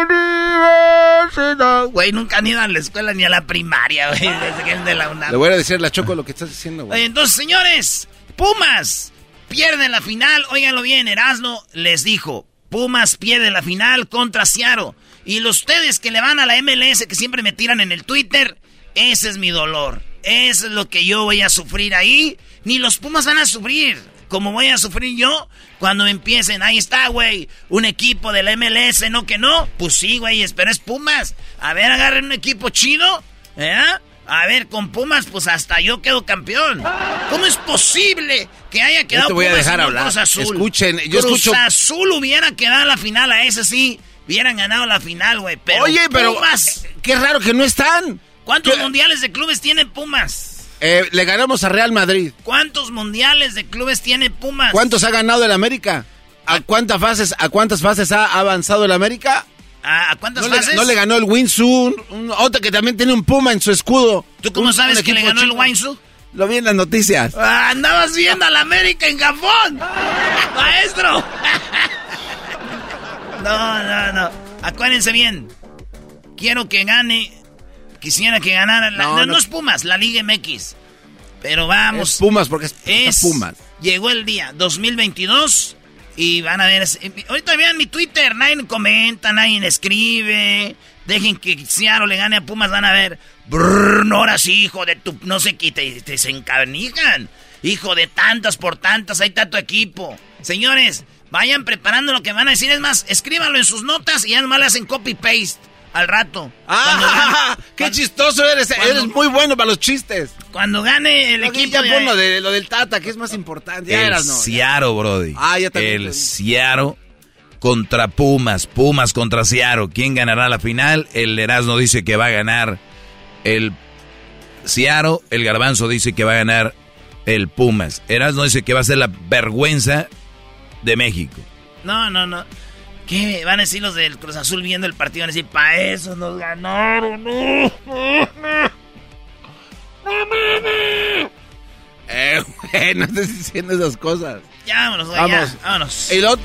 Speaker 3: universidad. Güey, nunca han ido a la escuela ni a la primaria, güey, desde que es de la
Speaker 4: Le
Speaker 3: UNAM.
Speaker 4: voy a decir la Choco lo que estás diciendo, güey.
Speaker 3: Entonces, señores, Pumas pierde la final. Óiganlo bien, Erasno les dijo, Pumas pierde la final contra Ciaro. Y los ustedes que le van a la MLS, que siempre me tiran en el Twitter, ese es mi dolor. Es lo que yo voy a sufrir ahí. Ni los Pumas van a sufrir. Como voy a sufrir yo cuando empiecen. Ahí está, güey. Un equipo de la MLS, ¿no que no? Pues sí, güey, pero es Pumas. A ver, agarren un equipo chido. ¿Eh? A ver, con Pumas, pues hasta yo quedo campeón. ¿Cómo es posible que haya quedado
Speaker 4: te voy a dejar hablar.
Speaker 3: Cruz Azul?
Speaker 4: Escuchen, yo
Speaker 3: Cruz
Speaker 4: escucho-
Speaker 3: Azul hubiera quedado la final a ese sí. Hubieran ganado la final, güey. Pero
Speaker 4: Oye, pero
Speaker 3: Pumas.
Speaker 4: qué raro que no están.
Speaker 3: ¿Cuántos
Speaker 4: ¿Qué?
Speaker 3: mundiales de clubes tiene Pumas?
Speaker 4: Eh, le ganamos a Real Madrid.
Speaker 3: ¿Cuántos mundiales de clubes tiene Pumas?
Speaker 4: ¿Cuántos ha ganado el América? ¿A cuántas fases, a cuántas fases ha avanzado el América?
Speaker 3: ¿A, a cuántas
Speaker 4: No le,
Speaker 3: fases?
Speaker 4: no le ganó el Winsu, otro que también tiene un Puma en su escudo.
Speaker 3: ¿Tú cómo
Speaker 4: Un-
Speaker 3: sabes
Speaker 4: un
Speaker 3: que le ganó el. Wainzu?
Speaker 4: Lo vi en las noticias.
Speaker 3: Ah, andabas viendo al América en Japón. Maestro. No, no, no. Acuérdense bien. Quiero que gane quisiera que ganara. La, no, es Pumas, la Liga MX. Pero vamos.
Speaker 4: Es Pumas porque es, Pumas.
Speaker 3: Llegó el día 2022 y van a ver. Ahorita vean mi Twitter. Nadie comenta, nadie escribe. Dejen que Seattle le gane a Pumas. Van a ver. Brrr, no, ahora sí, hijo de tu. No sé qué. Te, te se encarnijan. Hijo de tantas por tantas. Hay tanto equipo. Señores, vayan preparando lo que van a decir. Es más, escríbanlo en sus notas y ya nomás le hacen copy-paste al rato.
Speaker 4: ¡Ah! ¡Qué chistoso eres! eres muy bueno para los chistes.
Speaker 3: Cuando gane el equipo.
Speaker 4: Ya de... lo, de, lo del Tata, que es más importante.
Speaker 7: el
Speaker 4: eras,
Speaker 7: Ciaro, Brody.
Speaker 4: Ah, ya también.
Speaker 7: El Ciaro contra Pumas. Pumas contra Ciaro. ¿Quién ganará la final? El Erasmo dice que va a ganar el Ciaro. El Garbanzo dice que va a ganar el Pumas. Erasmo dice que va a ser la vergüenza de México.
Speaker 3: No, no, no. ¿Qué van a decir los del Cruz Azul viendo el partido? Van a decir, pa' eso nos ganaron. No, no,
Speaker 4: no. Eh, güey, no estés diciendo esas cosas.
Speaker 3: Ya vámonos, güey, Vamos. Ya, vámonos.
Speaker 4: ¿Y lo...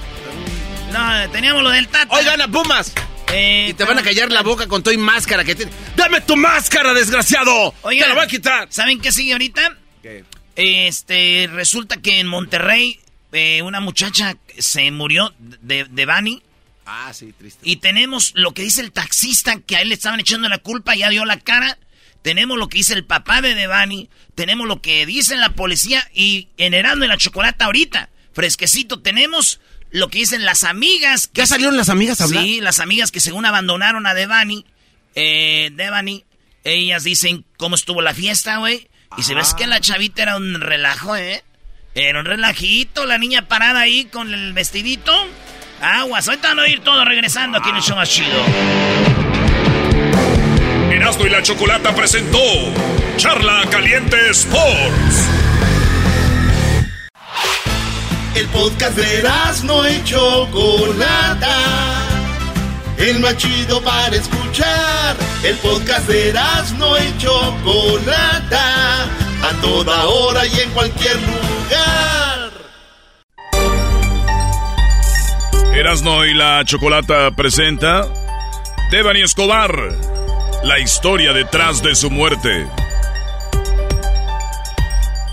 Speaker 3: No, teníamos lo del Tata.
Speaker 4: ¡Hoy gana Pumas! Eh, y te van a callar la boca con tu máscara que tiene. ¡Dame tu máscara, desgraciado! ¡Te la voy a quitar!
Speaker 3: ¿Saben qué sigue ahorita? ¿Qué? Este, resulta que en Monterrey eh, una muchacha se murió de, de Bani
Speaker 4: Ah, sí, triste.
Speaker 3: Y tenemos lo que dice el taxista, que a él le estaban echando la culpa, ya dio la cara. Tenemos lo que dice el papá de Devani. Tenemos lo que dice la policía y generando en la chocolata ahorita. Fresquecito, tenemos lo que dicen las amigas.
Speaker 4: ¿Ya salieron las amigas a hablar?
Speaker 3: Sí, las amigas que según abandonaron a Devani. Eh, Devani, ellas dicen cómo estuvo la fiesta, güey. Y se ves que la chavita era un relajo, ¿eh? Era un relajito, la niña parada ahí con el vestidito. Aguas, ahorita van a ir todo regresando aquí en el show más chido.
Speaker 10: Erasmo y la Chocolata presentó Charla Caliente Sports.
Speaker 20: El podcast de Erasmo y Chocolata. El más chido para escuchar. El podcast de Erasmo y Chocolata. A toda hora y en cualquier lugar.
Speaker 10: Erasno y la Chocolata presenta Devani Escobar, la historia detrás de su muerte.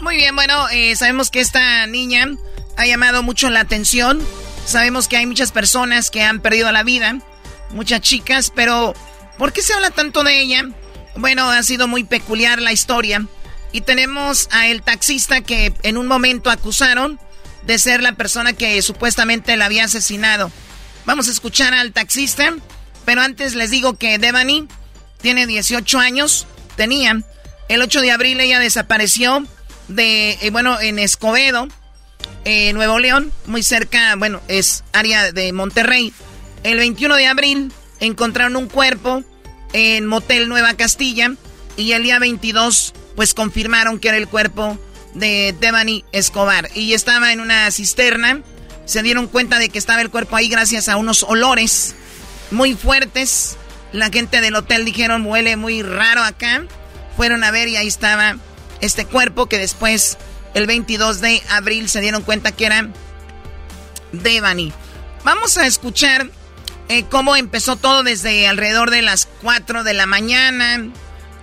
Speaker 15: Muy bien, bueno, eh, sabemos que esta niña ha llamado mucho la atención. Sabemos que hay muchas personas que han perdido la vida, muchas chicas, pero ¿por qué se habla tanto de ella? Bueno, ha sido muy peculiar la historia. Y tenemos a el taxista que en un momento acusaron de ser la persona que supuestamente la había asesinado. Vamos a escuchar al taxista, pero antes les digo que Devani tiene 18 años, tenía. El 8 de abril ella desapareció de, eh, bueno, en Escobedo, eh, Nuevo León, muy cerca, bueno, es área de Monterrey. El 21 de abril encontraron un cuerpo en Motel Nueva Castilla y el día 22 pues confirmaron que era el cuerpo de Devani Escobar. Y estaba en una cisterna. Se dieron cuenta de que estaba el cuerpo ahí gracias a unos olores muy fuertes. La gente del hotel dijeron, huele muy raro acá. Fueron a ver y ahí estaba este cuerpo que después, el 22 de abril, se dieron cuenta que era Devani. Vamos a escuchar eh, cómo empezó todo desde alrededor de las 4 de la mañana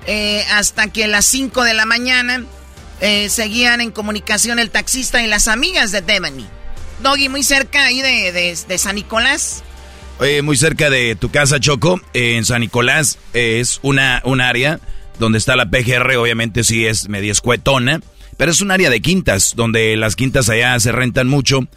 Speaker 15: eh, hasta que las 5 de la mañana eh, seguían en comunicación el taxista y las amigas de Devani. Doggy, muy cerca ahí de, San Nicolás.
Speaker 7: Muy cerca de tu casa, Choco, en San Nicolás es una, un área donde está la PGR, obviamente sí es media escuetona, pero es un área de quintas, donde las quintas allá se rentan mucho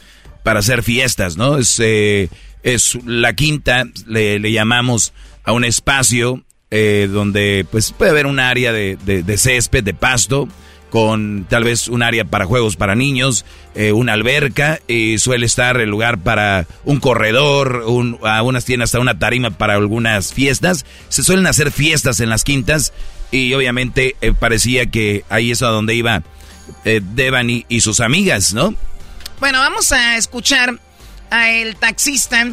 Speaker 7: para hacer fiestas, ¿no? Es, eh, es la quinta, le, llamamos a un espacio eh, donde pues puede haber un área de, de césped, de pasto, con tal vez un área para juegos para niños, eh, una alberca, y suele estar el lugar para un corredor, un, algunas tiendas hasta una tarima para algunas fiestas. Se suelen hacer fiestas en las quintas y obviamente eh, parecía que ahí es a donde iba eh, Devani y sus amigas, ¿no?
Speaker 15: Bueno, vamos a escuchar a el taxista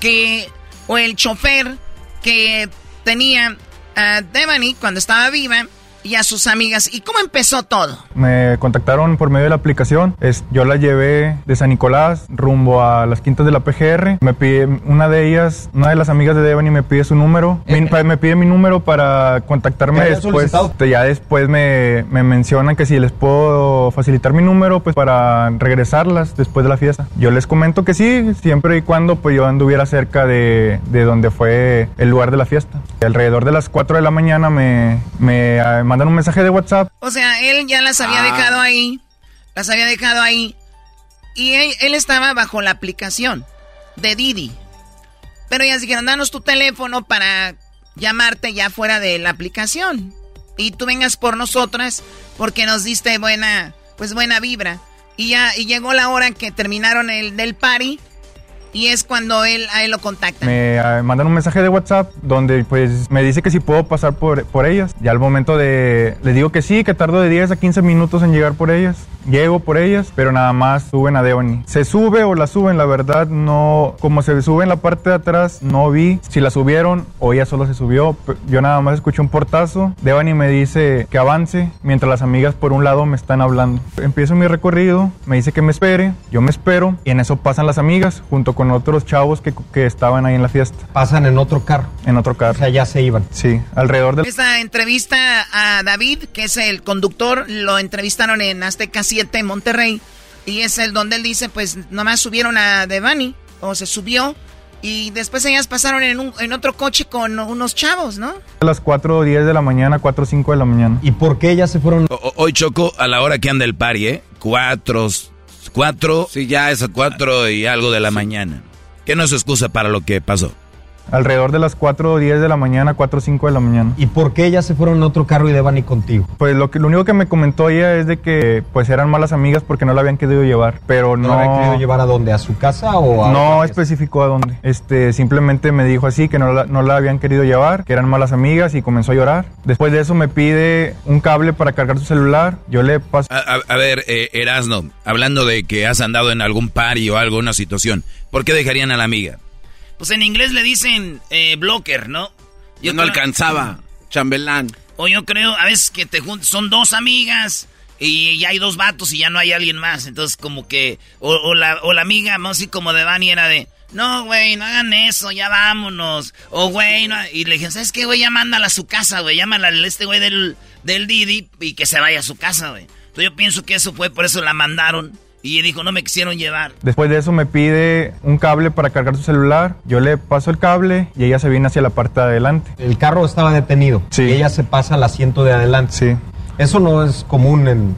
Speaker 15: que, o el chofer que tenía a Devani cuando estaba viva y a sus amigas. ¿Y cómo empezó todo?
Speaker 21: Me contactaron por medio de la aplicación. Es, yo la llevé de San Nicolás rumbo a las quintas de la PGR. Me pide, una de ellas, una de las amigas de Devani me pide su número. Me, me pide mi número para contactarme después. Ya después me, me mencionan que si les puedo facilitar mi número pues para regresarlas después de la fiesta. Yo les comento que sí, siempre y cuando pues yo anduviera cerca de, de donde fue el lugar de la fiesta. Alrededor de las 4 de la mañana me, me mandan un mensaje de WhatsApp.
Speaker 15: O sea, él ya las había ah. dejado ahí, las había dejado ahí y él, estaba bajo la aplicación de Didi. Pero ellas dijeron, danos tu teléfono para llamarte ya fuera de la aplicación. Y tú vengas por nosotras porque nos diste buena, pues buena vibra. Y ya y llegó la hora que terminaron el del party y es cuando él, a él lo contacta.
Speaker 21: Me ah, mandan un mensaje de WhatsApp donde pues me dice que si puedo pasar por, por ellas. Ya al momento de... Le digo que sí, que tardo de 10 a 15 minutos en llegar por ellas. Llego por ellas, pero nada más suben a Devani. Se sube o la suben, la verdad no... Como se sube en la parte de atrás, no vi si la subieron o ella solo se subió. Yo nada más escuché un portazo. Devani me dice que avance mientras las amigas por un lado me están hablando. Empiezo mi recorrido, me dice que me espere, yo me espero y en eso pasan las amigas junto con otros chavos que, que, estaban ahí en la fiesta.
Speaker 22: ¿Pasan en otro carro?
Speaker 21: En otro carro.
Speaker 22: O sea, ya se iban.
Speaker 21: Sí, alrededor de...
Speaker 15: Esta entrevista a David, que es el conductor, lo entrevistaron en Azteca 7 en Monterrey. Y es el donde él dice, pues nomás subieron a Devani, o se subió, y después ellas pasaron en, un, en otro coche con unos chavos, ¿no?
Speaker 21: A las 4 o 10 de la mañana, 4 o 5 de la mañana.
Speaker 22: ¿Y por qué ellas se fueron?
Speaker 7: hoy chocó a la hora que anda el party, ¿eh? 4, 4. Sí, ya es a 4 y algo de la mañana. ¿Qué no es excusa para lo que pasó?
Speaker 21: Alrededor de las 4 o 10 de la mañana, 4 o 5 de la mañana.
Speaker 22: ¿Y por qué ellas se fueron en otro carro y Devani contigo?
Speaker 21: Pues lo, que, lo único que me comentó ella es de que pues eran malas amigas porque no la habían querido llevar, pero no...
Speaker 22: ¿No la habían querido llevar a dónde? ¿A su casa o a...?
Speaker 21: No especificó a dónde. Este, simplemente me dijo así que no la, no la habían querido llevar, que eran malas amigas y comenzó a llorar. Después de eso me pide un cable para cargar su celular. Yo le paso...
Speaker 7: A, ver, eh, Erasno, hablando de que has andado en algún party o algo, una situación, ¿por qué dejarían a la amiga?
Speaker 3: Pues en inglés le dicen eh, blocker, ¿no?
Speaker 4: Yo no alcanzaba, chambelán.
Speaker 3: O yo creo, a veces que te son dos amigas y ya hay dos vatos y ya no hay alguien más. Entonces, como que. O, la, o la amiga, más así como de Dani, era de. No, güey, no hagan eso, ya vámonos. O, güey, no. Y le dije, ¿sabes qué, güey? Ya mándala a su casa, güey. Llámala a este güey del, del Didi y que se vaya a su casa, güey. Entonces, yo pienso que eso fue, por eso la mandaron. Y dijo, no me quisieron llevar.
Speaker 21: Después de eso me pide un cable para cargar su celular. Yo le paso el cable y ella se viene hacia la parte de adelante.
Speaker 22: El carro estaba detenido. Sí. Y ella se pasa al asiento de adelante.
Speaker 21: Sí.
Speaker 22: Eso no es común en...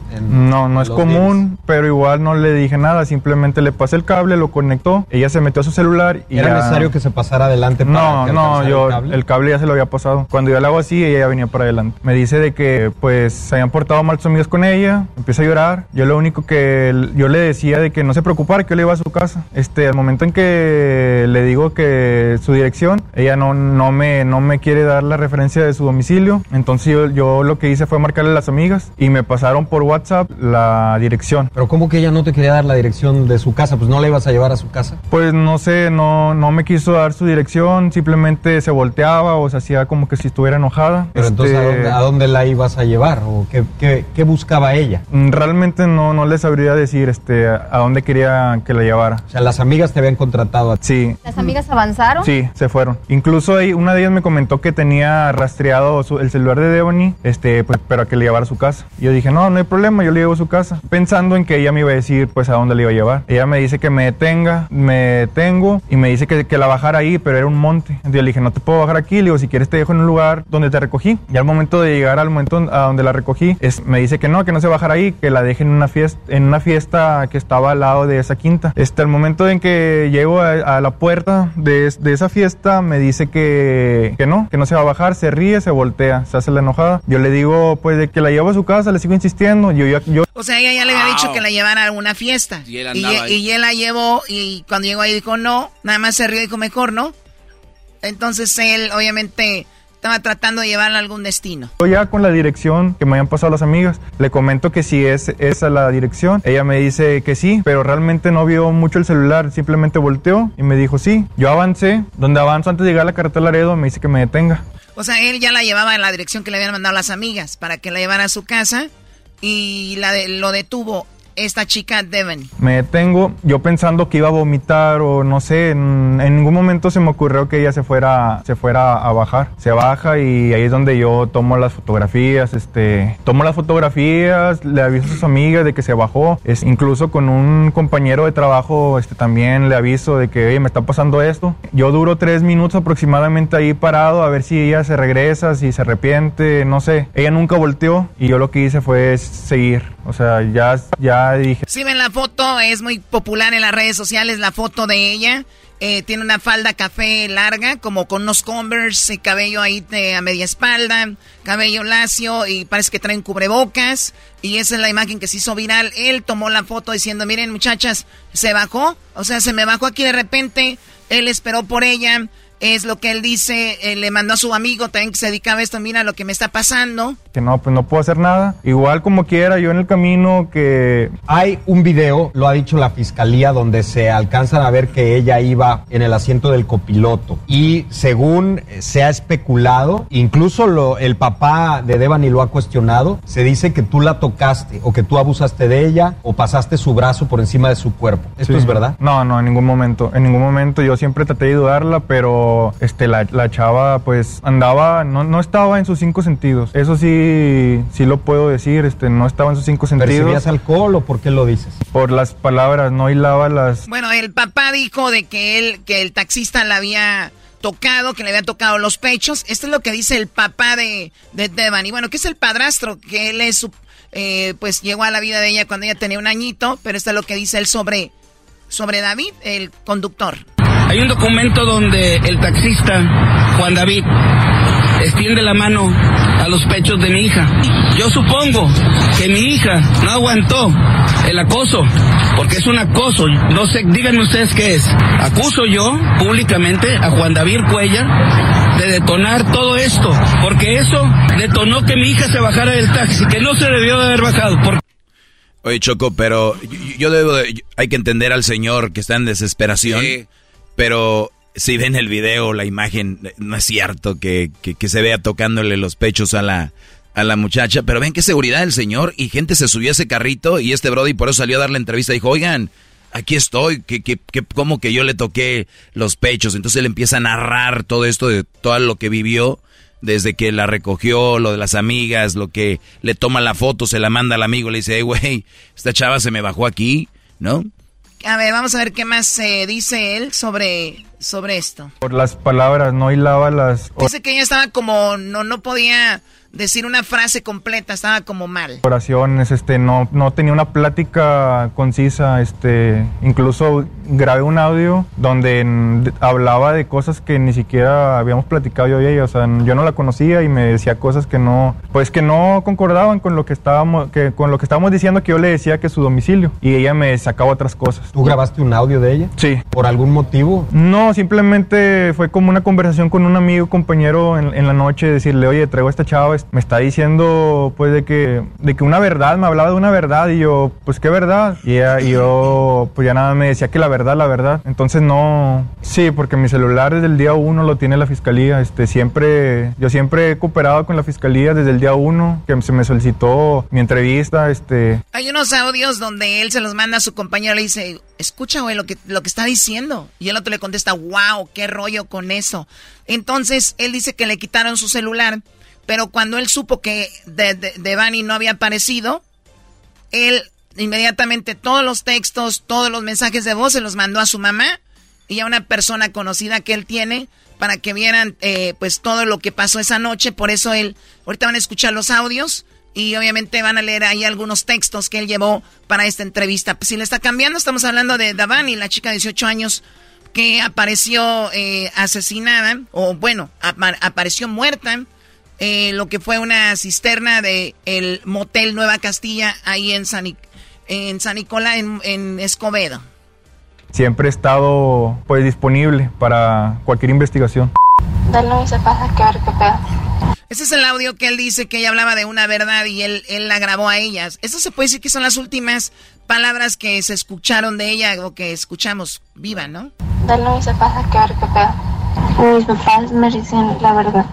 Speaker 21: no, no es común, pero igual no le dije nada, simplemente le pasé el cable, lo conectó, ella se metió a su celular y...
Speaker 22: ¿Era necesario que se pasara adelante?
Speaker 21: Para no, no, yo el cable? ya se lo había pasado. Cuando yo le hago así, ella venía para adelante. Me dice de que pues se habían portado mal sus amigos con ella, empieza a llorar. Yo lo único que yo le decía de que no se preocupara, que yo le iba a su casa. Este, al momento en que le digo que su dirección, ella no, no, me, no me quiere dar la referencia de su domicilio, entonces yo, yo lo que hice fue marcarle las amigas y me pasaron por WhatsApp la dirección.
Speaker 22: Pero ¿cómo que ella no te quería dar la dirección de su casa? Pues no la ibas a llevar a su casa.
Speaker 21: Pues no sé, no, no me quiso dar su dirección, simplemente se volteaba o se hacía como que si estuviera enojada.
Speaker 22: Pero entonces ¿a dónde, la ibas a llevar o qué, qué, qué, buscaba ella?
Speaker 21: Mm, realmente no, no le sabría decir este, a dónde quería que la llevara.
Speaker 22: O sea, las amigas te habían contratado a
Speaker 21: ti. Sí.
Speaker 23: ¿Las amigas avanzaron?
Speaker 21: Sí, se fueron. Incluso ahí, una de ellas me comentó que tenía rastreado el celular de Devony, este, pues, pero que le llevara a su casa. Yo dije, no, no hay problema, yo le llevo a su casa. Pensando en que ella me iba a decir, pues, a dónde le iba a llevar. Ella me dice que me detenga, me detengo y me dice que, que la bajara ahí, pero era un monte. Entonces yo le dije, no te puedo bajar aquí. Le digo, si quieres te dejo en un lugar donde te recogí. Y al momento de llegar al momento a donde la recogí, es, me dice que no, que no se bajara ahí, que la deje en una fiesta, en una fiesta que estaba al lado de esa quinta. Este, al momento en que llego a, la puerta de, de, esa fiesta, me dice que, que no, que no se va a bajar, se ríe, se voltea, se hace la enojada. Yo le digo, pues, de que la llevo a su casa, le sigo insistiendo. Yo, yo,
Speaker 15: O sea, ella ya le había dicho que la llevara a alguna fiesta. Y él, y, él la llevó y cuando llegó ahí dijo no, nada más se rió y dijo mejor no. Entonces él obviamente estaba tratando de llevarla a algún destino.
Speaker 21: Yo ya con la dirección que me habían pasado las amigas, le comento que si es esa la dirección. Ella me dice que sí, pero realmente no vio mucho el celular, simplemente volteó y me dijo sí. Yo avancé, donde avanzo antes de llegar a la carretera Laredo me dice que me detenga.
Speaker 15: O sea, él ya la llevaba en la dirección que le habían mandado las amigas para que la llevara a su casa y la de, lo detuvo esta chica Devon?
Speaker 21: Me detengo, yo pensando que iba a vomitar o no sé, en, ningún momento se me ocurrió que ella se fuera, se fuera a bajar. Se baja y ahí es donde yo tomo las fotografías, este, tomo las fotografías, le aviso a sus amigas de que se bajó, es, incluso con un compañero de trabajo, este, también le aviso de que, oye, me está pasando esto. Yo duro tres minutos aproximadamente ahí parado a ver si ella se regresa, si se arrepiente, no sé. Ella nunca volteó y yo lo que hice fue seguir. O sea, ya, ya dije.
Speaker 15: Si ven la foto, es muy popular en las redes sociales la foto de ella. Eh, tiene una falda café larga, como con unos Converse, cabello ahí a media espalda, cabello lacio y parece que trae un cubrebocas. Y esa es la imagen que se hizo viral. Él tomó la foto diciendo, miren muchachas, se bajó, o sea, se me bajó aquí de repente, él esperó por ella es lo que él dice, eh, le mandó a su amigo también que se dedicaba a esto, mira lo que me está pasando.
Speaker 21: Que no, pues no puedo hacer nada. Igual como quiera, yo en el camino que...
Speaker 22: Hay un video, lo ha dicho la fiscalía, donde se alcanzan a ver que ella iba en el asiento del copiloto. Y según se ha especulado, incluso lo, el papá de Devani lo ha cuestionado, se dice que tú la tocaste o que tú abusaste de ella o pasaste su brazo por encima de su cuerpo. ¿Esto es verdad?
Speaker 21: No, no, en ningún momento. En ningún momento yo siempre traté de ayudarla, pero este, la, la chava pues andaba, no, no, estaba en sus cinco sentidos. Eso sí, sí lo puedo decir, este, no estaba en sus cinco sentidos.
Speaker 22: ¿Percibías alcohol o por qué lo dices?
Speaker 21: Por las palabras, no hilaba las...
Speaker 15: Bueno, el papá dijo de que él, que el taxista la había tocado, que le había tocado los pechos. Esto es lo que dice el papá de, de Devani. Bueno, que es el padrastro, que él es su, eh, pues llegó a la vida de ella cuando ella tenía un añito, pero esto es lo que dice él sobre, sobre David, el conductor.
Speaker 24: Hay un documento donde el taxista Juan David extiende la mano a los pechos de mi hija. Yo supongo que mi hija no aguantó el acoso, porque es un acoso. No sé, díganme ustedes qué es. Acuso yo públicamente a Juan David Cuella de detonar todo esto, porque eso detonó que mi hija se bajara del taxi, que no se debió de haber bajado.
Speaker 7: Oye, Choco, pero yo debo hay que entender al señor que está en desesperación. Pero si ven el video, la imagen, no es cierto que, se vea tocándole los pechos a la, a la muchacha. Pero ven qué seguridad el señor y gente se subió a ese carrito y este Brody por eso salió a dar la entrevista y dijo, oigan, aquí estoy, que, que, que, como que yo le toqué los pechos. Entonces él empieza a narrar todo esto de todo lo que vivió desde que la recogió, lo de las amigas, lo que le toma la foto, se la manda al amigo, le dice, hey, güey, esta chava se me bajó aquí, ¿no?
Speaker 15: A ver, vamos a ver qué más se dice él sobre, sobre esto.
Speaker 21: Por las palabras, no hilaba las...
Speaker 15: Dice que ella estaba como, no, no podía decir una frase completa, estaba como mal.
Speaker 21: Oraciones, este, no, no tenía una plática concisa, este, incluso grabé un audio donde hablaba de cosas que ni siquiera habíamos platicado yo y ella, o sea, yo no la conocía y me decía cosas que no, pues que no concordaban con lo que estábamos, que con lo que estábamos diciendo que yo le decía que su domicilio y ella me sacaba otras cosas.
Speaker 22: ¿Tú grabaste un audio de ella?
Speaker 21: Sí.
Speaker 22: ¿Por algún motivo?
Speaker 21: No, simplemente fue como una conversación con un amigo, compañero en, en la noche, decirle, oye, traigo a esta chava me está diciendo pues de que, de que una verdad, me hablaba de una verdad y yo, pues qué verdad. Y, yo pues ya nada me decía que la verdad, la verdad. Entonces no, sí, porque mi celular desde el día uno lo tiene la fiscalía. Este, siempre, yo siempre he cooperado con la fiscalía desde el día uno que se me solicitó mi entrevista. Este.
Speaker 15: Hay unos audios donde él se los manda a su compañero le dice, escucha, güey, lo que, lo que está diciendo. Y el otro le contesta, wow, qué rollo con eso. Entonces él dice que le quitaron su celular pero cuando él supo que Devani no había aparecido, él inmediatamente todos los textos, todos los mensajes de voz se los mandó a su mamá y a una persona conocida que él tiene para que vieran eh, pues todo lo que pasó esa noche. Por eso él, ahorita van a escuchar los audios y obviamente van a leer ahí algunos textos que él llevó para esta entrevista. Si le está cambiando, estamos hablando de Davani, la chica de 18 años que apareció eh, asesinada, o bueno, apareció muerta eh, lo que fue una cisterna de el motel Nueva Castilla ahí en San, en San Nicolás, en, Escobedo.
Speaker 21: Siempre he estado pues disponible para cualquier investigación.
Speaker 25: Dale se pasa que ver qué pedo.
Speaker 15: Ese es el audio que él dice que ella hablaba de una verdad y él, él la grabó a ellas. Eso se puede decir que son las últimas palabras que se escucharon de ella o que escuchamos viva, ¿no?
Speaker 25: Dale se pasa que ver qué pedo. Mis papás me dicen la verdad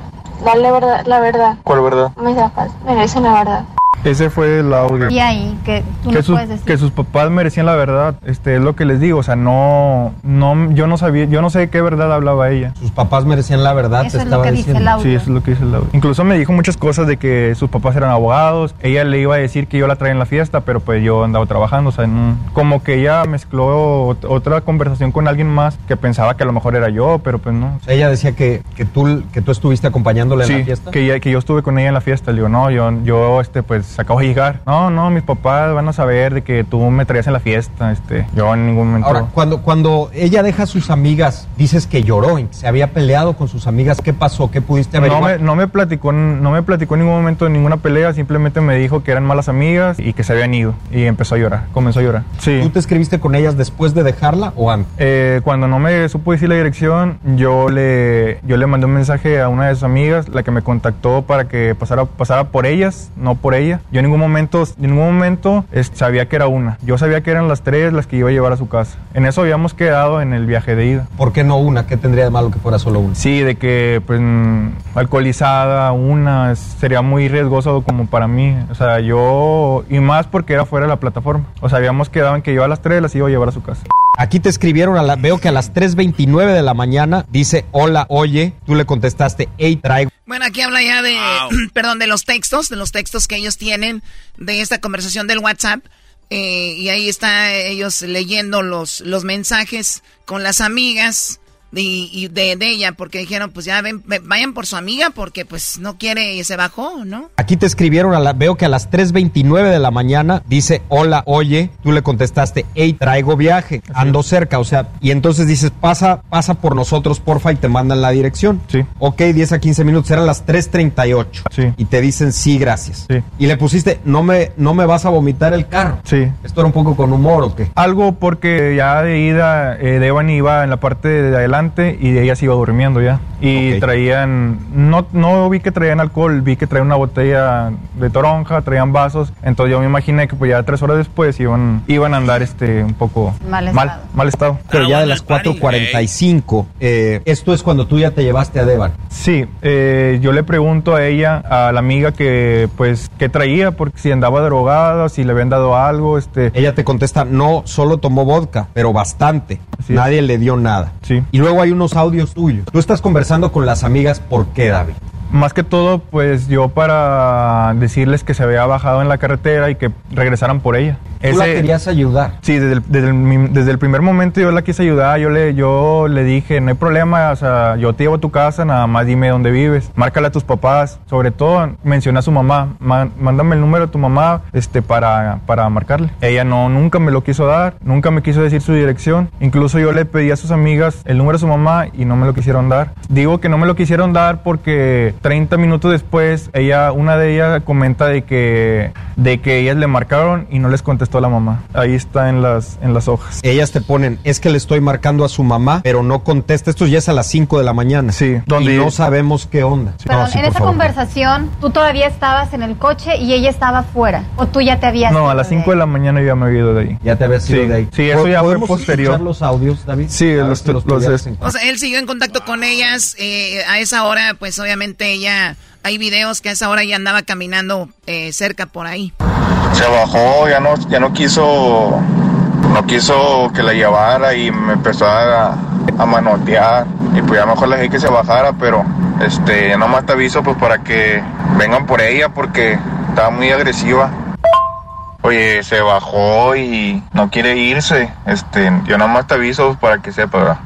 Speaker 25: Dale verdad, la verdad.
Speaker 26: ¿Cuál verdad?
Speaker 25: Mis papás merecen la verdad.
Speaker 21: Ese fue el audio.
Speaker 27: Y ahí, que tú
Speaker 21: que,
Speaker 27: no
Speaker 21: sus,
Speaker 27: puedes decir.
Speaker 21: que sus papás merecían la verdad, este es lo que les digo, o sea, no, no, yo no sabía, yo no sé de qué verdad hablaba ella.
Speaker 22: Sus papás merecían la verdad,
Speaker 27: Eso
Speaker 22: te
Speaker 27: es lo
Speaker 22: estaba
Speaker 27: que dice
Speaker 22: diciendo.
Speaker 27: el audio.
Speaker 21: Sí, eso es lo que dice el audio. Incluso me dijo muchas cosas de que sus papás eran abogados. Ella le iba a decir que yo la traía en la fiesta, pero pues yo andaba trabajando. O sea, no- como que ella mezcló ot- otra conversación con alguien más que pensaba que a lo mejor era yo, pero pues no.
Speaker 22: O sea, ella decía que, que, tú, que tú estuviste acompañándola en
Speaker 21: Sí,
Speaker 22: la fiesta.
Speaker 21: que, ella- que yo estuve con ella en la fiesta. Le digo, no, yo, yo este, pues acabo de llegar. No, no, mis papás van a saber de que tú me traías en la fiesta. Este, yo en ningún momento.
Speaker 22: Ahora, cuando, cuando ella deja a sus amigas, dices que lloró, y se había peleado con sus amigas. ¿Qué pasó? ¿Qué pudiste
Speaker 21: No
Speaker 22: averiguar?
Speaker 21: me, no me platicó, no me platicó en ningún momento de ninguna pelea, simplemente me dijo que eran malas amigas y que se habían ido y empezó a llorar, comenzó a llorar. Sí.
Speaker 22: ¿Tú te escribiste con ellas después de dejarla o antes?
Speaker 21: Eh, cuando no me supo decir la dirección, yo le, yo le mandé un mensaje a una de sus amigas, la que me contactó para que pasara, pasara por ellas, no por ella. Yo en ningún momento, en ningún momento es- sabía que era una. Yo sabía que eran las tres las que iba a llevar a su casa. En eso habíamos quedado en el viaje de ida.
Speaker 22: ¿Por qué no una? ¿Qué tendría de malo que fuera solo una?
Speaker 21: Sí, de que pues mm, alcoholizada, una, sería muy riesgoso como para mí. O sea, yo, y más porque era fuera de la plataforma. O sea, habíamos quedado en que yo a las tres las iba a llevar a su casa.
Speaker 22: Aquí te escribieron, a la- veo que a las 3.29 de la mañana dice, hola, oye, tú le contestaste, hey, traigo.
Speaker 15: Bueno, aquí habla ya de, perdón, de los textos, de los textos que ellos tienen de esta conversación del WhatsApp. eh, y ahí está ellos leyendo los, los mensajes con las amigas de, y de, de ella, porque dijeron, pues ya ven, ve- vayan por su amiga, porque pues no quiere y se bajó, ¿no?
Speaker 22: Aquí te escribieron, a la- veo que a las 3.29 de la mañana dice, hola, oye, tú le contestaste, hey, traigo viaje, ando cerca, o sea, y entonces dices, pasa, pasa por nosotros, porfa, y te mandan la dirección.
Speaker 21: Sí.
Speaker 22: Ok, 10 a 15 minutos, eran las 3.38.
Speaker 21: Sí.
Speaker 22: Y te dicen, sí, gracias.
Speaker 21: Sí.
Speaker 22: Y le pusiste, no me, no me vas a vomitar el carro.
Speaker 21: Sí.
Speaker 22: Esto era un poco con humor, ¿o qué?
Speaker 21: Algo porque ya de ida, eh, Devan iba en la parte de adelante y de ella se iba durmiendo ya. Y
Speaker 22: Ok.
Speaker 21: traían, no, no vi que traían alcohol, vi que traían una botella de toronja, traían vasos. Entonces yo me imaginé que pues ya tres horas después iban, iban a andar este un poco
Speaker 27: Mal
Speaker 21: mal,
Speaker 27: estado.
Speaker 21: mal estado.
Speaker 22: Pero ya de las 4.45, eh, esto es cuando tú ya te llevaste a Devan.
Speaker 21: Sí, eh, yo le pregunto a ella, a la amiga que pues qué traía, porque si andaba drogada, si le habían dado algo, este,
Speaker 22: Ella te contesta, no, solo tomó vodka, pero bastante. Nadie le dio nada.
Speaker 21: Sí.
Speaker 22: Y luego hay unos audios tuyos. Tú estás conversando con las amigas, ¿por qué, David?
Speaker 21: Más que todo, pues yo para decirles que se había bajado en la carretera y que regresaran por ella.
Speaker 22: Tú la querías ayudar.
Speaker 21: Sí, desde el, desde, el, desde el primer momento yo la quise ayudar, yo le, yo le dije, no hay problema, o sea, yo te llevo a tu casa, nada más dime dónde vives, márcale a tus papás, sobre todo menciona a su mamá, má- mándame el número de tu mamá este, para, para marcarle. Ella no, nunca me lo quiso dar, nunca me quiso decir su dirección, incluso yo le pedí a sus amigas el número de su mamá y no me lo quisieron dar. Digo que no me lo quisieron dar porque 30 minutos después, ella, una de ellas comenta de que, de que ellas le marcaron y no les contestó a la mamá. Ahí está en las, en las hojas.
Speaker 22: Ellas te ponen, es que le estoy marcando a su mamá, pero no contesta. Esto ya es a las 5 de la mañana.
Speaker 21: Sí,
Speaker 22: donde y no sabemos qué onda.
Speaker 27: Perdón,
Speaker 22: No, sí,
Speaker 27: en esa
Speaker 22: favor.
Speaker 27: conversación, tú todavía estabas en el coche y ella estaba fuera. O tú ya te habías.
Speaker 21: No,
Speaker 27: ido
Speaker 21: a las
Speaker 27: de
Speaker 21: 5 de la mañana yo ya me había ido de ahí.
Speaker 22: Ya te habías ido
Speaker 21: Sí,
Speaker 22: de ahí.
Speaker 21: sí, eso ya fue
Speaker 22: ¿Podemos
Speaker 21: posterior.
Speaker 22: escuchar los audios, David?
Speaker 21: Sí,
Speaker 22: ver
Speaker 21: los-
Speaker 22: si
Speaker 21: los-.
Speaker 15: O sea, él siguió en contacto con ellas. eh, a esa hora, pues obviamente Hay videos que a esa hora ya andaba caminando eh, cerca por ahí.
Speaker 28: se bajó, ya no, ya no quiso, no quiso que la llevara y me empezó a, a manotear y pues ya mejor le dije que se bajara, pero este, ya nomás te aviso pues para que vengan por ella porque estaba muy agresiva. Oye, se bajó y no quiere irse, este, yo nada más te aviso pues, para que sepa, ¿verdad?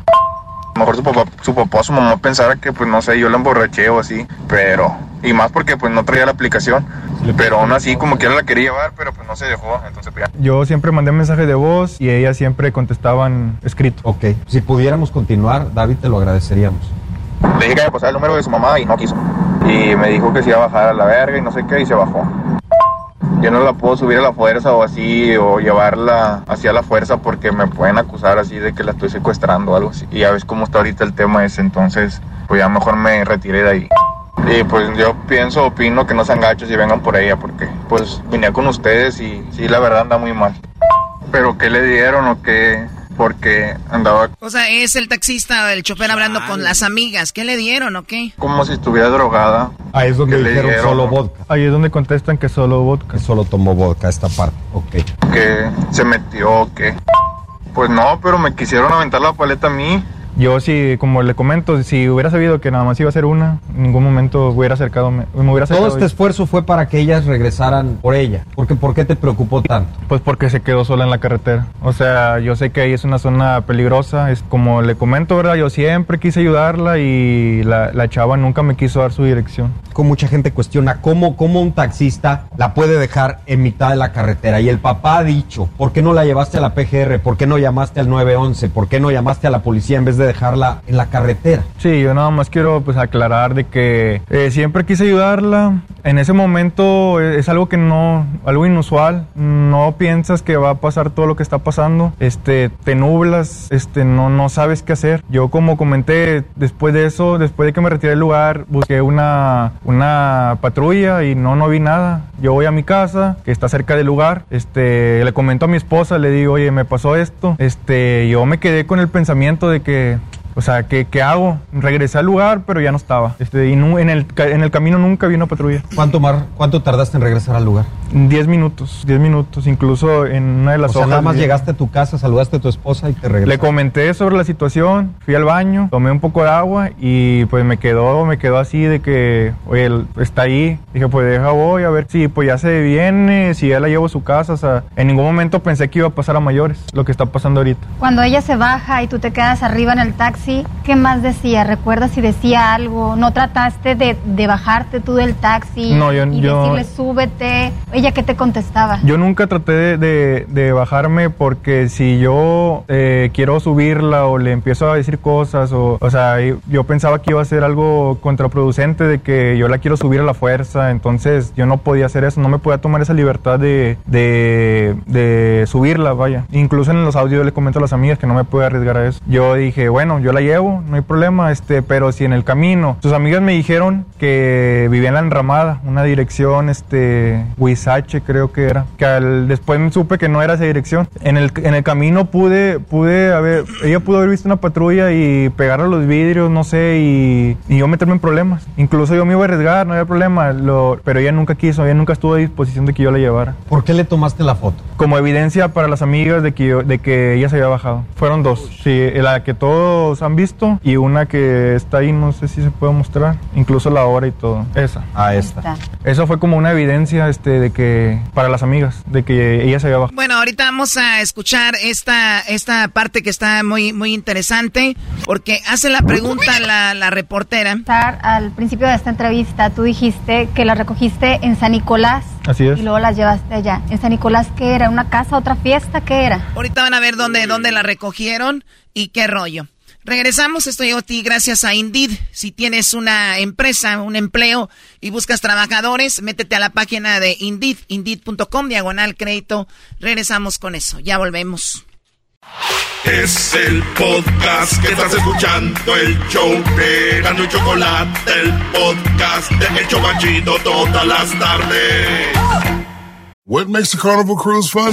Speaker 28: A lo mejor su papá, su papá o su mamá pensara que, pues, no sé, yo la emborraché o así, pero... Y más porque, pues, no traía la aplicación. Pero aún así, como quiera la quería llevar, pero, pues, no se dejó. Entonces, pues, ya.
Speaker 21: Yo siempre mandé mensaje de voz y ellas siempre contestaban escrito.
Speaker 22: Ok, si pudiéramos continuar, David, te lo agradeceríamos.
Speaker 28: Le dije que me pasara el número de su mamá y no quiso. Y me dijo que se iba a bajar a la verga y no sé qué, y se bajó. Yo no la puedo subir a la fuerza o así, o llevarla hacia la fuerza porque me pueden acusar así de que la estoy secuestrando o algo así. Y ya ves cómo está ahorita el tema ese, entonces, pues ya mejor me retiré de ahí. Y pues yo pienso, opino que no sean gachos y vengan por ella, porque pues vine con ustedes y sí, la verdad anda muy mal. Pero ¿qué le dieron o qué, porque andaba
Speaker 15: O sea, es el taxista o el chofer hablando con las amigas. ¿Qué le dieron o qué?
Speaker 28: como si estuviera drogada.
Speaker 22: Ahí es donde
Speaker 28: ¿Qué le
Speaker 22: dijeron
Speaker 28: dieron?
Speaker 22: solo vodka.
Speaker 21: Ahí es donde contestan que solo vodka.
Speaker 22: Que solo tomó vodka esta parte. Ok.
Speaker 28: que se metió, que... Pues no, pero me quisieron aventar la paleta a mí.
Speaker 21: Yo sí, como le comento, si hubiera sabido que nada más iba a ser una, en ningún momento hubiera acercado, me, me hubiera
Speaker 22: Todo
Speaker 21: acercado.
Speaker 22: este esfuerzo fue para que ellas regresaran por ella. Porque, ¿Por qué te preocupó tanto?
Speaker 21: Pues porque se quedó sola en la carretera. O sea, yo sé que ahí es una zona peligrosa. Es como le comento, ¿verdad? Yo siempre quise ayudarla y la, la chava nunca me quiso dar su dirección.
Speaker 22: Como mucha gente cuestiona cómo, cómo un taxista la puede dejar en mitad de la carretera. Y el papá ha dicho, ¿por qué no la llevaste a la PGR? ¿Por qué no llamaste al 911? ¿Por qué no llamaste a la policía en vez de dejarla en la carretera?
Speaker 21: Sí, yo nada más quiero pues aclarar de que eh, siempre quise ayudarla. En ese momento eh, es algo que no, algo inusual. No piensas que va a pasar todo lo que está pasando. Este, te nublas, este, no, no sabes qué hacer. Yo como comenté, después de eso, después de que me retiré del lugar, busqué una, una patrulla y no, no vi nada. Yo voy a mi casa, que está cerca del lugar. Este, le comento a mi esposa, le digo, oye, me pasó esto. Este, yo me quedé con el pensamiento de que o sea, ¿qué, qué hago? Regresé al lugar, pero ya no estaba. Este, y nu- en, el, ca- en el camino nunca vi una patrulla.
Speaker 22: ¿Cuánto, mar, ¿Cuánto tardaste en regresar al lugar?
Speaker 21: Diez minutos, diez minutos. Incluso en una de las
Speaker 22: o sea,
Speaker 21: hojas.
Speaker 22: nada más llegaste a tu casa, saludaste a tu esposa y te regresaste.
Speaker 21: Le comenté sobre la situación, fui al baño, tomé un poco de agua y pues me quedó, me quedó así de que, oye, él está ahí. Dije, pues deja voy a ver si pues ya se viene, si ya la llevo a su casa. O sea, en ningún momento pensé que iba a pasar a mayores, lo que está pasando ahorita.
Speaker 27: Cuando ella se baja y tú te quedas arriba en el taxi, ¿qué más decía? ¿Recuerdas si decía algo? ¿No trataste de, de bajarte tú del taxi
Speaker 21: No, yo-
Speaker 27: y
Speaker 21: yo-
Speaker 27: decirle súbete? ¿Ella qué te contestaba?
Speaker 21: Yo nunca traté de, de- de bajarme porque si yo eh, quiero subirla o le empiezo a decir cosas o, o sea, yo pensaba que iba a ser algo contraproducente de que yo la quiero subir a la fuerza, entonces yo no podía hacer eso, no me podía tomar esa libertad de, de, de subirla, vaya. Incluso en los audios le comento a las amigas que no me puedo arriesgar a eso. Yo dije, bueno, yo la llevo, no hay problema, este, pero si en el camino, sus amigas me dijeron que vivía en la enramada, una dirección, este, Huizache creo que era, que al- después supe que no era esa dirección. En el, en el camino pude, pude haber, ella pudo haber visto una patrulla y pegar a los vidrios, no sé, y, y yo meterme en problemas. Incluso yo me iba a arriesgar, no había problema, lo, pero ella nunca quiso, ella nunca estuvo a disposición de que yo la llevara.
Speaker 22: ¿Por qué le tomaste la foto?
Speaker 21: Como evidencia para las amigas de que, yo- de que ella se había bajado. Fueron dos, sí, la que todos han visto y una que está ahí, no sé si se puede mostrar, incluso la hora y todo. Esa.
Speaker 22: Ah, esta.
Speaker 21: Eso fue como una evidencia este, de que, para las amigas, de que ella se había bajado.
Speaker 15: Bueno, ahorita vamos a escuchar esta, esta parte que está muy, muy interesante, porque hace la pregunta la, la reportera.
Speaker 27: Al principio de esta entrevista tú dijiste que la recogiste en San Nicolás
Speaker 21: Así es.
Speaker 27: y luego las llevaste allá. ¿En San Nicolás qué era? ¿Una casa, otra fiesta? ¿Qué era?
Speaker 15: Ahorita van a ver dónde, dónde la recogieron y qué rollo. Regresamos, estoy a ti gracias a Indeed. Si tienes una empresa, un empleo y buscas trabajadores, métete a la página de Indeed, indeed.com, diagonal crédito. Regresamos con eso, ya volvemos.
Speaker 1: Es el podcast que estás escuchando, el show de Gano y Chocolate, el podcast de El Chobachito todas las tardes.
Speaker 26: What makes a carnival cruise fun?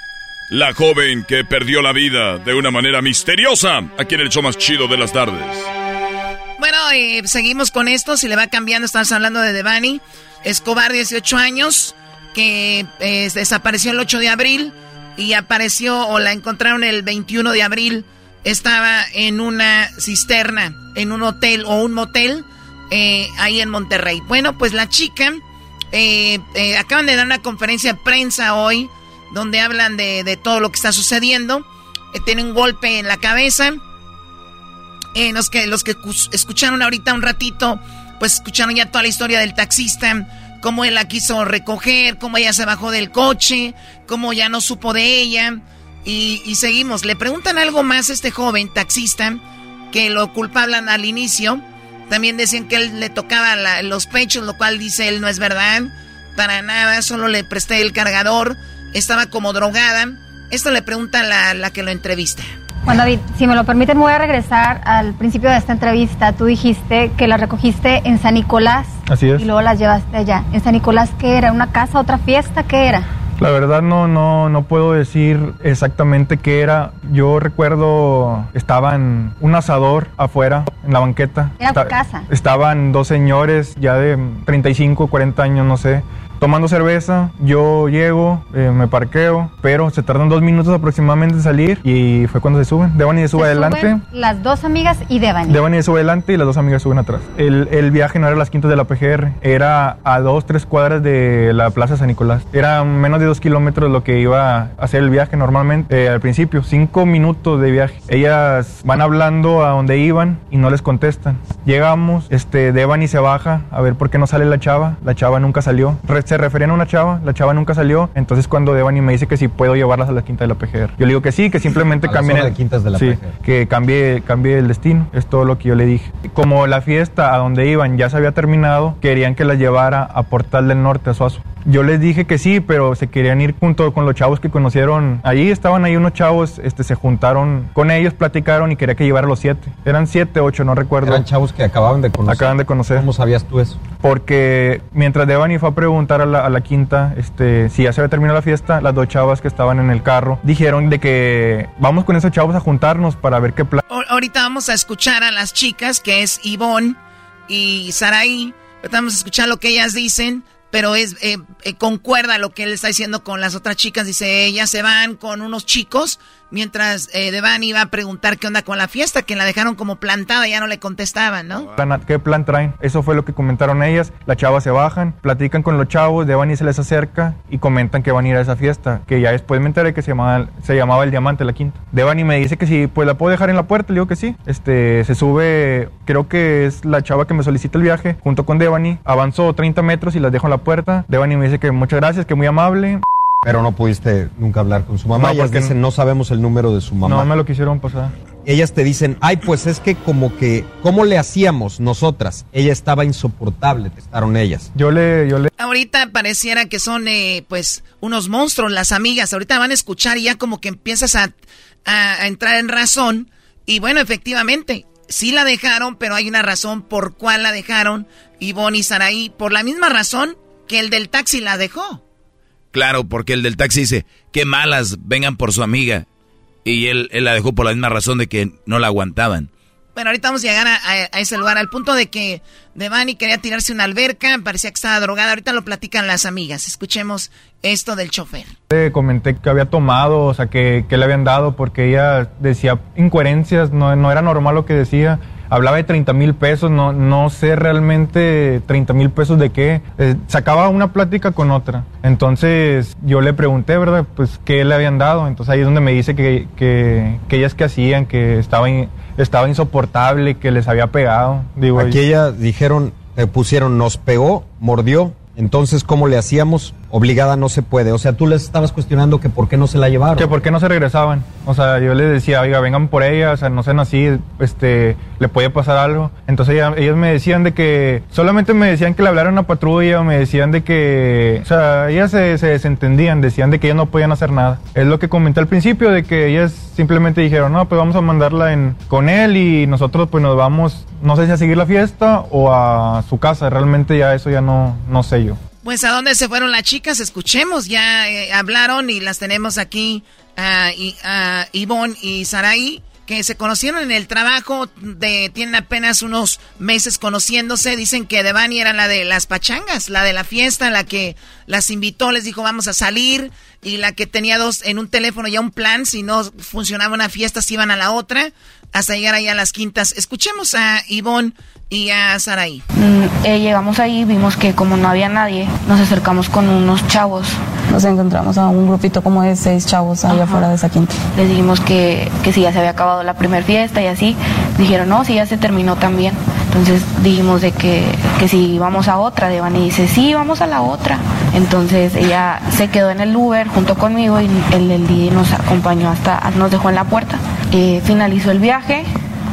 Speaker 10: la joven que perdió la vida de una manera misteriosa aquí en el show más chido de las tardes.
Speaker 15: Bueno, eh, seguimos con esto. Si le va cambiando, estamos hablando de Devani Escobar, 18 años, que eh, desapareció el 8 de abril y apareció o la encontraron el 21 de abril. Estaba en una cisterna, en un hotel o un motel eh, ahí en Monterrey. Bueno, pues la chica eh, eh, acaban de dar una conferencia de prensa hoy donde hablan de, de todo lo que está sucediendo. Eh, tiene un golpe en la cabeza. Eh, los que, los que escucharon ahorita un ratito, pues escucharon ya toda la historia del taxista, cómo él la quiso recoger, cómo ella se bajó del coche, cómo ya no supo de ella. Y, y seguimos. Le preguntan algo más a este joven taxista que lo culpaban al inicio. También decían que él le tocaba los pechos, lo cual dice él no es verdad. Para nada, solo le presté el cargador. Estaba como drogada. Esto le pregunta la, la que lo entrevista.
Speaker 27: Juan David, si me lo permiten, voy a regresar al principio de esta entrevista. Tú dijiste que la recogiste en San Nicolás.
Speaker 21: Así es.
Speaker 27: Y luego las llevaste allá. ¿En San Nicolás qué era? ¿Una casa, otra fiesta? ¿Qué era?
Speaker 21: La verdad no, no, no puedo decir exactamente qué era. Yo recuerdo estaban un asador afuera en la banqueta.
Speaker 27: Era tu casa.
Speaker 21: Estaban dos señores ya de 35, 40 años, no sé tomando cerveza, yo llego, eh, me parqueo, pero se tardan dos minutos aproximadamente en salir y fue cuando se suben. Devani se sube adelante.
Speaker 27: las dos amigas y Devani.
Speaker 21: Devani se sube adelante y las dos amigas suben atrás. El, el, viaje no era a las quintas de la PGR, era a dos, tres cuadras de la Plaza San Nicolás. Era menos de dos kilómetros lo que iba a hacer el viaje normalmente eh, al principio, cinco minutos de viaje. Ellas van hablando a donde iban y no les contestan. Llegamos, este, Devani se baja a ver por qué no sale la chava. La chava nunca salió se referían a una chava, la chava nunca salió, entonces cuando Devani me dice que si puedo llevarlas a la quinta de la PGR. Yo le digo que sí, que simplemente cambie
Speaker 22: el, quintas de la
Speaker 21: sí, que cambie, cambie el destino, es todo lo que yo le dije. Como la fiesta a donde iban ya se había terminado, querían que la llevara a Portal del Norte, a Suazo. Yo les dije que sí, pero se querían ir junto con los chavos que conocieron. Allí estaban ahí unos chavos, este, se juntaron con ellos, platicaron y quería que llevara los siete. Eran siete, ocho, no recuerdo.
Speaker 22: Eran chavos que acababan de conocer.
Speaker 21: Acaban de conocer.
Speaker 22: ¿Cómo sabías tú eso?
Speaker 21: Porque mientras Devani fue a preguntar a la, quinta este, si ya se había terminado la fiesta, las dos chavas que estaban en el carro dijeron de que vamos con esos chavos a juntarnos para ver qué plan.
Speaker 15: Ahorita vamos a escuchar a las chicas, que es Ivonne y Saraí. Vamos a escuchar lo que ellas dicen pero es eh, eh, concuerda lo que él está diciendo con las otras chicas. Dice, ellas se van con unos chicos Mientras eh, Devani iba a preguntar qué onda con la fiesta, que la dejaron como plantada, ya no le contestaban, ¿no?
Speaker 21: ¿Qué plan traen? Eso fue lo que comentaron ellas. Las chavas se bajan, platican con los chavos, Devani se les acerca y comentan que van a ir a esa fiesta. Que ya después me enteré que se llamaba, se llamaba El Diamante, la quinta. Devani me dice que sí, pues la puedo dejar en la puerta, le digo que sí. Este, se sube, creo que es la chava que me solicita el viaje, junto con Devani. Avanzó 30 metros y las dejo en la puerta. Devani me dice que muchas gracias, que muy amable.
Speaker 22: Pero no pudiste nunca hablar con su mamá. No, Ellas dicen, no sabemos el número de su mamá.
Speaker 21: No me lo quisieron pasar.
Speaker 22: Ellas te dicen, ay, pues es que como que, ¿cómo le hacíamos nosotras? Ella estaba insoportable, testaron ellas.
Speaker 21: Yo le, yo le.
Speaker 15: Ahorita pareciera que son, eh, pues, unos monstruos las amigas. Ahorita van a escuchar y ya como que empiezas a, a, entrar en razón. Y bueno, efectivamente, sí la dejaron, pero hay una razón por cuál la dejaron. Ivonne y Saraí, por la misma razón que el del taxi la dejó.
Speaker 7: Claro, porque el del taxi dice, qué malas, vengan por su amiga. Y él, él la dejó por la misma razón de que no la aguantaban.
Speaker 15: Bueno, ahorita vamos a llegar a, ese lugar, al punto de que Devani quería tirarse una alberca, parecía que estaba drogada. Ahorita lo platican las amigas. Escuchemos esto del chofer.
Speaker 21: Le comenté que había tomado, o sea, que, que le habían dado, porque ella decía incoherencias, no, no era normal lo que decía hablaba de 30 mil pesos, no, no sé realmente 30 mil pesos de qué. Eh, sacaba una plática con otra. Entonces yo le pregunté, ¿verdad? Pues qué le habían dado. Entonces ahí es donde me dice que, que, que ellas que hacían, que estaba, estaba insoportable, que les había pegado.
Speaker 22: Digo, Aquí ellas dijeron, eh, pusieron, nos pegó, mordió. Entonces, ¿cómo le hacíamos? Obligada no se puede. O sea, tú les estabas cuestionando que por qué no se la llevaron.
Speaker 21: Que por qué no se regresaban. O sea, yo les decía, oiga, vengan por ella, o sea, no sean así, este, le puede pasar algo. Entonces ellos me decían de que, solamente me decían que le hablaron a patrulla, me decían de que, o sea, ellas se, se, desentendían, decían de que ellas no podían hacer nada. Es lo que comenté al principio, de que ellas simplemente dijeron, no, pues vamos a mandarla en, con él y nosotros pues nos vamos, no sé si a seguir la fiesta o a su casa. Realmente ya eso ya no, no sé yo.
Speaker 15: Pues a dónde se fueron las chicas, escuchemos, ya eh, hablaron y las tenemos aquí a, a Ivonne y Saraí, que se conocieron en el trabajo, de, tienen apenas unos meses conociéndose, dicen que Devani era la de las pachangas, la de la fiesta, la que las invitó, les dijo vamos a salir, y la que tenía dos en un teléfono ya un plan, si no funcionaba una fiesta se iban a la otra, hasta llegar ahí a las quintas. Escuchemos a Ivonne y a Saraí.
Speaker 29: Mm, eh, llegamos ahí, vimos que como no había nadie, nos acercamos con unos chavos.
Speaker 30: Nos encontramos a un grupito como de seis chavos allá afuera de esa quinta.
Speaker 29: Les dijimos que, que si ya se había acabado la primera fiesta y así. Dijeron, no, si ya se terminó también. Entonces dijimos de que, que si íbamos a otra, Devani dice, sí, vamos a la otra. Entonces ella se quedó en el Uber junto conmigo y el, el Didi nos acompañó hasta, nos dejó en la puerta. Eh, finalizó el viaje,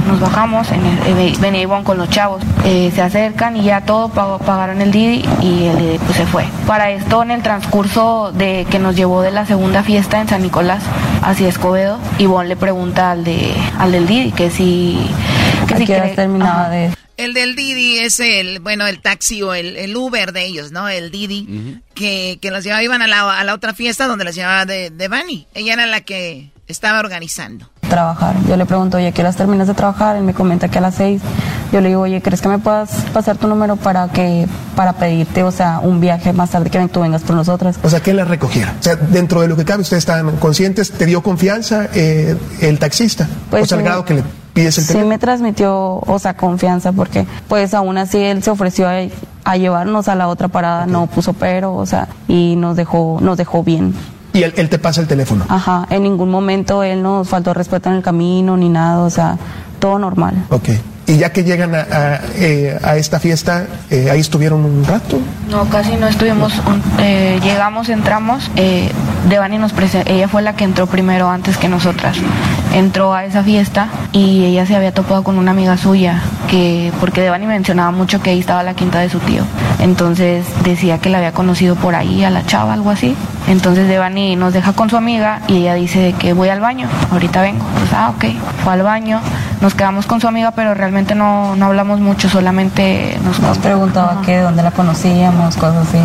Speaker 29: nos bajamos, en el, eh, venía Ivonne con los chavos, eh, se acercan y ya todo pagó- pagaron el Didi y el Didi pues se fue. Para esto, en el transcurso de que nos llevó de la segunda fiesta en San Nicolás hacia Escobedo, Ivonne le pregunta al de al del Didi que si que si cree- Ajá.
Speaker 30: de
Speaker 15: El del Didi es el, bueno, el taxi o el, el Uber de ellos, ¿no? El Didi, que, que los llevaba, iban a la, a la otra fiesta donde los llevaba de, de Bunny. Ella era la que estaba organizando.
Speaker 30: Trabajar. Yo le pregunto, oye, ¿qué horas terminas de trabajar? Él me comenta que a las seis. Yo le digo, oye, ¿crees que me puedas pasar tu número para que para pedirte, o sea, un viaje más tarde que tú vengas por nosotras?
Speaker 31: O sea, que la recogiera. O sea, dentro de lo que cabe, ustedes están conscientes, ¿te dio confianza eh, el taxista?
Speaker 30: Pues
Speaker 31: o sea,
Speaker 30: sí.
Speaker 31: grado que le pides el
Speaker 30: Sí
Speaker 31: teléfono.
Speaker 30: me transmitió, o sea, confianza, porque pues aún así él se ofreció a, a llevarnos a la otra parada, no puso pero, o sea, y nos dejó, nos dejó bien.
Speaker 31: Y él, él te pasa el teléfono.
Speaker 30: Ajá, en ningún momento él nos faltó respeto en el camino ni nada, o sea, todo normal.
Speaker 31: Ok. Y ya que llegan a, a, eh, a esta fiesta, eh, ahí estuvieron un rato.
Speaker 29: No, casi no estuvimos. un- eh, llegamos, entramos. Eh, Devani nos prese- ella fue la que entró primero antes que nosotras. Entró a esa fiesta y ella se había topado con una amiga suya, que porque Devani mencionaba mucho que ahí estaba la quinta de su tío. Entonces decía que la había conocido por ahí, a la chava, algo así. Entonces Devani nos deja con su amiga y ella dice de que voy al baño, ahorita vengo. Pues, ah, ok. Fue al baño, nos quedamos con su amiga, pero realmente no, no hablamos mucho, solamente nos,
Speaker 30: Nos preguntaba que de dónde la conocíamos, cosas así.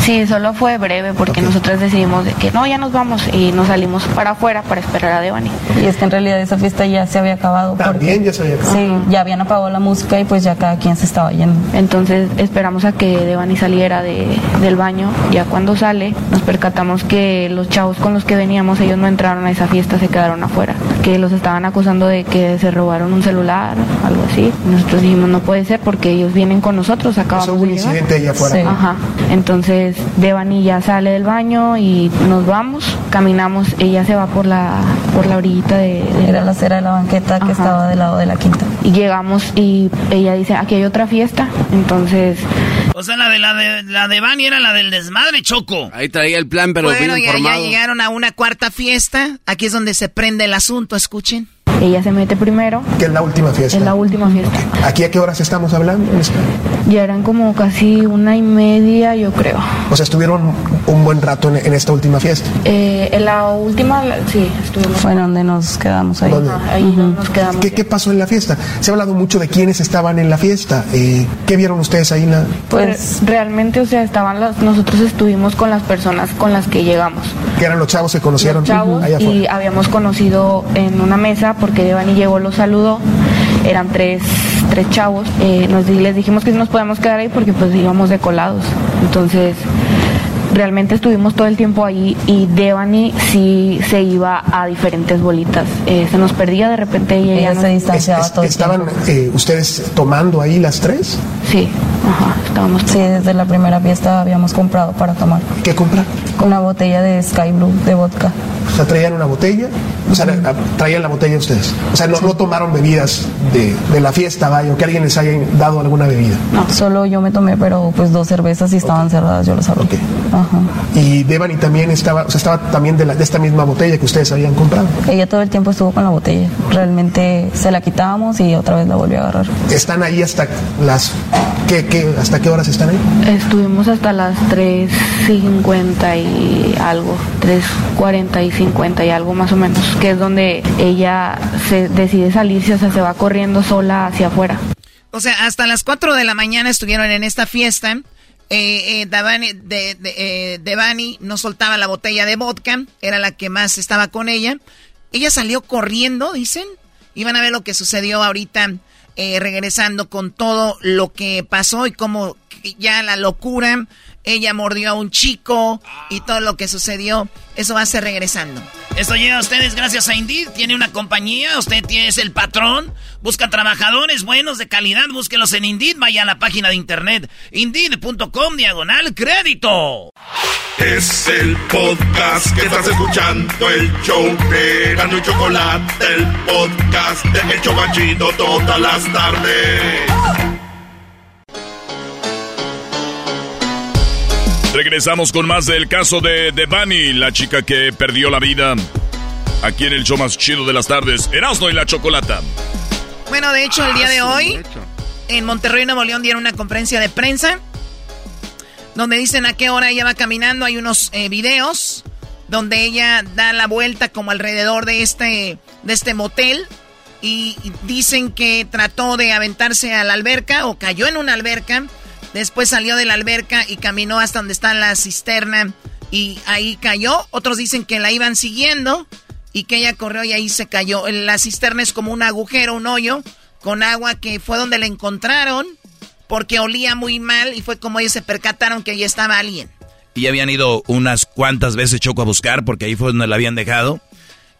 Speaker 29: Sí, solo fue breve porque nosotros decidimos de que no, ya nos vamos y nos salimos para afuera para esperar a Devani.
Speaker 30: Y es que en realidad esa fiesta ya se había acabado.
Speaker 31: También ya se había acabado.
Speaker 30: Sí, ya habían apagado la música y pues ya cada quien se estaba yendo.
Speaker 29: Entonces esperamos a que Devani saliera de, del baño. Ya cuando sale, nos percatamos que los chavos con los que veníamos, ellos no entraron a esa fiesta, se quedaron afuera. Que los estaban acusando de que se robaron un celular, algo así. Nosotros dijimos, no puede ser porque ellos vienen con nosotros, acabamos
Speaker 31: hubo un
Speaker 29: de llegar.
Speaker 31: incidente ahí afuera.
Speaker 29: Sí. Ajá. Entonces Devani ya sale del baño y nos vamos, caminamos, ella se va por la, por la orillita de, de
Speaker 30: Era la acera de la banqueta que estaba del lado de la quinta.
Speaker 29: y llegamos y ella dice, aquí hay otra fiesta. Entonces,
Speaker 3: O sea, la de la de la de Bunny era la del desmadre, Choco.
Speaker 4: Ahí traía el plan, pero
Speaker 15: bueno,
Speaker 4: bien
Speaker 15: ya, ya
Speaker 4: informado.
Speaker 15: llegaron a una cuarta fiesta. Aquí es donde se prende el asunto, escuchen.
Speaker 29: Ella se mete primero.
Speaker 31: Que es la última fiesta.
Speaker 29: Es la última fiesta.
Speaker 31: ¿Aquí a qué horas estamos hablando?
Speaker 29: Ya eran como casi una y media, yo creo.
Speaker 31: O sea, estuvieron un buen rato en, en esta última fiesta.
Speaker 29: Eh, en la última, sí, estuvimos.
Speaker 30: Fue donde nos quedamos ahí.
Speaker 29: Ahí nos quedamos.
Speaker 31: ¿Qué, qué pasó en la fiesta? Se ha hablado mucho de quiénes estaban en la fiesta. Eh, ¿Qué vieron ustedes ahí? en la-
Speaker 29: Pues realmente, o sea, estaban las, nosotros estuvimos con las personas con las que llegamos.
Speaker 31: Que eran los chavos que conocieron
Speaker 29: Los chavos
Speaker 31: allá afuera.
Speaker 29: y habíamos conocido en una mesa porque Devani llegó, los saludó. Eran tres, tres chavos. Eh, nos, les dijimos que nos podemos quedar ahí porque pues íbamos de colados. Entonces, realmente estuvimos todo el tiempo ahí y Devani sí se iba a diferentes bolitas. Eh, se nos perdía de repente y ella,
Speaker 30: se distanciaba
Speaker 31: Es- es-
Speaker 30: todo el
Speaker 31: ¿Estaban eh, ustedes tomando ahí las tres?
Speaker 29: Sí, ajá, estábamos.
Speaker 30: Sí, desde la primera fiesta habíamos comprado para tomar.
Speaker 31: ¿Qué comprar?
Speaker 30: Una botella de Sky Blue de vodka.
Speaker 31: O sea, traían una botella, o sea, la- traían la botella ustedes. O sea, no, no tomaron bebidas de, de la fiesta, vaya, o que alguien les haya dado alguna bebida.
Speaker 30: No, solo yo me tomé, pero pues dos cervezas y estaban cerradas, yo las abrí. Ajá.
Speaker 31: Y Devani también estaba, o sea, estaba también de, la- de esta misma botella que ustedes habían comprado.
Speaker 30: Ella todo el tiempo estuvo con la botella. Realmente se la quitábamos y otra vez la volvió a agarrar.
Speaker 31: Están ahí hasta las, ¿qué, qué, hasta qué horas están ahí?
Speaker 29: Estuvimos hasta las 3.50 y algo, 3.40 y 50 y algo más o menos, que es donde ella se decide salirse, o sea, se va corriendo sola hacia afuera.
Speaker 15: O sea, hasta las 4 de la mañana estuvieron en esta fiesta. Eh, eh, Davani, de, eh, Devani no soltaba la botella de vodka, era la que más estaba con ella. Ella salió corriendo, dicen. Iban a ver lo que sucedió ahorita, regresando con todo lo que pasó y cómo ya la locura. Ella mordió a un chico y todo lo que sucedió. Eso va a ser regresando.
Speaker 3: Esto llega a ustedes gracias a Indeed. Tiene una compañía, usted tiene- es el patrón. Busca trabajadores buenos de calidad, búsquelos en Indeed. Vaya a la página de internet indeed.com diagonal crédito.
Speaker 1: Es el podcast que estás escuchando, el show de Gano y Chocolate, el podcast de El Chocachito todas las tardes.
Speaker 10: Regresamos con más del caso de Devani, la chica que perdió la vida. Aquí en el show más chido de las tardes, Erasmo y la Chocolata.
Speaker 15: Bueno, de hecho, el día de hoy, en Monterrey, Nuevo León, dieron una conferencia de prensa donde dicen a qué hora ella va caminando. Hay unos eh, videos donde ella da la vuelta como alrededor de este, de este motel y dicen que trató de aventarse a la alberca o cayó en una alberca. Después salió de la alberca y caminó hasta donde está la cisterna y ahí cayó. Otros dicen que la iban siguiendo y que ella corrió y ahí se cayó. La cisterna es como un agujero, un hoyo con agua que fue donde la encontraron porque olía muy mal y fue como ellos se percataron que ahí estaba alguien.
Speaker 7: Y habían ido unas cuantas veces Choco a buscar porque ahí fue donde la habían dejado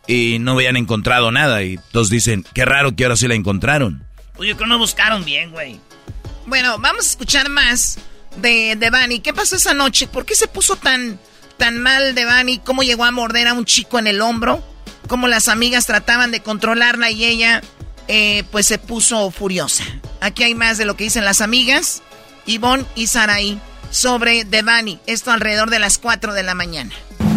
Speaker 7: y no habían encontrado nada. Y todos dicen, qué raro que ahora sí la encontraron.
Speaker 15: Oye, que no buscaron bien, güey. Bueno, vamos a escuchar más de Devani. ¿Qué pasó esa noche? ¿Por qué se puso tan, tan mal Devani? ¿Cómo llegó a morder a un chico en el hombro? ¿Cómo las amigas trataban de controlarla y ella eh, pues se puso furiosa? Aquí hay más de lo que dicen las amigas, Ivonne y Saraí, sobre Devani. Esto alrededor de las 4 de la mañana.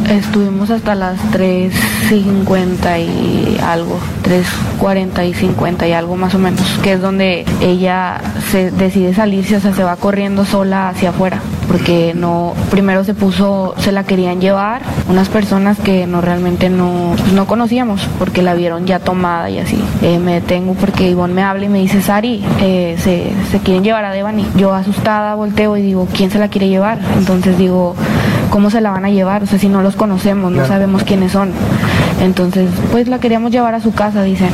Speaker 29: Estuvimos hasta las 3.50 y algo, 3.40 y 50 y algo más o menos, que es donde ella se decide salirse, o sea, se va corriendo sola hacia afuera, porque no, primero se puso, se la querían llevar unas personas que no realmente no, pues no conocíamos, porque la vieron ya tomada y así. Eh, me detengo porque Ivonne me habla y me dice, Sari, eh, se, se quieren llevar a Devani. Yo asustada volteo y digo, ¿quién se la quiere llevar? Entonces digo, ¿cómo se la van a llevar? O sea, si no los conocemos, no sabemos quiénes son. Entonces, pues la queríamos llevar a su casa, dicen.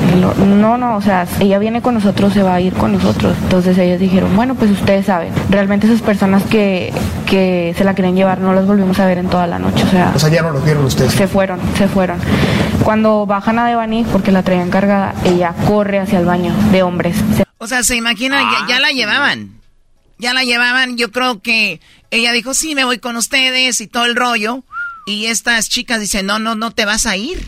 Speaker 29: No, no, o sea, ella viene con nosotros, se va a ir con nosotros. Entonces ellos dijeron, bueno, pues ustedes saben. Realmente esas personas que, que se la querían llevar no las volvimos a ver en toda la noche. O sea,
Speaker 31: o sea ya no los vieron ustedes.
Speaker 29: Se fueron, se fueron. Cuando bajan a Devani, porque la traían cargada, ella corre hacia el baño de hombres.
Speaker 15: O sea, se imagina, ya, ya la llevaban. Ya la llevaban, yo creo que ella dijo, sí, me voy con ustedes y todo el rollo. Y estas chicas dicen, no, no, no te vas a ir.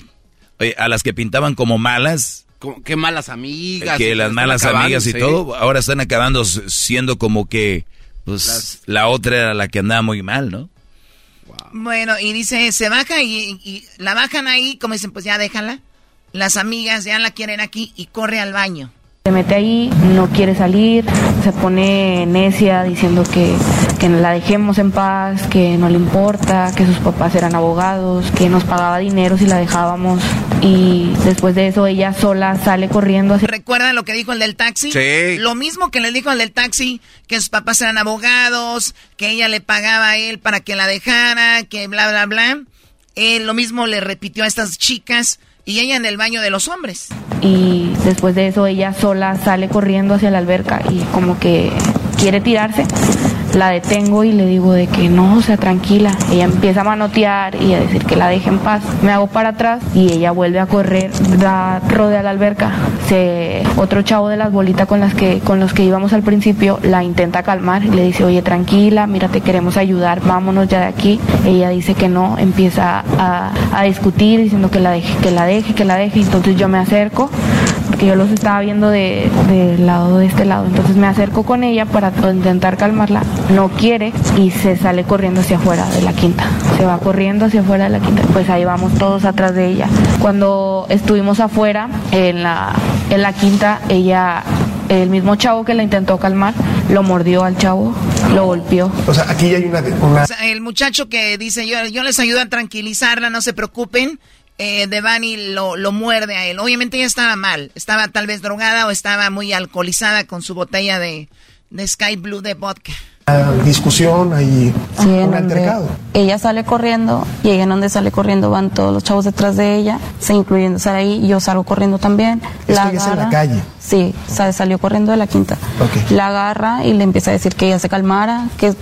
Speaker 7: Oye, a las que pintaban como malas.
Speaker 4: qué malas amigas.
Speaker 7: Que las malas amigas y todo, ahora están acabando siendo como que pues, la otra era la que andaba muy mal, ¿no?
Speaker 15: Bueno, y dice, se baja y, y, la bajan ahí, como dicen, pues ya déjala. Las amigas ya la quieren aquí y corre al baño.
Speaker 29: Se mete ahí, no quiere salir, se pone necia diciendo que, que la dejemos en paz, que no le importa, que sus papás eran abogados, que nos pagaba dinero si la dejábamos y después de eso ella sola sale corriendo. Hacia...
Speaker 15: ¿Recuerdan lo que dijo el del taxi?
Speaker 4: Sí.
Speaker 15: Lo mismo que le dijo el del taxi, que sus papás eran abogados, que ella le pagaba a él para que la dejara, que bla, bla, bla. Él lo mismo le repitió a estas chicas y ella en el baño de los hombres.
Speaker 29: Y después de eso ella sola sale corriendo hacia la alberca y como que quiere tirarse. La detengo y le digo de que no, o sea, tranquila. Ella empieza a manotear y a decir que la deje en paz. Me hago para atrás y ella vuelve a correr, da, rodea la alberca. Se, otro chavo de las bolitas con las que con los que íbamos al principio la intenta calmar y le dice, oye, tranquila, mira, te queremos ayudar, vámonos ya de aquí. Ella dice que no, empieza a, discutir diciendo que la deje, que la deje, que la deje. Entonces yo me acerco porque yo los estaba viendo de, de lado de este lado. Entonces me acerco con ella para intentar calmarla. No quiere y se sale corriendo hacia afuera de la quinta. Se va corriendo hacia afuera de la quinta. Pues ahí vamos todos atrás de ella. Cuando estuvimos afuera en la, en la quinta, ella el mismo chavo que la intentó calmar lo mordió al chavo, lo golpeó.
Speaker 31: O sea, aquí hay una... una...
Speaker 15: O sea, el muchacho que dice, yo, yo les ayudo a tranquilizarla, no se preocupen, eh, Devani lo, lo muerde a él. Obviamente ella estaba mal, estaba tal vez drogada o estaba muy alcoholizada con su botella de, de Sky Blue de vodka.
Speaker 31: Discusión, hay
Speaker 30: Sí,
Speaker 31: un
Speaker 30: en
Speaker 31: altercado.
Speaker 30: ella sale corriendo y ella en donde sale corriendo van todos los chavos detrás de ella, se incluyendo Saraí, y yo salgo corriendo también.
Speaker 31: Esto es en la calle.
Speaker 30: Sí, sa- salió corriendo de la quinta.
Speaker 31: Ok.
Speaker 30: La agarra y le empieza a decir que ella se calmara, que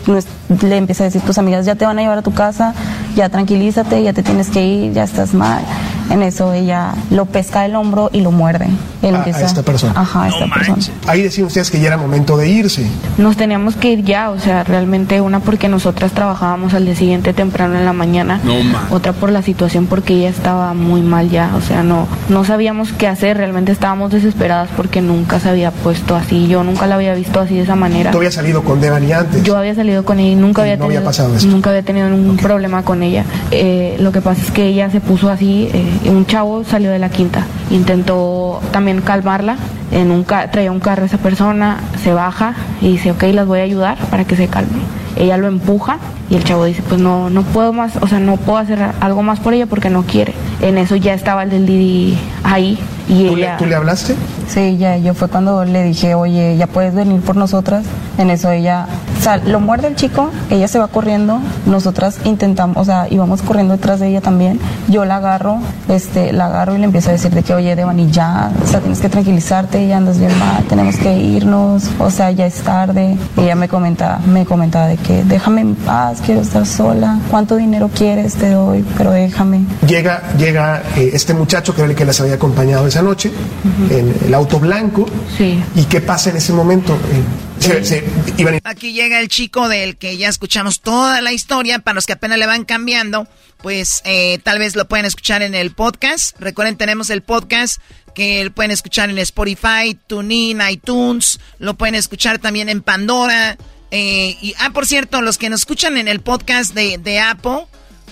Speaker 30: le empieza a decir tus amigas ya te van a llevar a tu casa, ya tranquilízate, ya te tienes que ir, ya estás mal. En eso ella lo pesca del hombro y lo muerde. Él
Speaker 31: A- a esta persona.
Speaker 30: Ajá, a esta persona.
Speaker 31: Ahí decían ustedes que ya era momento de irse.
Speaker 29: Nos teníamos que ir ya, o sea, realmente una porque nosotras trabajábamos al día siguiente temprano en la mañana,
Speaker 4: No, ma.
Speaker 29: otra por la situación porque ella estaba muy mal ya, o sea, no no sabíamos qué hacer, realmente estábamos desesperadas porque nunca se había puesto así, yo nunca la había visto así de esa manera.
Speaker 31: Tú habías salido con Devani antes.
Speaker 29: Yo había salido con ella y nunca había
Speaker 31: no había
Speaker 29: tenido
Speaker 31: pasado esto.
Speaker 29: nunca había tenido ningún problema con ella. Eh, lo que pasa es que ella se puso así, eh, un chavo salió de la quinta, intentó también calmarla, en un ca- traía un carro esa persona, se baja y dice, ok, las voy a ayudar para que se calme. Ella lo empuja y el chavo dice, pues no, no puedo más, o sea, no puedo hacer algo más por ella porque no quiere. En eso ya estaba el del Didi ahí y
Speaker 31: ¿Tú le,
Speaker 29: ella...
Speaker 31: tú le hablaste?
Speaker 30: Sí, ya, yo fue cuando le dije, oye, ya puedes venir por nosotras. En eso ella, o sea, lo muerde el chico, ella se va corriendo, nosotras intentamos, o sea, íbamos corriendo detrás de ella también. Yo la agarro, este, la agarro y le empiezo a decir de que, oye, Devani, ya, o sea, tienes que tranquilizarte, ya andas bien mal, tenemos que irnos, o sea, ya es tarde. Y ella me comentaba, me comentaba de que, déjame en paz, quiero estar sola, ¿cuánto dinero quieres? Te doy, pero déjame.
Speaker 31: Llega, llega eh, este muchacho que era el que las había acompañado esa noche en el auto blanco.
Speaker 29: Sí.
Speaker 31: ¿Y qué pasa en ese momento? Eh, se- se- iban-
Speaker 15: Aquí llega el chico del que ya escuchamos toda la historia. Para los que apenas le van cambiando, pues eh, tal vez lo pueden escuchar en el podcast. Recuerden, tenemos el podcast que pueden escuchar en Spotify, TuneIn, iTunes. Lo pueden escuchar también en Pandora. eh, y, ah, por cierto, los que nos escuchan en el podcast de, de Apple,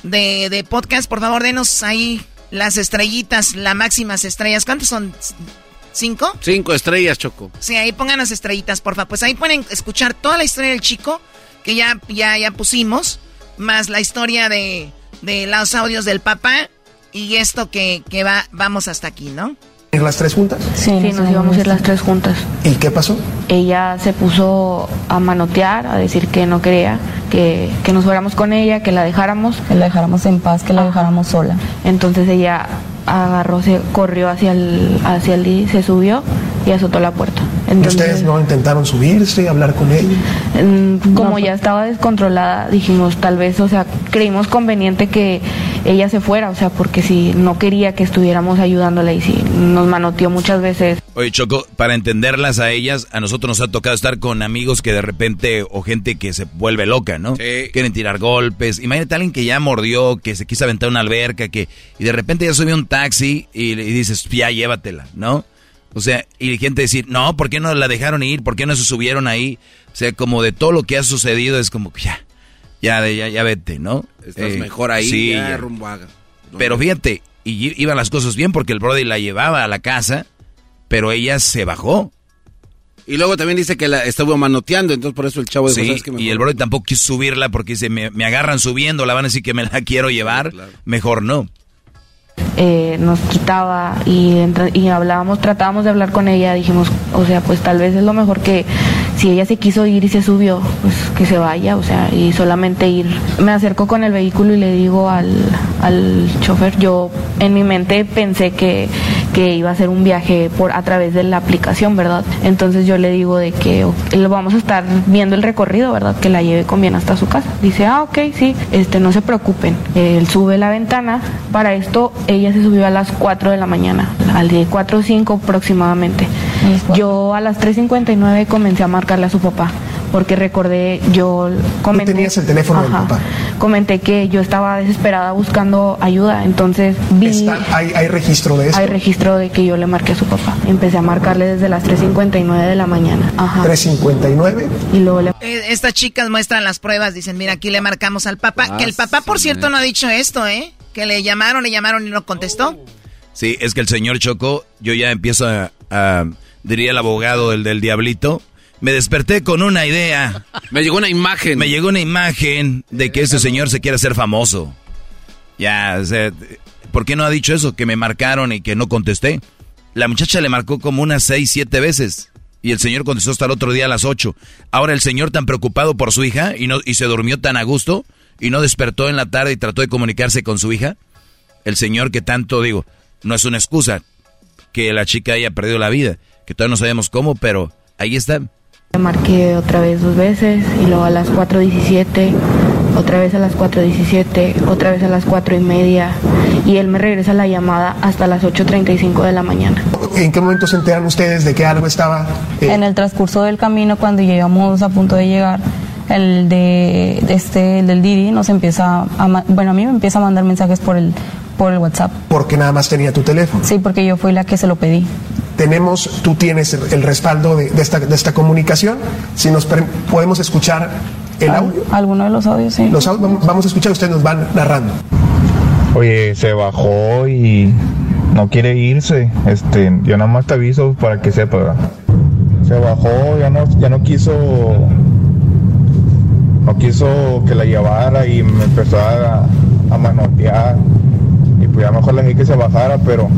Speaker 15: de, de podcast, por favor, denos ahí las estrellitas, las máximas estrellas. ¿Cuántas son? ¿Cinco?
Speaker 4: Cinco estrellas, Choco.
Speaker 15: Sí, ahí pongan las estrellitas, porfa. Pues ahí pueden escuchar toda la historia del chico que ya, ya, ya pusimos, más la historia de, de los audios del papá y esto que, que va, vamos hasta aquí, ¿no?
Speaker 31: ir las tres juntas.
Speaker 29: Sí, nos íbamos a ir las tres juntas.
Speaker 31: ¿Y qué pasó?
Speaker 29: ella se puso a manotear, a decir que no quería que, que nos fuéramos con ella, que la dejáramos.
Speaker 30: Que la dejáramos en paz, que la dejáramos sola.
Speaker 29: Entonces ella agarró, se corrió hacia el, hacia el Didi, se subió y azotó la puerta. Entonces,
Speaker 31: ¿Ustedes no intentaron subirse, hablar con ella?
Speaker 29: Mm, como ya estaba descontrolada, dijimos tal vez, o sea, creímos conveniente que ella se fuera, o sea, porque si no quería que estuviéramos ayudándola y si nos manoteó muchas veces.
Speaker 7: Oye, Choco, para entenderlas a ellas, a nosotros nos ha tocado estar con amigos que de repente, o gente que se vuelve loca, ¿no? Quieren tirar golpes. Imagínate a alguien que ya mordió, que se quiso aventar una alberca, que y de repente ya subió un taxi y, le- y dices, ya llévatela, ¿no? O sea, y gente decir, no, ¿por qué no la dejaron ir? ¿Por qué no se subieron ahí? O sea, como de todo lo que ha sucedido es como que ya, ya, de- ya, ya vete, ¿no?
Speaker 4: Estás
Speaker 7: Eh,
Speaker 4: mejor ahí,
Speaker 7: sí,
Speaker 4: ya,
Speaker 7: ya.
Speaker 4: rumbo a-
Speaker 7: Pero fíjate, y iban las cosas bien porque el Brody la llevaba a la casa, pero ella se bajó.
Speaker 4: Y luego también dice que la estuvo manoteando, entonces por eso el chavo dijo,
Speaker 7: Sí,
Speaker 4: "¿Sabes qué?
Speaker 7: y
Speaker 4: Mejor
Speaker 7: el Brody tampoco quiso subirla porque dice, me, me agarran subiendo, la van a decir que me la quiero llevar, mejor no.
Speaker 29: Eh, nos quitaba y, y hablábamos, tratábamos de hablar con ella, dijimos, o sea, pues tal vez es lo mejor que si ella se quiso ir y se subió, pues que se vaya, o sea, y solamente ir. Me acerco con el vehículo y le digo al, al chofer, yo en mi mente pensé que, que iba a ser un viaje por a través de la aplicación, ¿verdad? Entonces yo le digo de que ok, lo vamos a estar viendo el recorrido, ¿verdad? Que la lleve con bien hasta su casa. Dice, ah, ok, sí, este, no se preocupen. Él sube la ventana. Para esto, ella se subió a las 4 de la mañana, al de 4 o 5 aproximadamente. Yo a las 3.59 comencé a marcarle a su papá, porque recordé, yo comenté...
Speaker 31: tenías el teléfono del papá.
Speaker 29: Comenté que yo estaba desesperada buscando ayuda, entonces vi...
Speaker 31: Está- hay, hay registro de esto.
Speaker 29: Hay registro de que yo le marqué a su papá. Empecé a marcarle desde las 3.59 de la mañana. Ajá.
Speaker 31: 359.
Speaker 29: Y luego le...
Speaker 15: Eh, Estas chicas muestran las pruebas, dicen, mira, aquí le marcamos al papá.
Speaker 7: Ah,
Speaker 15: que el papá, por
Speaker 7: sí,
Speaker 15: cierto,
Speaker 7: eh.
Speaker 15: no ha dicho esto, ¿eh? Que le llamaron, le llamaron y no contestó.
Speaker 7: Sí, es que el señor Choco, yo ya empiezo a, a- diría el abogado del, del diablito, me desperté con una idea.
Speaker 4: Me llegó una imagen.
Speaker 7: Me llegó una imagen de que ese señor se quiere hacer famoso. Ya, o sea, ¿por qué no ha dicho eso? Que me marcaron y que no contesté. La muchacha le marcó como unas seis, siete veces. Y el señor contestó hasta el otro día a las ocho. Ahora el señor tan preocupado por su hija y, no, y se durmió tan a gusto y no despertó en la tarde y trató de comunicarse con su hija. El señor que tanto digo, no es una excusa que la chica haya perdido la vida, que todavía no sabemos cómo, pero ahí está.
Speaker 29: Le marqué otra vez dos veces y luego a las 4.17 otra vez a las 4.17, otra vez a las 4 y media y él me regresa la llamada hasta las 8.35 de la mañana.
Speaker 31: ¿En qué momento se enteran ustedes de que algo estaba...
Speaker 30: Eh? En el transcurso del camino, cuando llegamos a punto de llegar, el de, este el del Didi nos empieza a, bueno a mí me empieza a mandar mensajes por el por el WhatsApp.
Speaker 31: Porque nada más tenía tu teléfono.
Speaker 30: Sí porque yo fui la que se lo pedí.
Speaker 31: Tenemos tú tienes el, respaldo de, esta, de esta comunicación. Si nos podemos escuchar el audio.
Speaker 30: alguno de los audios sí.
Speaker 31: Los vamos a escuchar ustedes nos van narrando.
Speaker 32: Oye se bajó y no quiere irse. Este yo nada más te aviso para que sepa. Se bajó ya no ya no quiso no quiso que la llevara y me empezó a, manotear. Y pues a lo mejor le dije que se bajara, pero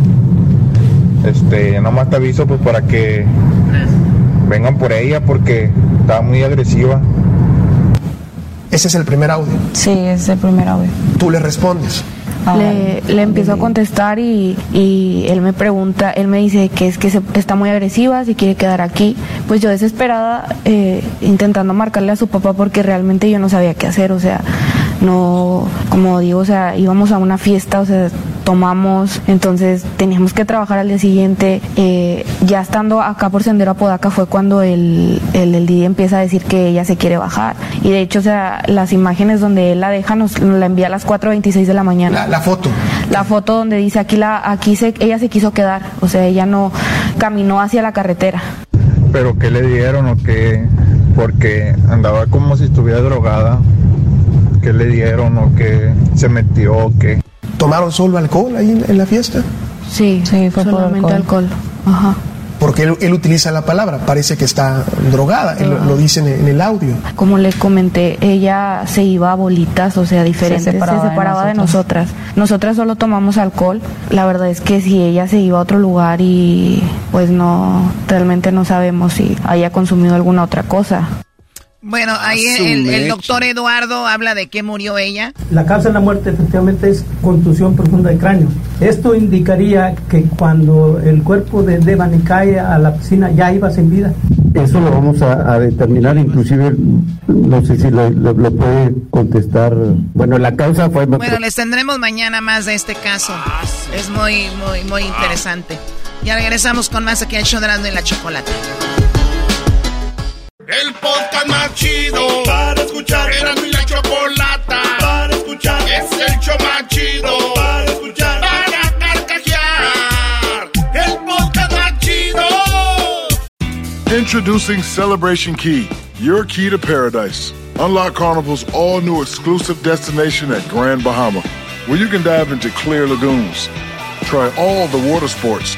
Speaker 32: este, nomás te aviso pues para que vengan por ella porque estaba muy agresiva.
Speaker 31: Ese es el primer audio.
Speaker 30: Sí, ese es el primer audio.
Speaker 31: Tú le respondes.
Speaker 29: Ah, le, le, empiezo a contestar y, y, él me pregunta, él me dice que es que se, está muy agresiva, si quiere quedar aquí. Pues yo desesperada, eh, intentando marcarle a su papá porque realmente yo no sabía qué hacer, o sea, no, como digo, o sea, íbamos a una fiesta, o sea, tomamos, entonces teníamos que trabajar al día siguiente. Eh, ya estando acá por Sendero Apodaca fue cuando el, el, el Didi empieza a decir que ella se quiere bajar. Y de hecho, o sea, las imágenes donde él la deja nos, la envía a las 4.26 de la mañana.
Speaker 31: La, foto.
Speaker 29: La foto donde dice aquí, la, aquí se, ella se quiso quedar, o sea, ella no caminó hacia la carretera.
Speaker 32: ¿Pero qué le dieron o qué? Porque andaba como si estuviera drogada. ¿Qué le dieron o qué se metió o qué?
Speaker 31: ¿Tomaron solo alcohol ahí en, la fiesta?
Speaker 29: Sí, sí, fue solamente alcohol. Ajá.
Speaker 31: Porque él, utiliza la palabra, parece que está drogada, él lo, dice en, el audio.
Speaker 29: Como le comenté, ella se iba a bolitas, o sea, diferentes, se separaba, de, nosotras. Nosotras solo tomamos alcohol, la verdad es que si ella se iba a otro lugar y pues no, realmente no sabemos si haya consumido alguna otra cosa.
Speaker 15: Bueno, ahí el, doctor Eduardo habla de qué murió ella.
Speaker 33: La causa de la muerte efectivamente es contusión profunda de cráneo. Esto indicaría que cuando el cuerpo de Devani cae a la piscina ya iba sin vida.
Speaker 34: Eso lo vamos a, determinar, inclusive no sé si lo, puede contestar. Bueno, la causa fue...
Speaker 15: Bueno, les tendremos mañana más de este caso. Es muy, muy, muy interesante. Ya regresamos con más aquí al show de y la chocolate.
Speaker 1: El podcast más chido para escuchar. Era mi la chocolata para escuchar. Es el show más chido para escuchar. Para carcajear. El podcast más chido.
Speaker 26: Introducing Celebration Key, your key to paradise. Unlock Carnival's all new exclusive destination at Grand Bahama, where you can dive into clear lagoons, try all the water sports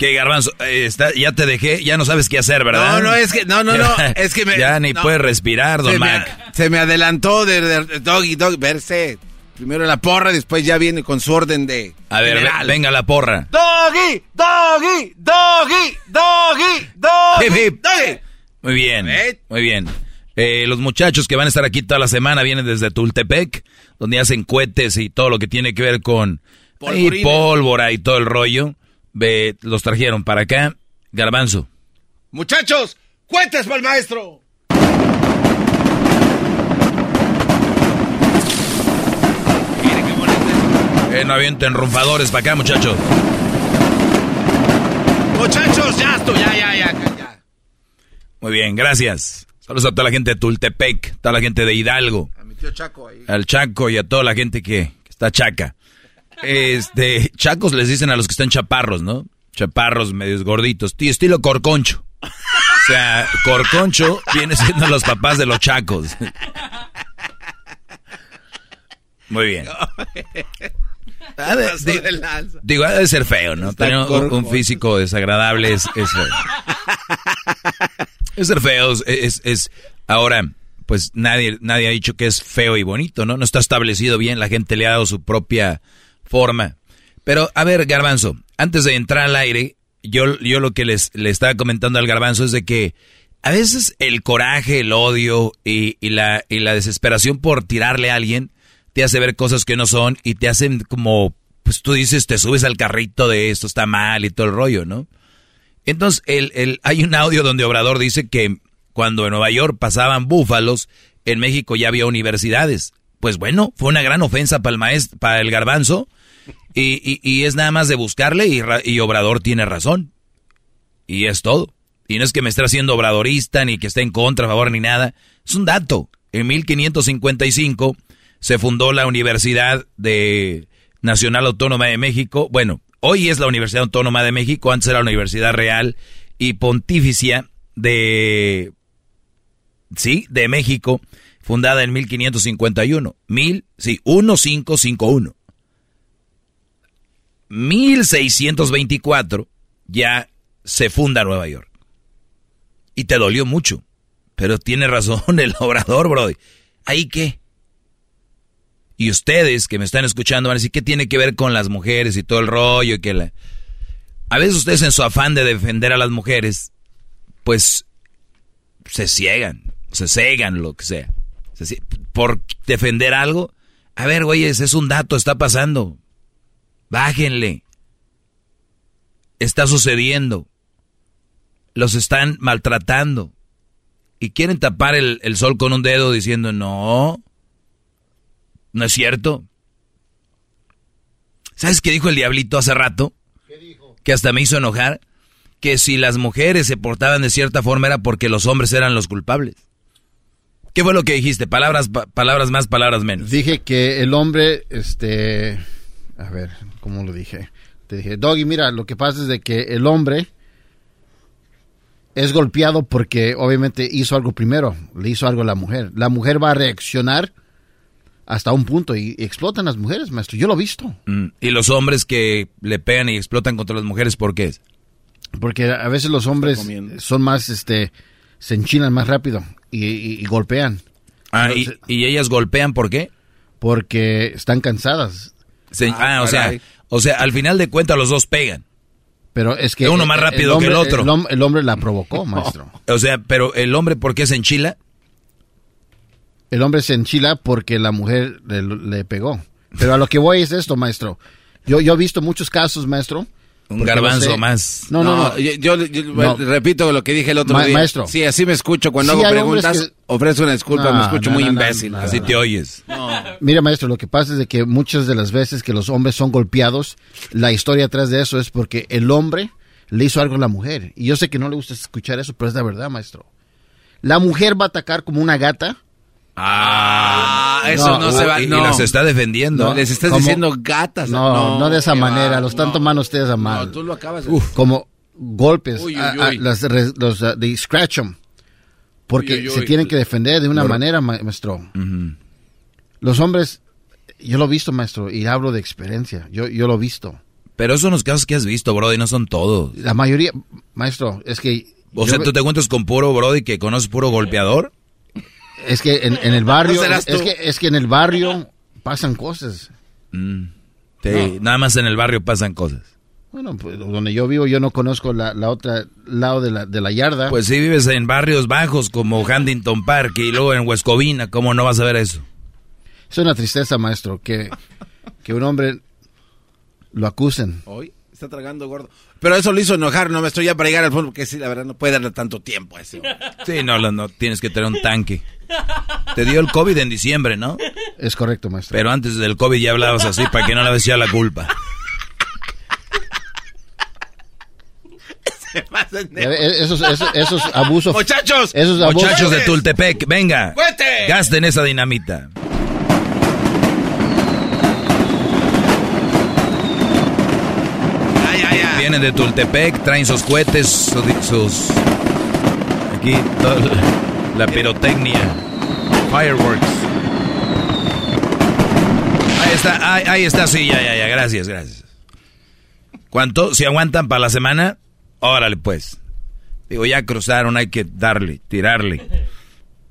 Speaker 7: ¿Qué, Garbanzo? Eh, está, ya te dejé, ya no sabes qué hacer, ¿verdad?
Speaker 4: No, no, es que, no, no, no, es que me...
Speaker 7: Ya ni puedes respirar, don Mac.
Speaker 4: se me adelantó de, doggy, doggy, verse. Primero la porra, después ya viene con su orden de...
Speaker 7: A ver, venga la porra.
Speaker 1: Doggy, doggy, doggy, doggy, doggy, hip, hip. doggy.
Speaker 7: Muy bien, muy bien. Eh, los muchachos que van a estar aquí toda la semana vienen desde Tultepec, donde hacen cohetes y todo lo que tiene que ver con y pólvora y todo el rollo. Ve, los trajeron para acá. Garbanzo.
Speaker 1: Muchachos, cuentes para el maestro.
Speaker 7: Eh, no avienten rumfadores para acá, muchachos.
Speaker 1: Muchachos, ya estoy, ya, ya, ya, ya.
Speaker 7: Muy bien, gracias. Saludos a toda la gente de Tultepec, a toda la gente de Hidalgo.
Speaker 1: A mi tío Chaco ahí.
Speaker 7: Al Chaco y a toda la gente que, que está chaca. Este, chacos les dicen a los que están chaparros, ¿no? chaparros, medios gorditos, tío, estilo corconcho. O sea, corconcho viene siendo los papás de los chacos. Muy bien. Ha de- di- digo, ha de ser feo, ¿no? Tener un, físico desagradable es, es feo. Es ser feo, es, es, es- ahora, pues nadie, nadie ha dicho que es feo y bonito, ¿no? No está establecido bien, la gente le ha dado su propia forma. Pero, a ver, Garbanzo, antes de entrar al aire, yo, yo lo que les, le estaba comentando al Garbanzo es de que a veces el coraje, el odio y, la, y la desesperación por tirarle a alguien te hace ver cosas que no son y te hacen como, pues tú dices, te subes al carrito de esto está mal y todo el rollo, ¿no? Entonces, el, el, hay un audio donde Obrador dice que cuando en Nueva York pasaban búfalos, en México ya había universidades. Pues bueno, fue una gran ofensa para el para el garbanzo, y, y- es nada más de buscarle y, y Obrador tiene razón. Y es todo. Y no es que me esté haciendo obradorista, ni que esté en contra, a favor, ni nada. Es un dato. En 1555 se fundó la Universidad de Nacional Autónoma de México. Bueno, hoy es la Universidad Autónoma de México, antes era la Universidad Real y Pontificia de... Sí, de México, fundada en 1551. Mil, sí, 1551. 1624 ya se funda Nueva York. Y te dolió mucho. Pero tiene razón el obrador, Brody. ¿Ahí qué? Y ustedes que me están escuchando van a decir, ¿qué tiene que ver con las mujeres y todo el rollo? Y que. A veces ustedes en su afán de defender a las mujeres, pues se ciegan, se cegan, lo que sea. Por defender algo. A ver, güeyes, es un dato, está pasando. Bájenle. Está sucediendo. Los están maltratando. Y quieren tapar el, el sol con un dedo diciendo, no, no es cierto. ¿Sabes qué dijo el diablito hace rato? Que hasta me hizo enojar. Que si las mujeres se portaban de cierta forma era porque los hombres eran los culpables. ¿Qué fue lo que dijiste? Palabras, pa- palabras más, palabras menos.
Speaker 19: Dije que el hombre, este, a ver, ¿cómo lo dije? Te dije, Doggy, mira, lo que pasa es de que el hombre es golpeado porque obviamente hizo algo primero, le hizo algo a la mujer. La mujer va a reaccionar hasta un punto y, y explotan las mujeres, maestro. Yo lo he visto.
Speaker 7: Mm, Y los hombres que le pegan y explotan contra las mujeres, ¿por qué es?
Speaker 19: Porque a veces los hombres son más, este, se enchinan más rápido y, y- y golpean.
Speaker 7: Ah, y, y ellas golpean, ¿por qué?
Speaker 19: Porque están cansadas.
Speaker 7: Se- ah, o sea, o sea, al final de cuentas los dos pegan.
Speaker 19: Pero es que
Speaker 7: uno más
Speaker 19: el-
Speaker 7: rápido
Speaker 19: hombre-
Speaker 7: que el otro.
Speaker 19: El, hom- el hombre la provocó, maestro.
Speaker 7: O sea, pero el hombre, ¿por qué se enchila?
Speaker 19: El hombre se enchila porque la mujer le, le pegó. Pero a lo que voy es esto, maestro. Yo, yo he visto muchos casos, maestro.
Speaker 7: Un garbanzo
Speaker 19: sé.
Speaker 7: más.
Speaker 19: No, no, no.
Speaker 4: Yo, yo- yo
Speaker 19: No.
Speaker 4: repito lo que dije el otro
Speaker 19: Ma-
Speaker 4: día.
Speaker 19: maestro.
Speaker 4: Sí, así me escucho cuando
Speaker 19: Sí,
Speaker 4: hago preguntas.
Speaker 19: que-
Speaker 4: Ofrezco una disculpa,
Speaker 19: No,
Speaker 4: me escucho muy imbécil. Así
Speaker 7: te oyes.
Speaker 19: Mira, maestro, lo que pasa es de que muchas de las veces que los hombres son golpeados, la historia atrás de eso es porque el hombre le hizo algo a la mujer. Y yo sé que no le gusta escuchar eso, pero es la verdad, maestro. La mujer va a atacar como una gata.
Speaker 4: Ah, eso no, se va.
Speaker 7: y, y
Speaker 4: no.
Speaker 7: las está defendiendo.
Speaker 4: No, les estás
Speaker 19: ¿Cómo?
Speaker 4: diciendo gatas.
Speaker 19: No, no, de esa manera.
Speaker 4: va,
Speaker 19: Lo están tomando ustedes a mal.
Speaker 4: No, tú lo acabas de
Speaker 19: Uf, como golpes.
Speaker 4: Uy, uy,
Speaker 19: a- a-
Speaker 4: uy.
Speaker 19: los, uh, de scratch 'em. Porque se tienen que defender de una manera, ma- maestro. Los hombres, yo lo he visto, maestro, y hablo de experiencia. Yo, yo lo he visto.
Speaker 7: Pero esos son los casos que has visto, Brody, no son todos.
Speaker 19: La mayoría, maestro, es que...
Speaker 7: O sea, ¿tú te cuentas con puro Brody que conoces puro golpeador?
Speaker 19: Es que en, en el barrio,
Speaker 7: ¿No serás
Speaker 19: es que, es que en el barrio pasan cosas.
Speaker 7: Mm. Sí, nada más en el barrio pasan cosas.
Speaker 19: Bueno, pues donde yo vivo, yo no conozco la, la otra lado de la, de la yarda.
Speaker 7: Pues si vives en barrios bajos como Huntington Park y luego en Huescovina, ¿cómo no vas a ver eso?
Speaker 19: Es una tristeza, maestro, que, que un hombre lo acusen.
Speaker 4: Hoy está tragando gordo. Pero eso lo hizo enojar, no me estoy ya para llegar al fondo, porque sí, la verdad no puede darle tanto tiempo a ese.
Speaker 7: Sí, no, no, no, tienes que tener un tanque. Te dio el COVID en diciembre, ¿no?
Speaker 19: Es correcto, maestro.
Speaker 7: Pero antes del COVID ya hablabas así para que no le decía la culpa.
Speaker 19: Ve, Esos, esos, esos abusos.
Speaker 4: Muchachos.
Speaker 19: Esos abusos.
Speaker 7: Muchachos de Tultepec, venga.
Speaker 4: ¡Fuerte!
Speaker 7: Gasten esa dinamita. De Tultepec, traen sus cohetes, sus... aquí, toda la, pirotecnia. Fireworks. Ahí está, ahí, está, sí, ya, ya, ya, gracias, gracias. ¿Cuánto? Si aguantan para la semana, órale pues. Digo, ya cruzaron, hay que darle, tirarle.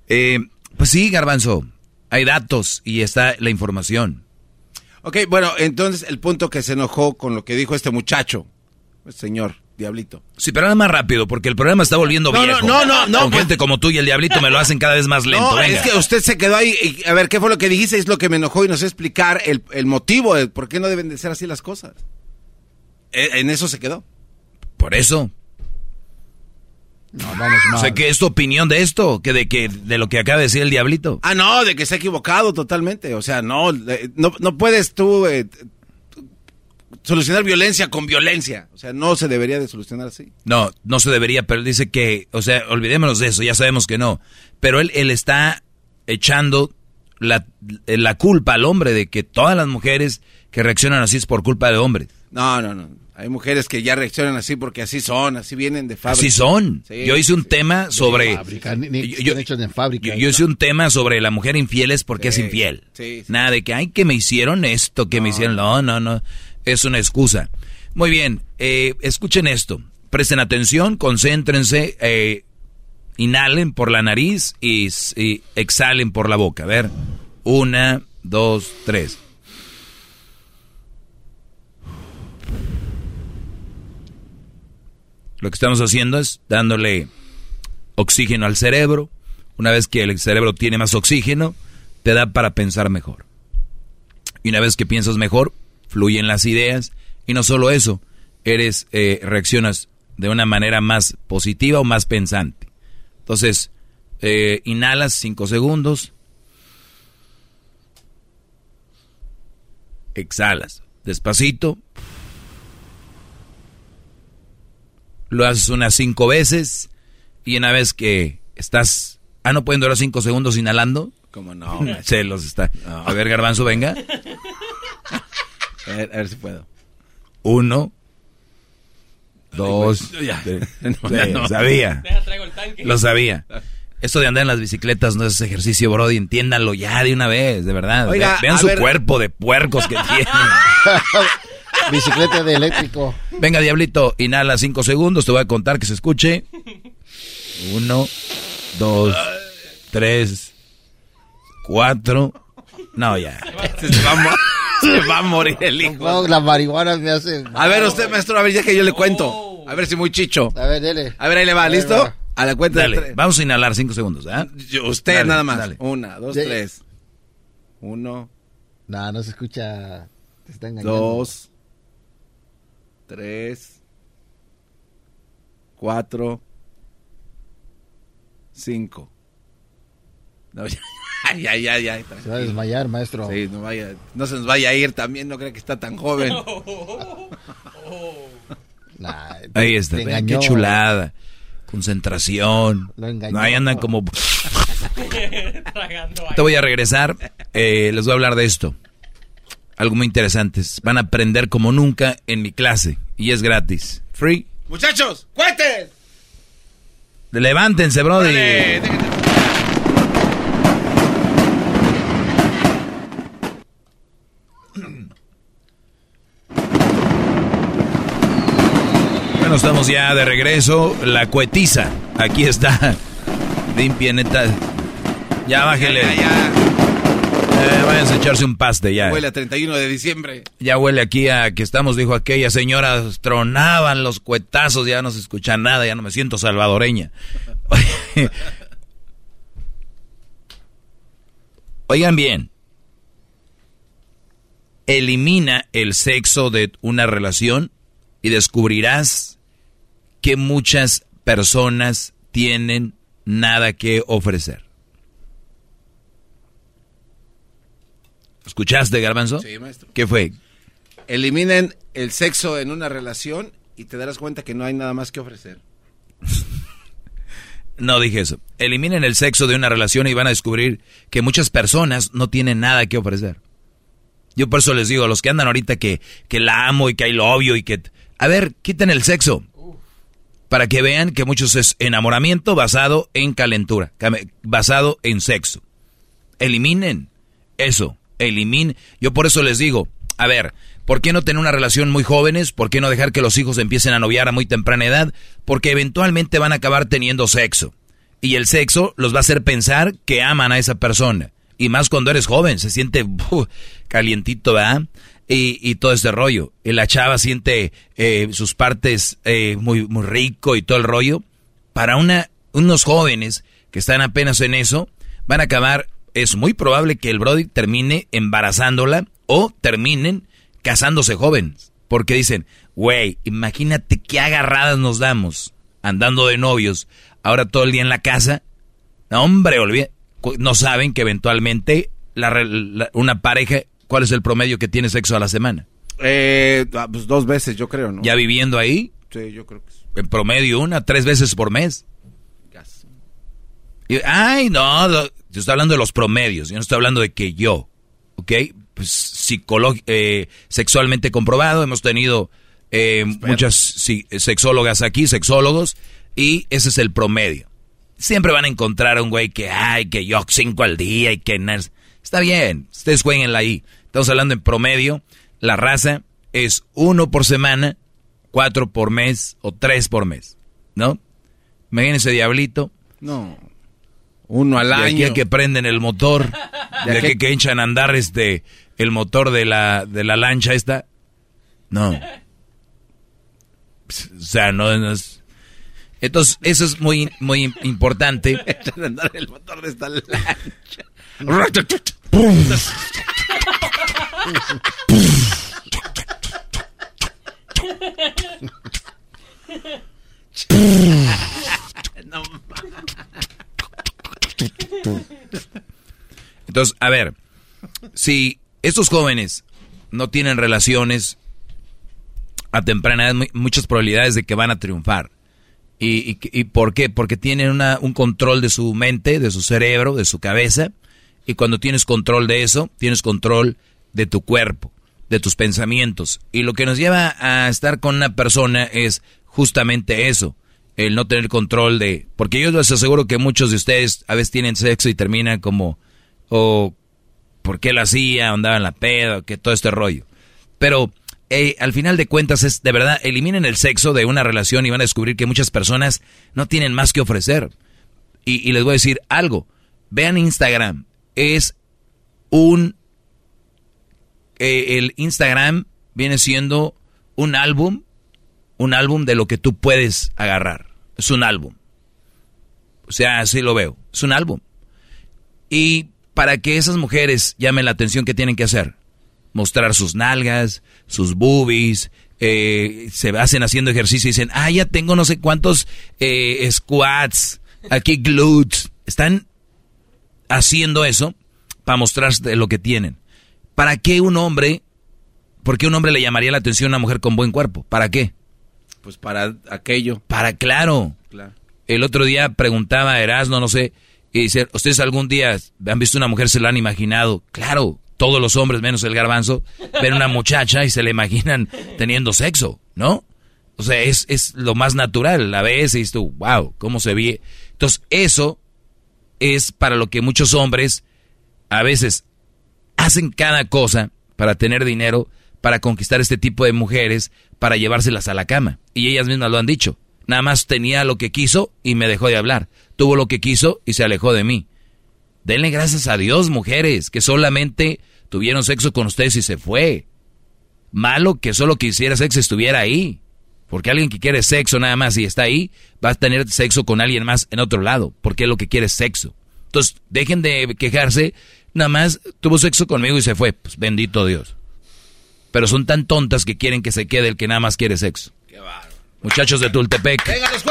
Speaker 7: Eh, pues sí, garbanzo, hay datos y está la información.
Speaker 4: Ok, bueno, entonces el punto que se enojó con lo que dijo este muchacho, señor Diablito.
Speaker 7: Sí, pero nada más rápido, porque el programa está volviendo
Speaker 4: No, no,
Speaker 7: viejo.
Speaker 4: no, no, no,
Speaker 7: Con
Speaker 4: pues-
Speaker 7: gente como tú y el diablito me lo hacen cada vez más lento.
Speaker 4: no,
Speaker 7: venga.
Speaker 4: es que usted se quedó ahí. a ver, ¿qué fue lo que dijiste? Es lo que me enojó y no sé explicar el, el motivo de por qué no deben de ser así las cosas. E- En eso se quedó.
Speaker 7: Por eso. O sea, ¿qué es tu opinión de esto? que de, que, de lo que acaba de decir el diablito?
Speaker 4: Ah, no, de que se ha equivocado totalmente. O sea, no, no, no puedes tú eh, solucionar violencia con violencia. O sea, no se debería de solucionar así.
Speaker 7: No, no se debería, pero él dice que, o sea, olvidémonos de eso, ya sabemos que no. Pero él, él está echando la, la culpa al hombre de que todas las mujeres que reaccionan así es por culpa del hombre.
Speaker 4: No, no, no. Hay mujeres que ya reaccionan así porque así son, así vienen de fábrica.
Speaker 7: Así son.
Speaker 4: Sí,
Speaker 7: yo hice un tema sobre...
Speaker 19: fábrica, ni- ni-
Speaker 7: yo,
Speaker 19: en fábrica.
Speaker 7: yo- yo hice un tema sobre la mujer infiel es porque
Speaker 4: Sí,
Speaker 7: es infiel.
Speaker 4: sí.
Speaker 7: Nada de que, ay, que me hicieron esto, que me hicieron... No, no, no. Es una excusa. Muy bien, eh, escuchen esto. Presten atención, concéntrense, eh, inhalen por la nariz y, y exhalen por la boca. A ver, una, dos, tres. Lo que estamos haciendo es dándole oxígeno al cerebro. Una vez que el cerebro tiene más oxígeno, te da para pensar mejor. Y una vez que piensas mejor, fluyen las ideas. Y no solo eso, eres, eh, reaccionas de una manera más positiva o más pensante. Entonces, eh, inhalas cinco segundos. Exhalas despacito. Lo haces unas cinco veces. Y una vez que estás... Ah, no pueden durar cinco segundos inhalando.
Speaker 4: ¿Cómo no?
Speaker 7: Se los está. A ver, Garbanzo, venga.
Speaker 4: A ver, a ver si puedo.
Speaker 7: Uno. Dos.
Speaker 4: Ya.
Speaker 7: tres.
Speaker 4: No,
Speaker 7: Sí,
Speaker 4: ya no.
Speaker 7: Sabía.
Speaker 4: Deja, traigo el tanque.
Speaker 7: Lo sabía. Esto de andar en las bicicletas no es ejercicio, Brody. Entiéndanlo ya de una vez, de verdad.
Speaker 4: Oiga,
Speaker 7: Vean su
Speaker 4: ver.
Speaker 7: cuerpo de puercos que tienen.
Speaker 19: Bicicleta de eléctrico.
Speaker 7: Venga, Diablito, inhala cinco segundos. Te voy a contar que se escuche. Uno, dos, tres, cuatro. No, ya.
Speaker 4: Se va, a mo- se va a morir el hijo.
Speaker 19: No, la marihuana me hace...
Speaker 4: A ver, usted, maestro, a ver, ya que yo le cuento. A ver si muy chicho.
Speaker 19: A ver, dele.
Speaker 4: A ver, ahí le va, ¿listo?
Speaker 19: va.
Speaker 4: A la cuenta
Speaker 7: Dale,
Speaker 4: de tres.
Speaker 7: vamos a inhalar cinco segundos, ¿ah?
Speaker 4: Yo- Usted
Speaker 7: Dale,
Speaker 4: nada más.
Speaker 7: dale.
Speaker 4: Una, dos, tres. Uno,
Speaker 19: No, no se escucha. Te está engañando.
Speaker 4: dos, tres, cuatro, cinco. No, ya,
Speaker 19: Se va a desmayar, maestro.
Speaker 4: Sí, no vaya, no se nos vaya a ir también, no cree que está tan joven.
Speaker 19: Nah,
Speaker 7: Ahí está,
Speaker 19: te
Speaker 7: vean qué chulada. Concentración.
Speaker 19: Lo engañó.
Speaker 7: No, ahí andan como... Te voy a regresar. eh, les voy a hablar de esto. Algo muy interesante. Van a aprender como nunca en mi clase. Y es gratis. Free.
Speaker 4: Muchachos, cuenten.
Speaker 7: Levántense, brody.
Speaker 4: Órale, déjenme-
Speaker 7: Bueno, estamos ya de regreso. La cuetiza. Aquí está. Limpia, neta. Ya bájele.
Speaker 4: Ya, ya,
Speaker 7: Eh, váyanse a echarse un paste ya.
Speaker 4: Huele a 31 de diciembre.
Speaker 7: Ya huele aquí a que estamos, dijo aquella señora, tronaban los cuetazos, ya no se escucha nada, ya no me siento salvadoreña. Oigan bien, elimina el sexo de una relación y descubrirás que muchas personas tienen nada que ofrecer. ¿Escuchaste, Garbanzo?
Speaker 4: Sí, maestro.
Speaker 7: ¿Qué fue?
Speaker 4: Eliminen el sexo en una relación y te darás cuenta que no hay nada más que ofrecer.
Speaker 7: No dije eso. Eliminen el sexo de una relación y van a descubrir que muchas personas no tienen nada que ofrecer. Yo por eso les digo, a los que andan ahorita que, que la amo y que hay lo obvio y que A ver, quiten el sexo. Para que vean que muchos es enamoramiento basado en calentura, basado en sexo. Eliminen eso, eliminen. Yo por eso les digo, a ver, ¿por qué no tener una relación muy jóvenes? ¿Por qué no dejar que los hijos empiecen a noviar a muy temprana edad? Porque eventualmente van a acabar teniendo sexo. Y el sexo los va a hacer pensar que aman a esa persona. Y más cuando eres joven, se siente calientito, ¿verdad? y, todo este rollo. Y la chava siente eh, sus partes eh, muy, muy rico y todo el rollo. Para una, unos jóvenes que están apenas en eso, van a acabar, es muy probable que el Brody termine embarazándola o terminen casándose jóvenes. Porque dicen, güey, imagínate qué agarradas nos damos andando de novios, ahora todo el día en la casa. No, hombre, olvida, no saben que eventualmente una pareja ¿Cuál es el promedio que tiene sexo a la semana?
Speaker 4: Eh, ah, pues dos veces, yo creo, ¿no?
Speaker 7: ¿Ya viviendo ahí?
Speaker 4: Sí, yo creo que sí.
Speaker 7: En promedio una, tres veces por mes. ay, no, yo estoy hablando de los promedios, yo no estoy hablando de que yo, ¿ok? Pues eh, sexualmente comprobado, hemos tenido eh, muchas sexólogas aquí, sexólogos, y ese es el promedio. Siempre van a encontrar a un güey que, ay, que yo cinco al día y que... Está bien, ustedes jueguenla ahí. Estamos hablando en promedio. La raza es uno por semana, cuatro por mes o tres por mes. ¿No? Imagínense, diablito.
Speaker 4: No. Uno al año.
Speaker 7: De aquí que prenden el motor. de, aquí que echan a andar este, el motor de la, de la lancha esta. No. O sea, no, es... Entonces, eso es muy, muy importante.
Speaker 4: El motor de esta lancha.
Speaker 7: Entonces, a ver, si estos jóvenes no tienen relaciones a temprana edad, muchas probabilidades de que van a triunfar. ¿Y, y, por qué? Porque tienen una, un control de su mente, de su cerebro, de su cabeza, y cuando tienes control de eso, tienes control de tu cuerpo, de tus pensamientos. Y lo que nos lleva a estar con una persona es justamente eso, el no tener control de... Porque yo les aseguro que muchos de ustedes a veces tienen sexo y terminan como... o por qué lo hacía, andaba en la pedo, que todo este rollo. Pero eh, al final de cuentas es de verdad, eliminen el sexo de una relación y van a descubrir que muchas personas no tienen más que ofrecer. Y, y les voy a decir algo, vean Instagram, es un... Eh, el Instagram viene siendo un álbum, un álbum de lo que tú puedes agarrar. Es un álbum. O sea, así lo veo. Es un álbum. Y para que esas mujeres llamen la atención, ¿qué tienen que hacer? Mostrar sus nalgas, sus boobies, eh, se hacen haciendo ejercicio y dicen, ah, ya tengo no sé cuántos eh, squats, aquí glutes. Están haciendo eso para mostrarse lo que tienen. ¿Para qué un hombre, por qué un hombre le llamaría la atención a una mujer con buen cuerpo? ¿Para qué?
Speaker 4: Pues para aquello.
Speaker 7: Para, claro. El otro día preguntaba a Erasmo, no sé, y dice, ¿ustedes algún día han visto una mujer, se la han imaginado? Claro, todos los hombres, menos el garbanzo, ven una muchacha y se le imaginan teniendo sexo, ¿no? O sea, es, es lo más natural. La ves y dices tú, wow, ¿cómo se ve? Entonces, eso es para lo que muchos hombres a veces hacen cada cosa para tener dinero, para conquistar este tipo de mujeres, para llevárselas a la cama. Y ellas mismas lo han dicho. Nada más tenía lo que quiso y me dejó de hablar. Tuvo lo que quiso y se alejó de mí. Denle gracias a Dios, mujeres, que solamente tuvieron sexo con ustedes y se fue. Malo que solo quisiera sexo estuviera ahí. Porque alguien que quiere sexo nada más y está ahí, va a tener sexo con alguien más en otro lado. Porque lo que quiere es sexo. Entonces, dejen de quejarse. Nada más tuvo sexo conmigo y se fue. Pues bendito Dios. Pero son tan tontas que quieren que se quede el que nada más quiere sexo. Qué Muchachos de Tultepec.
Speaker 1: ¡Vengan los!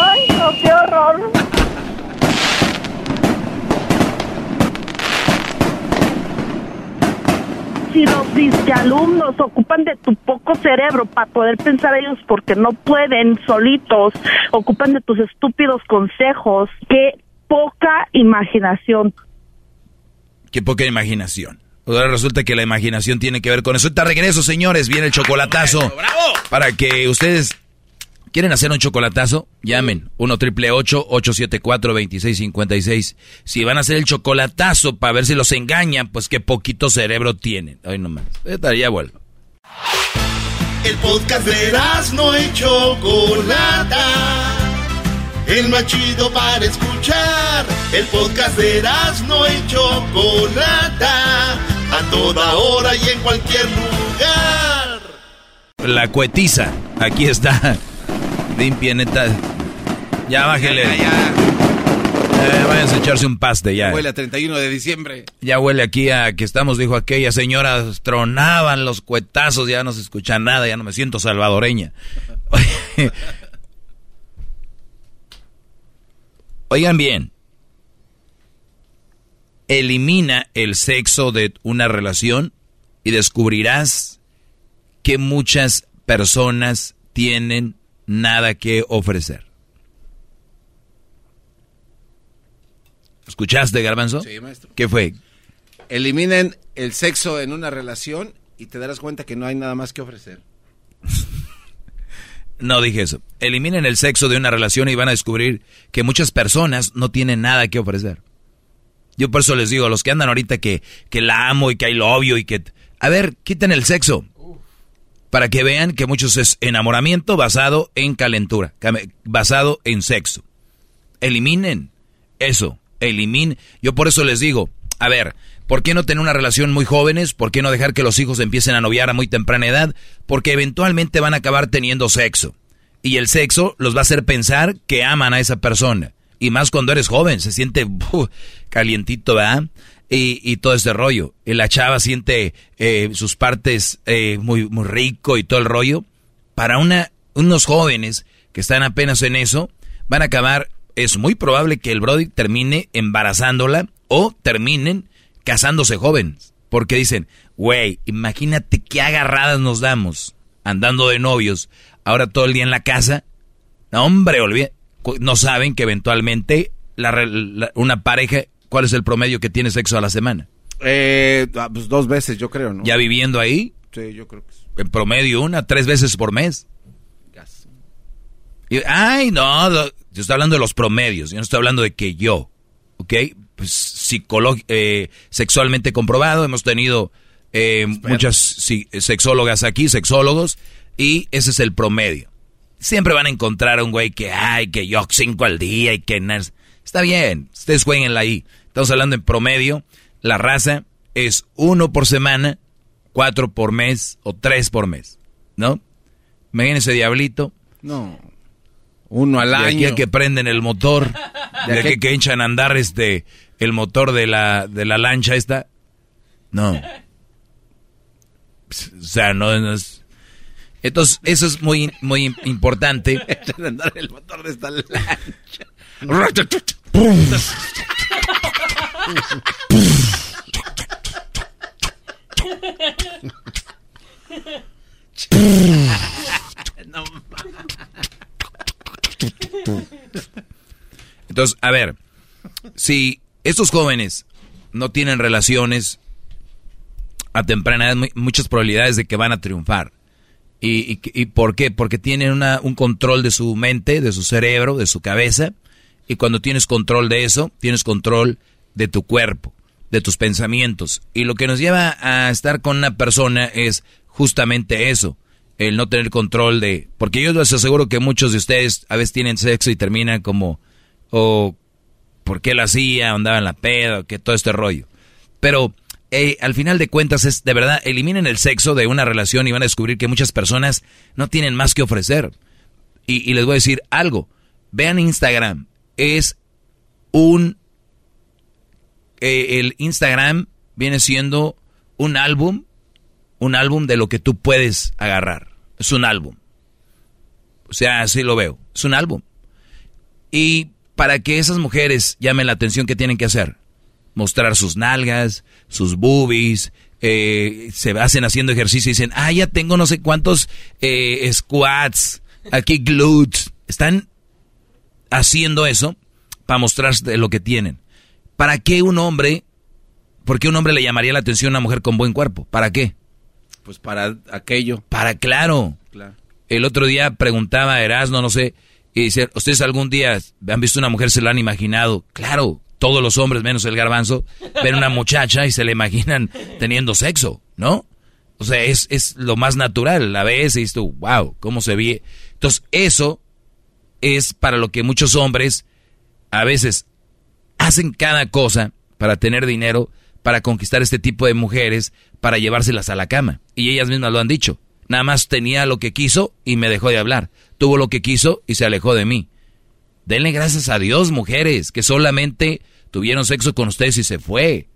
Speaker 35: ¡Ay, no, qué horror! Si los disque alumnos ocupan de tu poco cerebro para poder pensar ellos porque no pueden solitos, ocupan de tus estúpidos consejos. Qué poca imaginación.
Speaker 7: Qué poca imaginación. Ahora resulta que la imaginación tiene que ver con eso. Te regreso, señores. Viene el chocolatazo. Para que ustedes quieren hacer un chocolatazo, llamen 1 triple 874 2656. Si van a hacer el chocolatazo para ver si los engañan, pues qué poquito cerebro tienen. Ay, nomás. Ya vuelvo.
Speaker 1: El podcast de no y Chocolata. El más chido para escuchar. El podcast de no y Chocolata. A toda hora y en cualquier lugar.
Speaker 7: La cuetiza. Aquí está. Limpia, neta. Ya bájele. Ya, ya. Eh, a echarse un paste ya.
Speaker 4: Huele a 31 de diciembre.
Speaker 7: Ya huele aquí a que estamos, dijo aquella señora, tronaban los cuetazos, ya no se escucha nada, ya no me siento salvadoreña. Oigan bien, elimina el sexo de una relación y descubrirás que muchas personas tienen nada que ofrecer. ¿Escuchaste, Garbanzo?
Speaker 4: Sí, maestro.
Speaker 7: ¿Qué fue?
Speaker 4: Eliminen el sexo en una relación y te darás cuenta que no hay nada más que ofrecer.
Speaker 7: no dije eso. Eliminen el sexo de una relación y van a descubrir que muchas personas no tienen nada que ofrecer. Yo por eso les digo a los que andan ahorita que, que la amo y que hay lo obvio y que... A ver, quiten el sexo para que vean que muchos es enamoramiento basado en calentura, basado en sexo. Eliminen eso, eliminen. Yo por eso les digo, a ver, ¿por qué no tener una relación muy jóvenes? ¿Por qué no dejar que los hijos empiecen a noviar a muy temprana edad? Porque eventualmente van a acabar teniendo sexo. Y el sexo los va a hacer pensar que aman a esa persona. Y más cuando eres joven, se siente calientito, ¿verdad? Y, todo este rollo. Y la chava siente eh, sus partes eh, muy, muy rico y todo el rollo. Para una, unos jóvenes que están apenas en eso, van a acabar, es muy probable que el Brody termine embarazándola o terminen casándose jóvenes. Porque dicen, güey, imagínate qué agarradas nos damos andando de novios, ahora todo el día en la casa. No, hombre, no saben que eventualmente la, una pareja ¿Cuál es el promedio que tiene sexo a la semana?
Speaker 4: Eh, ah, pues dos veces, yo creo, ¿no?
Speaker 7: ¿Ya viviendo ahí?
Speaker 4: Sí, yo creo que sí.
Speaker 7: En promedio una, tres veces por mes. ay, no, yo estoy hablando de los promedios, yo no estoy hablando de que yo, ¿ok? Pues eh, sexualmente comprobado, hemos tenido eh, muchas sexólogas aquí, sexólogos, y ese es el promedio. Siempre van a encontrar a un güey que, ay, que yo cinco al día y que... Está bien, ustedes jueguenla ahí. Estamos hablando en promedio. La raza es uno por semana, cuatro por mes o tres por mes. ¿No? Imagínense, diablito.
Speaker 4: No. Uno al año.
Speaker 7: De aquí que prenden el motor. De, aquí que hinchan a andar este, el motor de la, de la lancha esta. No. O sea, no, es... Entonces, eso es muy, muy importante.
Speaker 4: andar el motor de esta lancha.
Speaker 7: Entonces, a ver, si estos jóvenes no tienen relaciones a temprana edad, muchas probabilidades de que van a triunfar. ¿Y, por qué? Porque tienen una, un control de su mente, de su cerebro, de su cabeza, y cuando tienes control de eso, tienes control de tu cuerpo, de tus pensamientos. Y lo que nos lleva a estar con una persona es justamente eso, el no tener control de... Porque yo les aseguro que muchos de ustedes a veces tienen sexo y terminan como... o por qué lo hacía, andaba en la peda, que todo este rollo. Pero eh, al final de cuentas es de verdad, eliminen el sexo de una relación y van a descubrir que muchas personas no tienen más que ofrecer. Y, y les voy a decir algo, vean Instagram, es un... Eh, el Instagram viene siendo un álbum, un álbum de lo que tú puedes agarrar. Es un álbum. O sea, así lo veo. Es un álbum. Y para que esas mujeres llamen la atención, ¿qué tienen que hacer? Mostrar sus nalgas, sus boobies, eh, se hacen haciendo ejercicio y dicen, ah, ya tengo no sé cuántos eh, squats, aquí glutes. Están haciendo eso para mostrarse lo que tienen. ¿Para qué un hombre, por qué un hombre le llamaría la atención a una mujer con buen cuerpo? ¿Para qué?
Speaker 4: Pues para aquello.
Speaker 7: Para, claro.
Speaker 4: Claro.
Speaker 7: El otro día preguntaba a Erasmo, no sé, y dice, ¿ustedes algún día han visto una mujer, se la han imaginado? Claro, todos los hombres, menos el garbanzo, ven una muchacha y se la imaginan teniendo sexo, ¿no? O sea, es, es lo más natural. La ves y dices tú, wow, cómo se ve. Entonces, eso es para lo que muchos hombres a veces hacen cada cosa para tener dinero, para conquistar este tipo de mujeres, para llevárselas a la cama. Y ellas mismas lo han dicho. Nada más tenía lo que quiso y me dejó de hablar. Tuvo lo que quiso y se alejó de mí. Denle gracias a Dios, mujeres, que solamente tuvieron sexo con ustedes y se fue.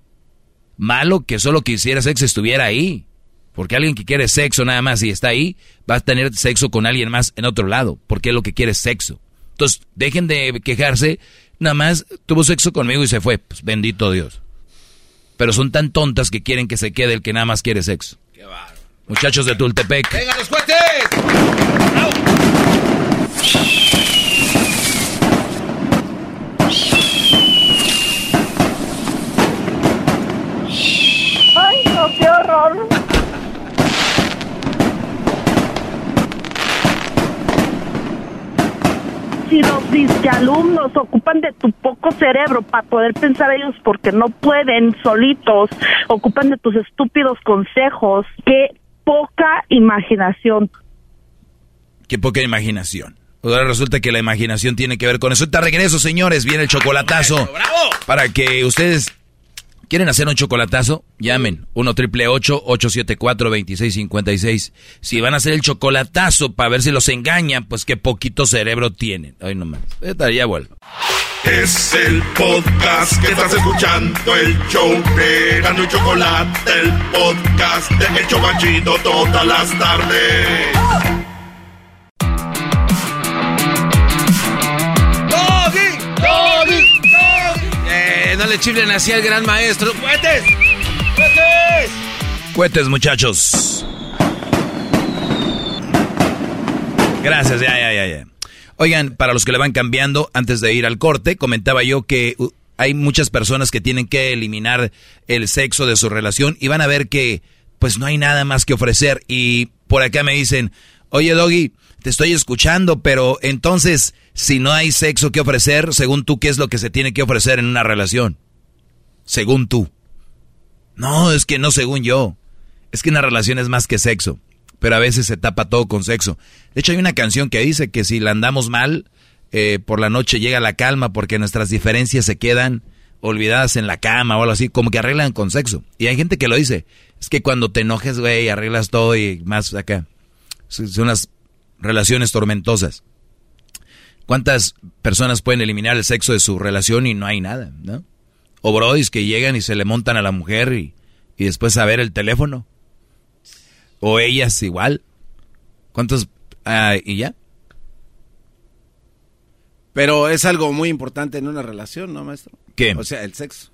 Speaker 7: Malo que solo quisiera sexo estuviera ahí. Porque alguien que quiere sexo nada más y está ahí, va a tener sexo con alguien más en otro lado. Porque lo que quiere es sexo. Entonces, dejen de quejarse. Nada más tuvo sexo conmigo y se fue. Pues bendito Dios. Pero son tan tontas que quieren que se quede el que nada más quiere sexo. Qué Muchachos de Tultepec.
Speaker 1: ¡Venga los cohetes!
Speaker 35: Ay, no, qué horror. Si los alumnos ocupan de tu poco cerebro para poder pensar ellos porque no pueden solitos, ocupan de tus estúpidos consejos, qué poca imaginación.
Speaker 7: Qué poca imaginación. Ahora resulta que la imaginación tiene que ver con eso. Te regreso, señores. Viene el chocolatazo. Para que ustedes ¿Quieren hacer un chocolatazo? Llamen 1 triple 874 2656. Si van a hacer el chocolatazo para ver si los engañan, pues qué poquito cerebro tienen. Ay, no más. Ya vuelvo.
Speaker 1: Es el podcast que estás escuchando, el show de y Chocolate, el podcast de El todas las tardes.
Speaker 4: No le chiflen así al gran maestro. ¡Cuetes! ¡Cuetes!
Speaker 7: Cuetes, muchachos. Gracias, ya, ya, ya, ya. Oigan, para los que le van cambiando, antes de ir al corte, comentaba yo que uh, hay muchas personas que tienen que eliminar el sexo de su relación y van a ver que pues no hay nada más que ofrecer. Y por acá me dicen, oye Doggy, te estoy escuchando, pero entonces si no hay sexo que ofrecer, según tú, ¿qué es lo que se tiene que ofrecer en una relación? Según tú. No, es que no según yo. Es que una relación es más que sexo, pero a veces se tapa todo con sexo. De hecho, hay una canción que dice que si la andamos mal, eh, por la noche llega la calma porque nuestras diferencias se quedan olvidadas en la cama o algo así, como que arreglan con sexo. Y hay gente que lo dice. Es que cuando te enojes, güey, arreglas todo y más acá. Son unas relaciones tormentosas. ¿Cuántas personas pueden eliminar el sexo de su relación y no hay nada, no? O brodis que llegan y se le montan a la mujer y, y después a ver el teléfono. O ellas igual. ¿Cuántos? Ah, ¿Y ya?
Speaker 4: Pero es algo muy importante en una relación, ¿no, maestro?
Speaker 7: ¿Qué?
Speaker 4: O sea, el sexo.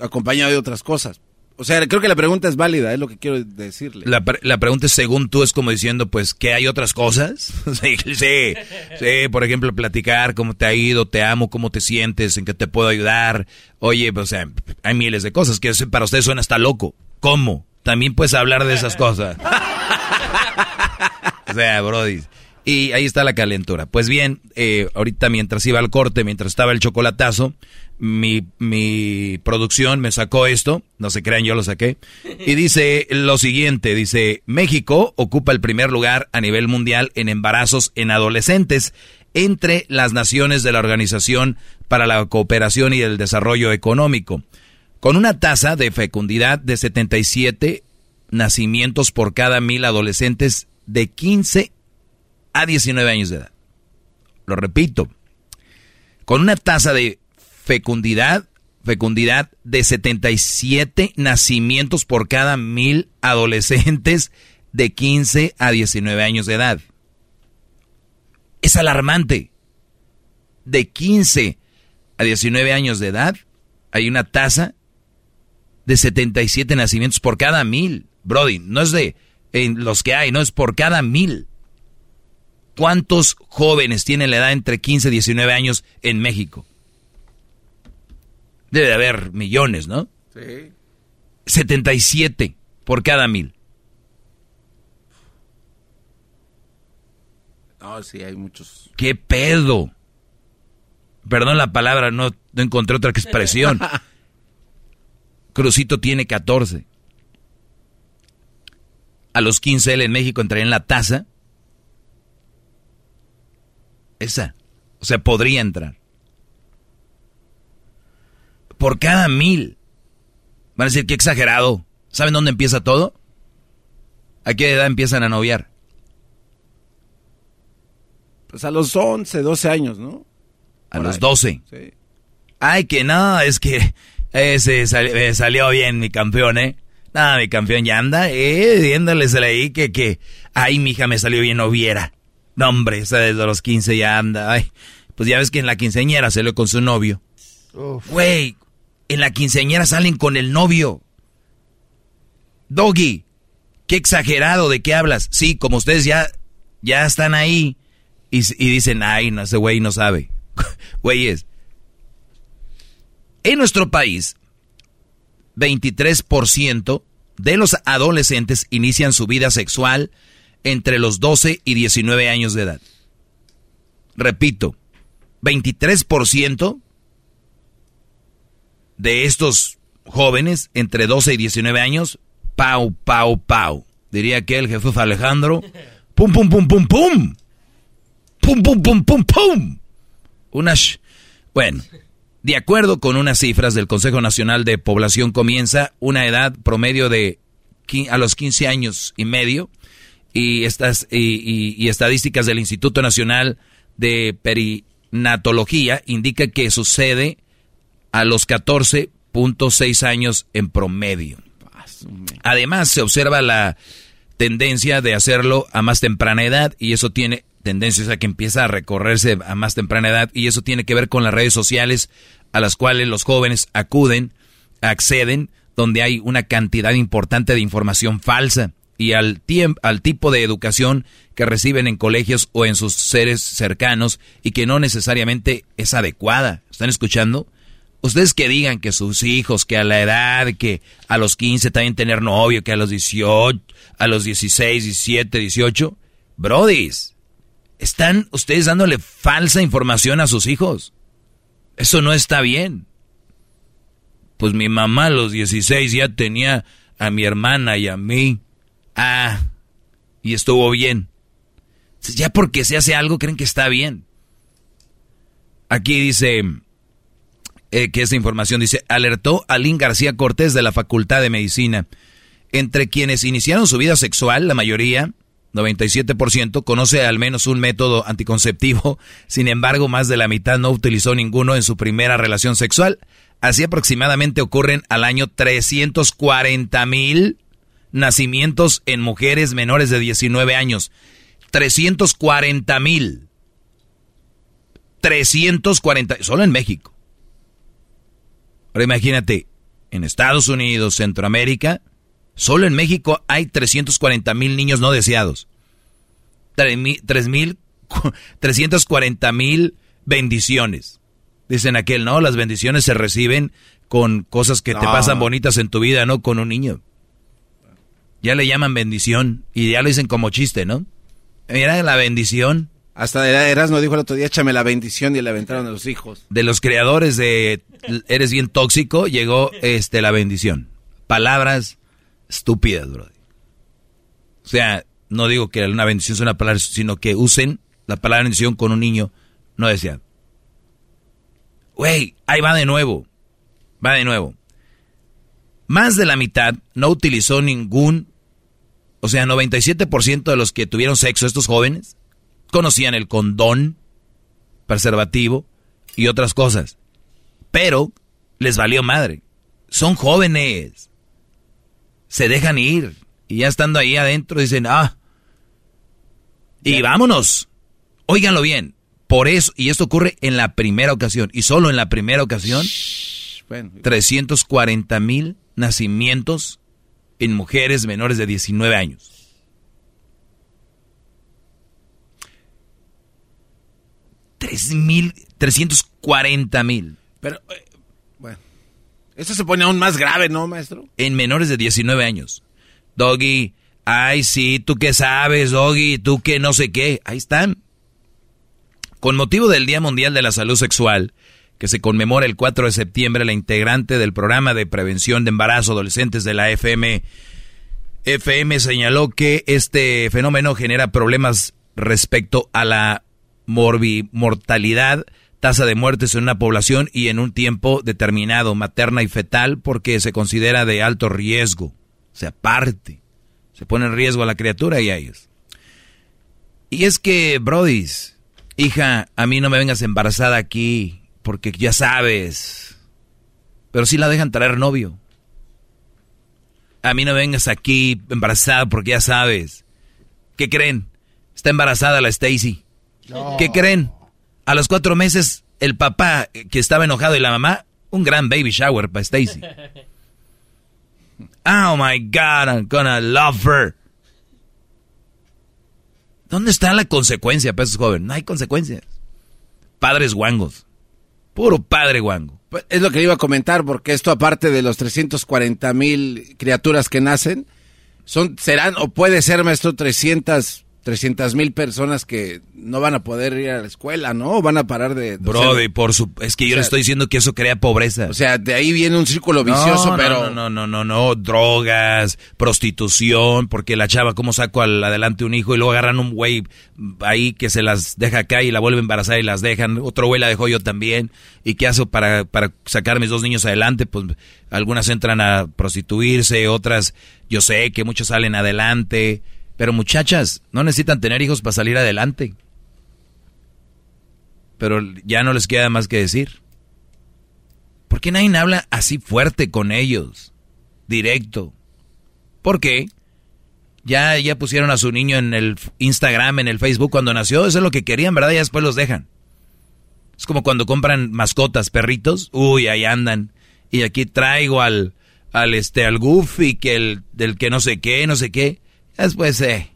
Speaker 4: Acompañado de otras cosas. O sea, creo que la pregunta es válida, es lo que quiero decirle.
Speaker 7: La, la pregunta es, según tú, es como diciendo, pues, ¿que hay otras cosas? sí, sí, sí, por ejemplo, platicar cómo te ha ido, te amo, cómo te sientes, en qué te puedo ayudar. Oye, pues, o sea, hay miles de cosas que para usted suena hasta loco. ¿Cómo? También puedes hablar de esas cosas. o sea, Brody. Y ahí está la calentura. Pues bien, eh, ahorita mientras iba al corte, mientras estaba el chocolatazo, mi, mi producción me sacó esto, no se crean, yo lo saqué, y dice lo siguiente, dice, México ocupa el primer lugar a nivel mundial en embarazos en adolescentes entre las naciones de la Organización para la Cooperación y el Desarrollo Económico, con una tasa de fecundidad de 77 nacimientos por cada mil adolescentes de 15 a 19 años de edad. Lo repito, con una tasa de fecundidad, fecundidad de 77 nacimientos por cada mil adolescentes de 15 a 19 años de edad. Es alarmante. De 15 a 19 años de edad hay una tasa de 77 nacimientos por cada mil. Brody, no es de en los que hay, no es por cada mil. ¿Cuántos jóvenes tienen la edad entre 15 y 19 años en México? Debe de haber millones, ¿no?
Speaker 4: Sí.
Speaker 7: 77 por cada mil.
Speaker 4: No, sí, hay muchos.
Speaker 7: ¿Qué pedo? Perdón la palabra, no, no encontré otra expresión. Crucito tiene 14. A los 15 él en México entraría en la tasa. Esa. O sea, podría entrar. Por cada mil. Van a decir que exagerado. ¿Saben dónde empieza todo? ¿A qué edad empiezan a noviar?
Speaker 4: Pues a los 11, 12 años, ¿no?
Speaker 7: A los 12. Sí. Ay, que no, es que ese salió bien mi campeón, ¿eh? Nada, mi campeón ya anda, eh, viéndoles ahí que, que, ay, mi hija me salió bien noviera. No, hombre, esa desde los 15 ya anda, ay. Pues ya ves que en la quinceañera salió con su novio. Güey, en la quinceañera salen con el novio. Doggy, qué exagerado, ¿de qué hablas? Sí, como ustedes ya, ya están ahí y, dicen, ay, no, ese güey no sabe. Güeyes, en nuestro país, 23% de los adolescentes inician su vida sexual entre los 12 y 19 años de edad. Repito, 23% de estos jóvenes entre 12 y 19 años, pau, pau, pau. Diría que el Jesús Alejandro, pum, pum, pum, pum, pum. Pum, pum, pum, pum, pum. Una... Bueno, de acuerdo con unas cifras del Consejo Nacional de Población, comienza una edad promedio de a los 15 años y medio y, estas, y, estadísticas del Instituto Nacional de Perinatología indica que sucede a los 14.6 años en promedio. Además, se observa la tendencia de hacerlo a más temprana edad y eso tiene tendencias a que empieza a recorrerse a más temprana edad y eso tiene que ver con las redes sociales a las cuales los jóvenes acuden, acceden, donde hay una cantidad importante de información falsa y al, al tipo de educación que reciben en colegios o en sus seres cercanos y que no necesariamente es adecuada. ¿Están escuchando? Ustedes que digan que sus hijos, que a la edad, que a los 15 también tener novio, que a los 18, a los 16, 17, 18, brodis, están ustedes dándole falsa información a sus hijos. Eso no está bien. Pues mi mamá a los 16 ya tenía a mi hermana y a mí. Ah, y estuvo bien. Ya porque se hace algo creen que está bien. Aquí dice eh, que esta información dice, alertó a García Cortés de la Facultad de Medicina. Entre quienes iniciaron su vida sexual, la mayoría 97% conoce al menos un método anticonceptivo, sin embargo más de la mitad no utilizó ninguno en su primera relación sexual. Así aproximadamente ocurren al año 340 mil nacimientos en mujeres menores de 19 años. 340 mil. 340, solo en México. Ahora imagínate, en Estados Unidos, Centroamérica, Solo en México hay 340 mil niños no deseados. 340 mil bendiciones. Dicen aquel, no, las bendiciones se reciben con cosas que te pasan bonitas en tu vida, no con un niño. Ya le llaman bendición y ya lo dicen como chiste, ¿no? Mira la bendición.
Speaker 4: Hasta Erasmo dijo el otro día, échame la bendición y le aventaron a los hijos.
Speaker 7: De los creadores de Eres bien tóxico, llegó este la bendición. Palabras estúpidas, bro. O sea, no digo que una bendición sea una palabra, sino que usen la palabra bendición con un niño no deseado. Güey, ahí va de nuevo. Va de nuevo. Más de la mitad no utilizó ningún, o sea, 97% de los que tuvieron sexo, estos jóvenes, conocían el condón, preservativo y otras cosas. Pero les valió madre. Son jóvenes se dejan ir. Y ya estando ahí adentro dicen, ah, y vámonos. Óiganlo bien. Por eso, y esto ocurre en la primera ocasión, y solo en la primera ocasión, 340 mil nacimientos en mujeres menores de 19 años. 340 mil.
Speaker 4: Pero, eh, bueno, eso se pone aún más grave, ¿no, maestro?
Speaker 7: En menores de 19 años. Doggy, ay, sí, tú qué sabes, Doggy, tú qué no sé qué. Ahí están. Con motivo del Día Mundial de la Salud Sexual, que se conmemora el 4 de septiembre, la integrante del programa de prevención de embarazo adolescentes de la FM, FM señaló que este fenómeno genera problemas respecto a la mortalidad, tasa de muertes en una población y en un tiempo determinado, materna y fetal, porque se considera de alto riesgo. O sea, parte. Se pone en riesgo a la criatura y a ellos. Y es que, Brodis, hija, a mí no me vengas embarazada aquí, porque ya sabes. Pero si la dejan traer novio. A mí no vengas aquí embarazada porque ya sabes. ¿Qué creen? Está embarazada la Stacy. ¿Qué creen? A los cuatro meses, el papá que estaba enojado y la mamá, un gran baby shower para Stacy. Oh my God, I'm gonna love her. ¿Dónde está la consecuencia para esos jóvenes? No hay consecuencias. Padres guangos. Puro padre guango.
Speaker 4: Pues, es lo que iba a comentar, porque esto aparte de los 340 mil criaturas que nacen, son, serán o puede ser, maestro, 300 300 mil personas que no van a poder ir a la escuela, ¿no? Van a parar de...
Speaker 7: Brody, por su... Es que yo le estoy diciendo que eso crea pobreza.
Speaker 4: O sea, de ahí viene un círculo vicioso, pero...
Speaker 7: No, no, no, no, no, drogas, prostitución, porque la chava, ¿cómo saco al adelante un hijo? Y luego agarran un güey ahí que se las deja acá y la vuelve a embarazar y las dejan. Otro güey la dejó yo también. ¿Y qué hago para, para sacar a mis dos niños adelante? Pues algunas entran a prostituirse, otras, yo sé que muchos salen adelante pero muchachas, no necesitan tener hijos para salir adelante. Pero ya no les queda más que decir. ¿Por qué nadie habla así fuerte con ellos? Directo. ¿Por qué? Ya, ya pusieron a su niño en el Instagram, en el Facebook cuando nació. Eso es lo que querían, ¿verdad? Y después los dejan. Es como cuando compran mascotas, perritos. Uy, ahí andan. Y aquí traigo al, al este, al Goofy, que el, del que no sé qué, no sé qué. Después, eh,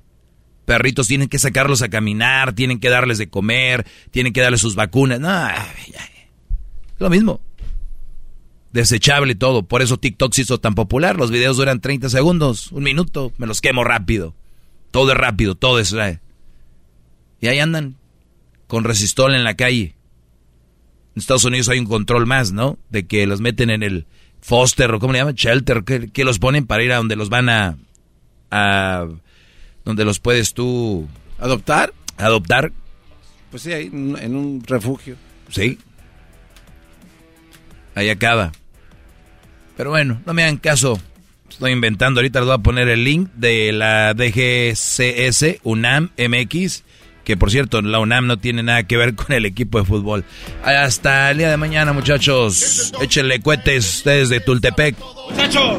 Speaker 7: perritos tienen que sacarlos a caminar, tienen que darles de comer, tienen que darles sus vacunas. No, lo mismo. Desechable todo. Por eso TikTok se hizo tan popular. Los videos duran 30 segundos, un minuto. Me los quemo rápido. Todo es rápido, todo es... Eh. Y ahí andan, con resistol en la calle. En Estados Unidos hay un control más, ¿no? De que los meten en el foster o cómo le llaman, shelter, que, que los ponen para ir a donde los van a a donde los puedes tú
Speaker 4: adoptar.
Speaker 7: Adoptar.
Speaker 4: Pues sí, ahí en un refugio.
Speaker 7: Sí. Ahí acaba. Pero bueno, no me hagan caso. Estoy inventando. Ahorita les voy a poner el link de la DGCS UNAM MX. Que por cierto, la UNAM no tiene nada que ver con el equipo de fútbol. Hasta el día de mañana, muchachos. Échenle cohetes ustedes de Tultepec.
Speaker 1: ¡Muchachos!